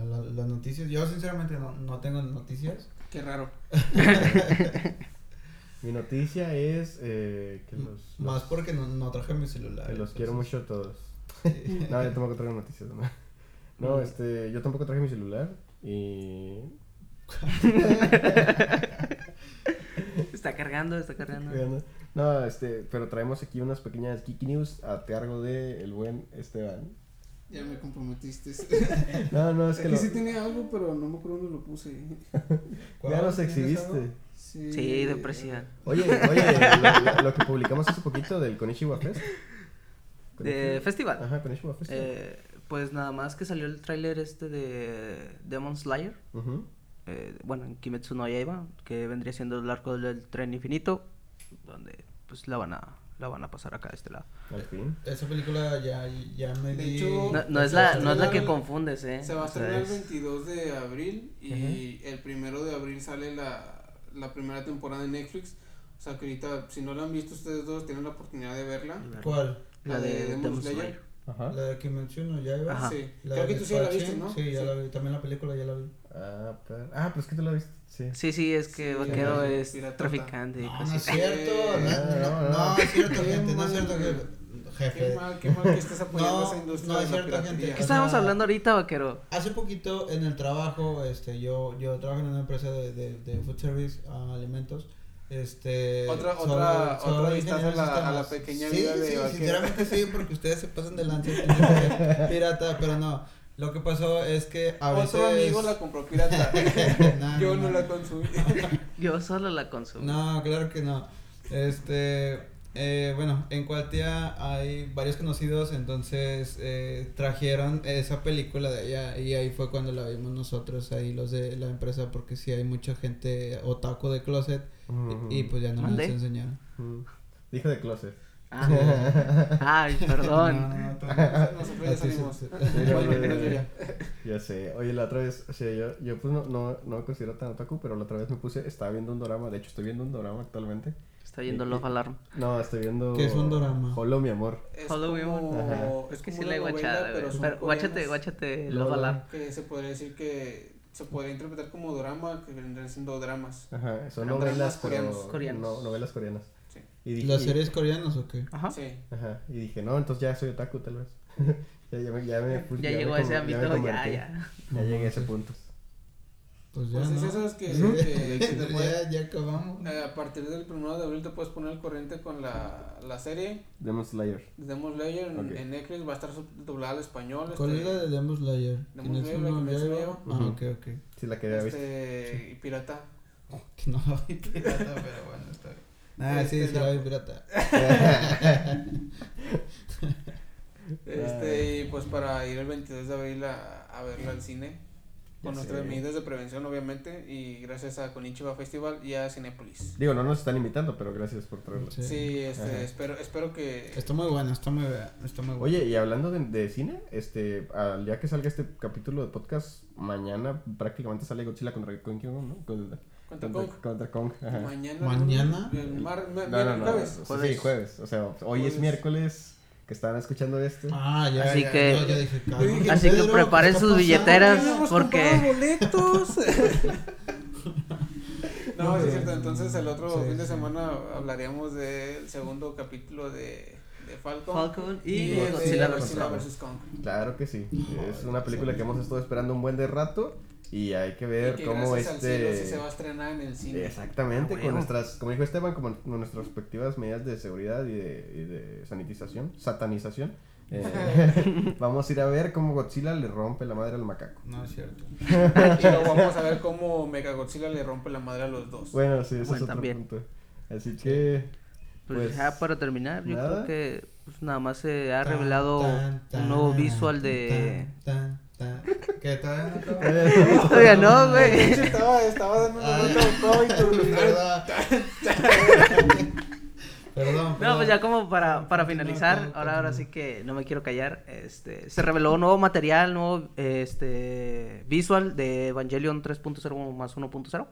a la- las noticias. Yo sinceramente no, no tengo noticias. Qué raro. Mi noticia es eh, que los, Más los- porque no, no traje mi celular. que los quiero mucho a todos. sí. No, yo tampoco traigo noticias. No, no Mm. este, yo tampoco traje mi celular y... Está cargando, está cargando. No, este, pero traemos aquí unas pequeñas Geeky News a cargo de el buen Esteban. Ya me comprometiste. No, no, es que Aquí lo, sí tenía algo, pero no me acuerdo dónde lo puse. Ya nos ¿Tienes exhibiste. Sí, Sí, depresión. Oye, oye, lo, lo- lo que publicamos hace poquito del Konishiwa Fest. De festival. Ajá, Konishiwa Fest. Eh, pues nada más que salió el tráiler este de Demon Slayer. Eh, bueno, en Kimetsu no Yaiba, que vendría siendo el arco del tren infinito, donde pues la van a la van a pasar acá a este lado. Al fin. Esa película ya, ya me De di. hecho, No, no es la no es la que confundes, eh. Se va a O sea, estrenar el es- 22 de abril y el primero de abril sale la, la primera temporada de Netflix. O sea que ahorita, si no la han visto ustedes dos, tienen la oportunidad de verla. ¿Cuál? La de Demon Demon Slayer. Slayer. Ajá. La de que menciono, ya iba. Ajá. Sí, La creo que de tú sí la viste, ¿no? Sí, ya la vi. También la película ya la vi. Ah, pero... ah, pues que tú la viste. Sí. Sí, sí, es que Sí, Vaquero la- es traficante y No, no es cierto. Eh, No, no, no, no, no. es cierto, gente. No es cierto, güey. Jefe. Qué mal, qué mal que estés apoyando No, esa industria no es cierto, gente. ¿Qué O estábamos sea, hablando ahorita, Vaquero? Hace poquito en el trabajo, este, yo, yo trabajo en una empresa de, de, de food service a alimentos. Este, Otra- soy- otra- vistazo ingeniero a la- a pequeña Sí, vida de sí, vaquero. sinceramente sí, porque ustedes se pasan de lanza, pirata, pero no. Lo que pasó es que a veces... Otro amigo la compró pirata. No, Yo no, no no. la consumí. Yo solo la consumo. No, claro que no. Este, eh, bueno, en Cuatia hay varios conocidos, entonces eh, trajeron esa película de allá y ahí fue cuando la vimos nosotros, ahí los de la empresa, porque sí hay mucha gente otaku de closet y, y, pues ya no ¿Mandé? nos enseñaron. Dijo de closet. Ah, ay, perdón. No, Nosotros sí Bueno. Ya sé. Oye, la otra vez, o sea, yo, yo pues no, no, no me considero tan otaku, pero la otra vez me puse, estaba viendo un drama, de hecho estoy viendo un drama actualmente. Está viendo Love Alarm. No, estoy viendo. ¿Qué es un dorama? Holo, mi amor. Es Follow me, como, Ajá. es que como sí la he guachado, pero guáchate, coreanas, guáchate Love. Alarm. Que se podría decir que se podría interpretar como drama, que vendrían siendo dramas. Ajá, son novelas coreanos. pero- Coreanos. No, novelas coreanas. Sí. Y dije, ¿Las series coreanas o qué? Ajá. Sí. Ajá, y dije, no, entonces ya soy otaku tal vez. ya, ya me, ya me, Ya me llegó a ese ámbito, ya, ya. Ya llegué a ese punto. Pues ya, Pues es ¿no? eso, es que, Sí. que- que te puede- ya, ya acabamos. eh, a partir del 1 de abril te puedes poner al corriente con la, la serie Demon Slayer. de Demon Slayer en, Ok. en Netflix, va a estar doblada al español. ¿Cuál este, es la de Demon Slayer? Demon ¿Kimetsu Slayer, la Yaiba? Yaiba. Ah, Ujú. ok, ok. Sí, la que había visto. este, y pirata. Que no la vi pirata, pero bueno, está bien. Ah, sí, Este, sí la- la vi pirata. Este, y pues para ir el 22 de abril a, a verla al cine. Con nuestras sé. medidas de prevención, obviamente. Y gracias a Konichiwa Festival y a Cinépolis. Digo, no nos están invitando, pero gracias por traerlo. Sí. Sí, este, espero, espero que. Está muy buena, está muy, está muy buena. Oye, y hablando de, de cine, este, al día que salga este capítulo de podcast, mañana prácticamente sale Godzilla contra King Kong, ¿no? Con- Contra contra, Kong. contra Kong. ajá. Mañana. ¿Mañana? El mar, ma- No, no, no. jueves. Sí, Jueves. jueves. O sea, hoy Jueves. es miércoles que estaban escuchando esto. Ah, ya, Así ya, que- ya dije, Así que Pedro, ¿qué preparen sus billeteras. ¿Por qué no hemos porque- boletos? no, es cierto. Entonces, el otro sí, fin de sí. semana hablaríamos del segundo capítulo de, de Falcon. Falcon y, y Godzilla Godzilla, vs. Kong. Claro que sí. Es una película que hemos estado esperando un buen de rato y hay que Y ver que cómo gracias al cielo este... sí se va a estrenar en el cine. Exactamente, Ah, con nuestras, como dijo Esteban, como con nuestras respectivas medidas de seguridad y de, y de sanitización, satanización. eh, vamos a ir a ver cómo Godzilla le rompe la madre al macaco. No es cierto. Y luego vamos a ver cómo Mechagodzilla le rompe la madre a los dos. Bueno, sí, ese Bueno, es otro también. punto. Así que, Pues, Pues, ya para terminar, yo creo que pues, nada más se ha Tan, revelado tan, un nuevo tan, visual de... ¿Qué tal? Todavía no, De güey. hecho, estaba, estaba dando una Ah. y tu- Verdad. Perdón. No, pues ya como para, para finalizar, ahora, ahora sí que no me quiero callar, este, se reveló nuevo material, nuevo, este, visual de Evangelion 3.0 más 1.0.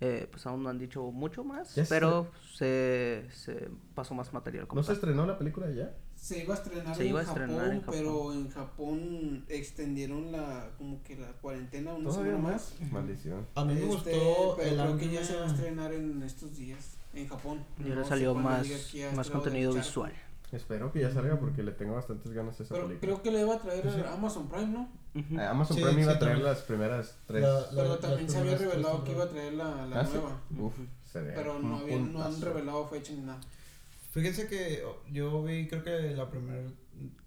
Eh, pues aún no han dicho mucho más, Ya pero se, se pasó más material. ¿no se estrenó la película ya? Se iba a estrenar, Se en, iba a Japón, estrenar en Japón. pero en Japón extendieron la como que la cuarentena una ¿Todavía semana más? Maldición. A mí me Este, gustó pero el creo anime. que ya se va a estrenar en estos días en Japón. Y No ahora sé salió más, más contenido visual. Espero que ya salga porque le tengo bastantes ganas a esa Pero película. creo que le iba a traer Pues sí. a Amazon Prime, ¿no? Ujú. Ah, Amazon Sí, Prime iba sí, a traer también. las primeras tres. La- Pero la- también las se había revelado que iba a traer la, la Ah, sí. nueva. Uf, se ve Pero no, habían, no han revelado fecha ni nada. Fíjense que yo vi, creo que la primera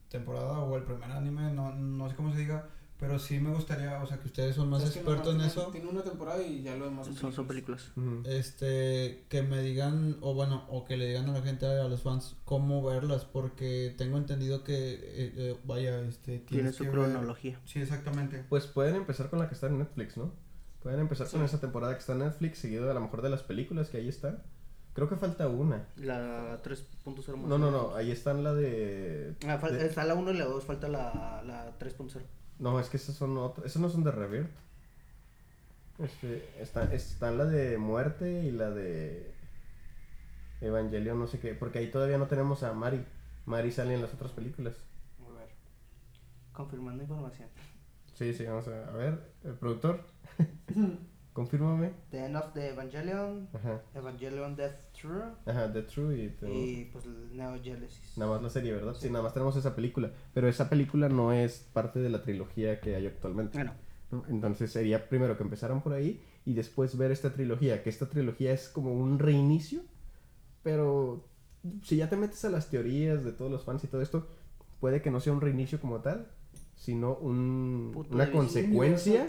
temporada o el primer anime, no, no sé cómo se diga, pero sí me gustaría, o sea, que ustedes son más expertos en tiene- eso, Tiene una temporada y ya lo demás Son, son películas. Este, que me digan, o bueno, o que le digan a la gente, a los fans, cómo verlas, porque tengo entendido que, eh, eh, vaya, este, Tiene su que ver- cronología. Sí, exactamente. Pues pueden empezar con la que está en Netflix, ¿no? Pueden empezar con esa temporada que está en Netflix, seguido a lo mejor de las películas que ahí están. Creo que falta una. La 3.0 más No, no, no, ahí están la de... Ah, fal- de- Está la 1 y la 2, falta la, la 3.0. No, es que esas son otras, esas no son de Rebirth. Este, está, están la de muerte y la de Evangelion, no sé qué, porque ahí todavía no tenemos a Mari. Mari sale en las otras películas. A ver. Confirmando información. Sí, sí, vamos a, a ver, el productor, confírmame. The End of the Evangelion, Ajá, Evangelion Death True ajá, The True y... tenemos- y pues el Neo Genesis. Nada más la serie, ¿verdad? Sí. Sí. nada más tenemos esa película. Pero esa película no es parte de la trilogía que hay actualmente. Bueno, ¿no? Entonces sería primero que empezaran por ahí y después ver esta trilogía. Que esta trilogía es como un reinicio. Pero si ya te metes a las teorías de todos los fans y todo esto, puede que no sea un reinicio como tal, sino un, una consecuencia.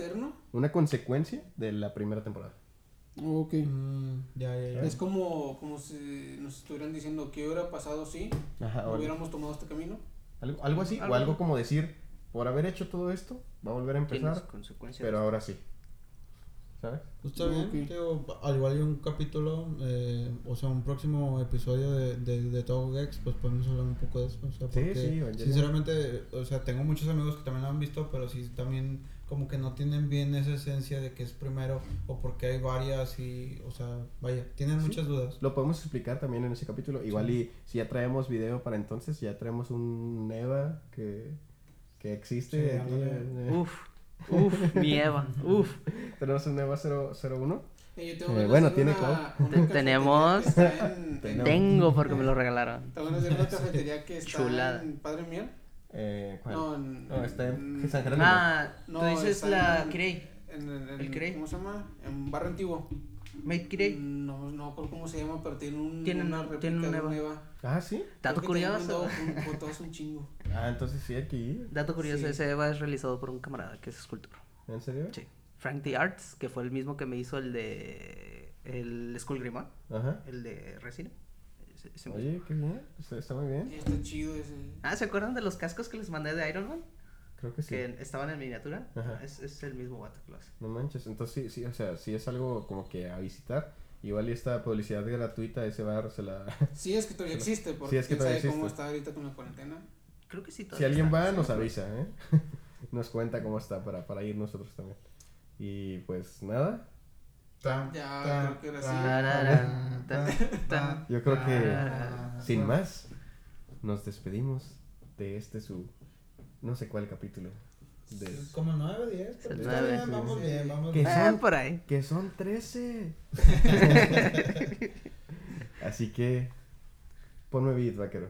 Una consecuencia de la primera temporada. Ok. Mm, ya, ya, ya. Es como, como si nos estuvieran diciendo que hubiera pasado si Ajá, hubiéramos tomado este camino. algo, algo así, Algo o algo como decir, por haber hecho todo esto, va a volver a empezar. consecuencias. Pero ahora sí. ¿Sabes? Pues está bien, Ok. digo, al igual hay un capítulo, eh, o sea, un próximo episodio de, de, de Gex, pues podemos hablar un poco de eso, o sea, Sí, porque sí, Evangelion. sinceramente, o sea, tengo muchos amigos que también lo han visto, pero sí también como que no tienen bien esa esencia de que es primero o porque hay varias y, o sea, vaya, tienen Sí. muchas dudas. Lo podemos explicar también en ese capítulo. Igual y si ya traemos video para entonces, ya traemos un Neva que, que existe. Sí, aquí, eh, Uf, uf, mi Eva, uf. Tenemos un Neva 0, 01. Eh, yo tengo Eh, bueno, tiene una- una Te- tenemos- en- en- Tengo porque me lo regalaron. Hacer una cafetería que está Chulada. en Padre Miel. Eh, ¿cuál? No, en, No, está en en- San Jerónimo. Ah, No, tú dices la en- Kirei. En, en- en- ¿El Kirei? ¿Cómo se llama? En Barrio Antiguo. Made Kirei. No, no recuerdo cómo se llama, pero tiene un, Tiene una un- réplica tiene un de Neva. Neva. Ah, sí. Dato curioso. fotos un chingo. Ah, entonces sí ir. Dato curioso, Sí. ese Eva es realizado por un camarada que es escultor. ¿En serio? Sí. Frank The Arts, que fue el mismo que me hizo el de el Skull Grimón, Ajá. el de Resina. Ese- ese mismo. Oye, qué bien. Está, está muy bien. Está chido ese. Ah, ¿se acuerdan de los cascos que les mandé de Iron Man? Creo que sí. Que estaban en miniatura. Ajá. Es, es el mismo vato que lo hace. No manches. Entonces sí, sí, o sea, sí es algo como que a visitar. Igual y esta publicidad gratuita, ese bar se la... Sí, es que todavía existe, porque Sí, es que quién todavía sabe cómo existe. está ahorita con la cuarentena. Creo que sí. si todavía alguien está. va, nos avisa, ¿eh? Nos cuenta cómo está para, para ir nosotros también. Y pues nada, Tan, Ya, tan, creo que era así. tan, yo creo que sin más, nos despedimos de este su... No sé cuál capítulo. De... Como 9, 10. El Está nueve. bien, vamos Sí. bien, vamos ¿Qué bien. Ah, son? por ahí. Que son 13. Así que... Ponme beat, vaquero.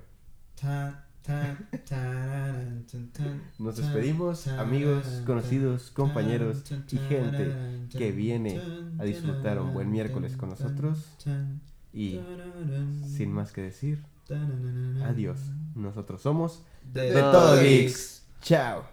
Nos despedimos, amigos, conocidos, compañeros y gente que viene a disfrutar un buen miércoles con nosotros. Y sin más que decir, adiós. Nosotros somos De, de Todo. Geeks. Chao.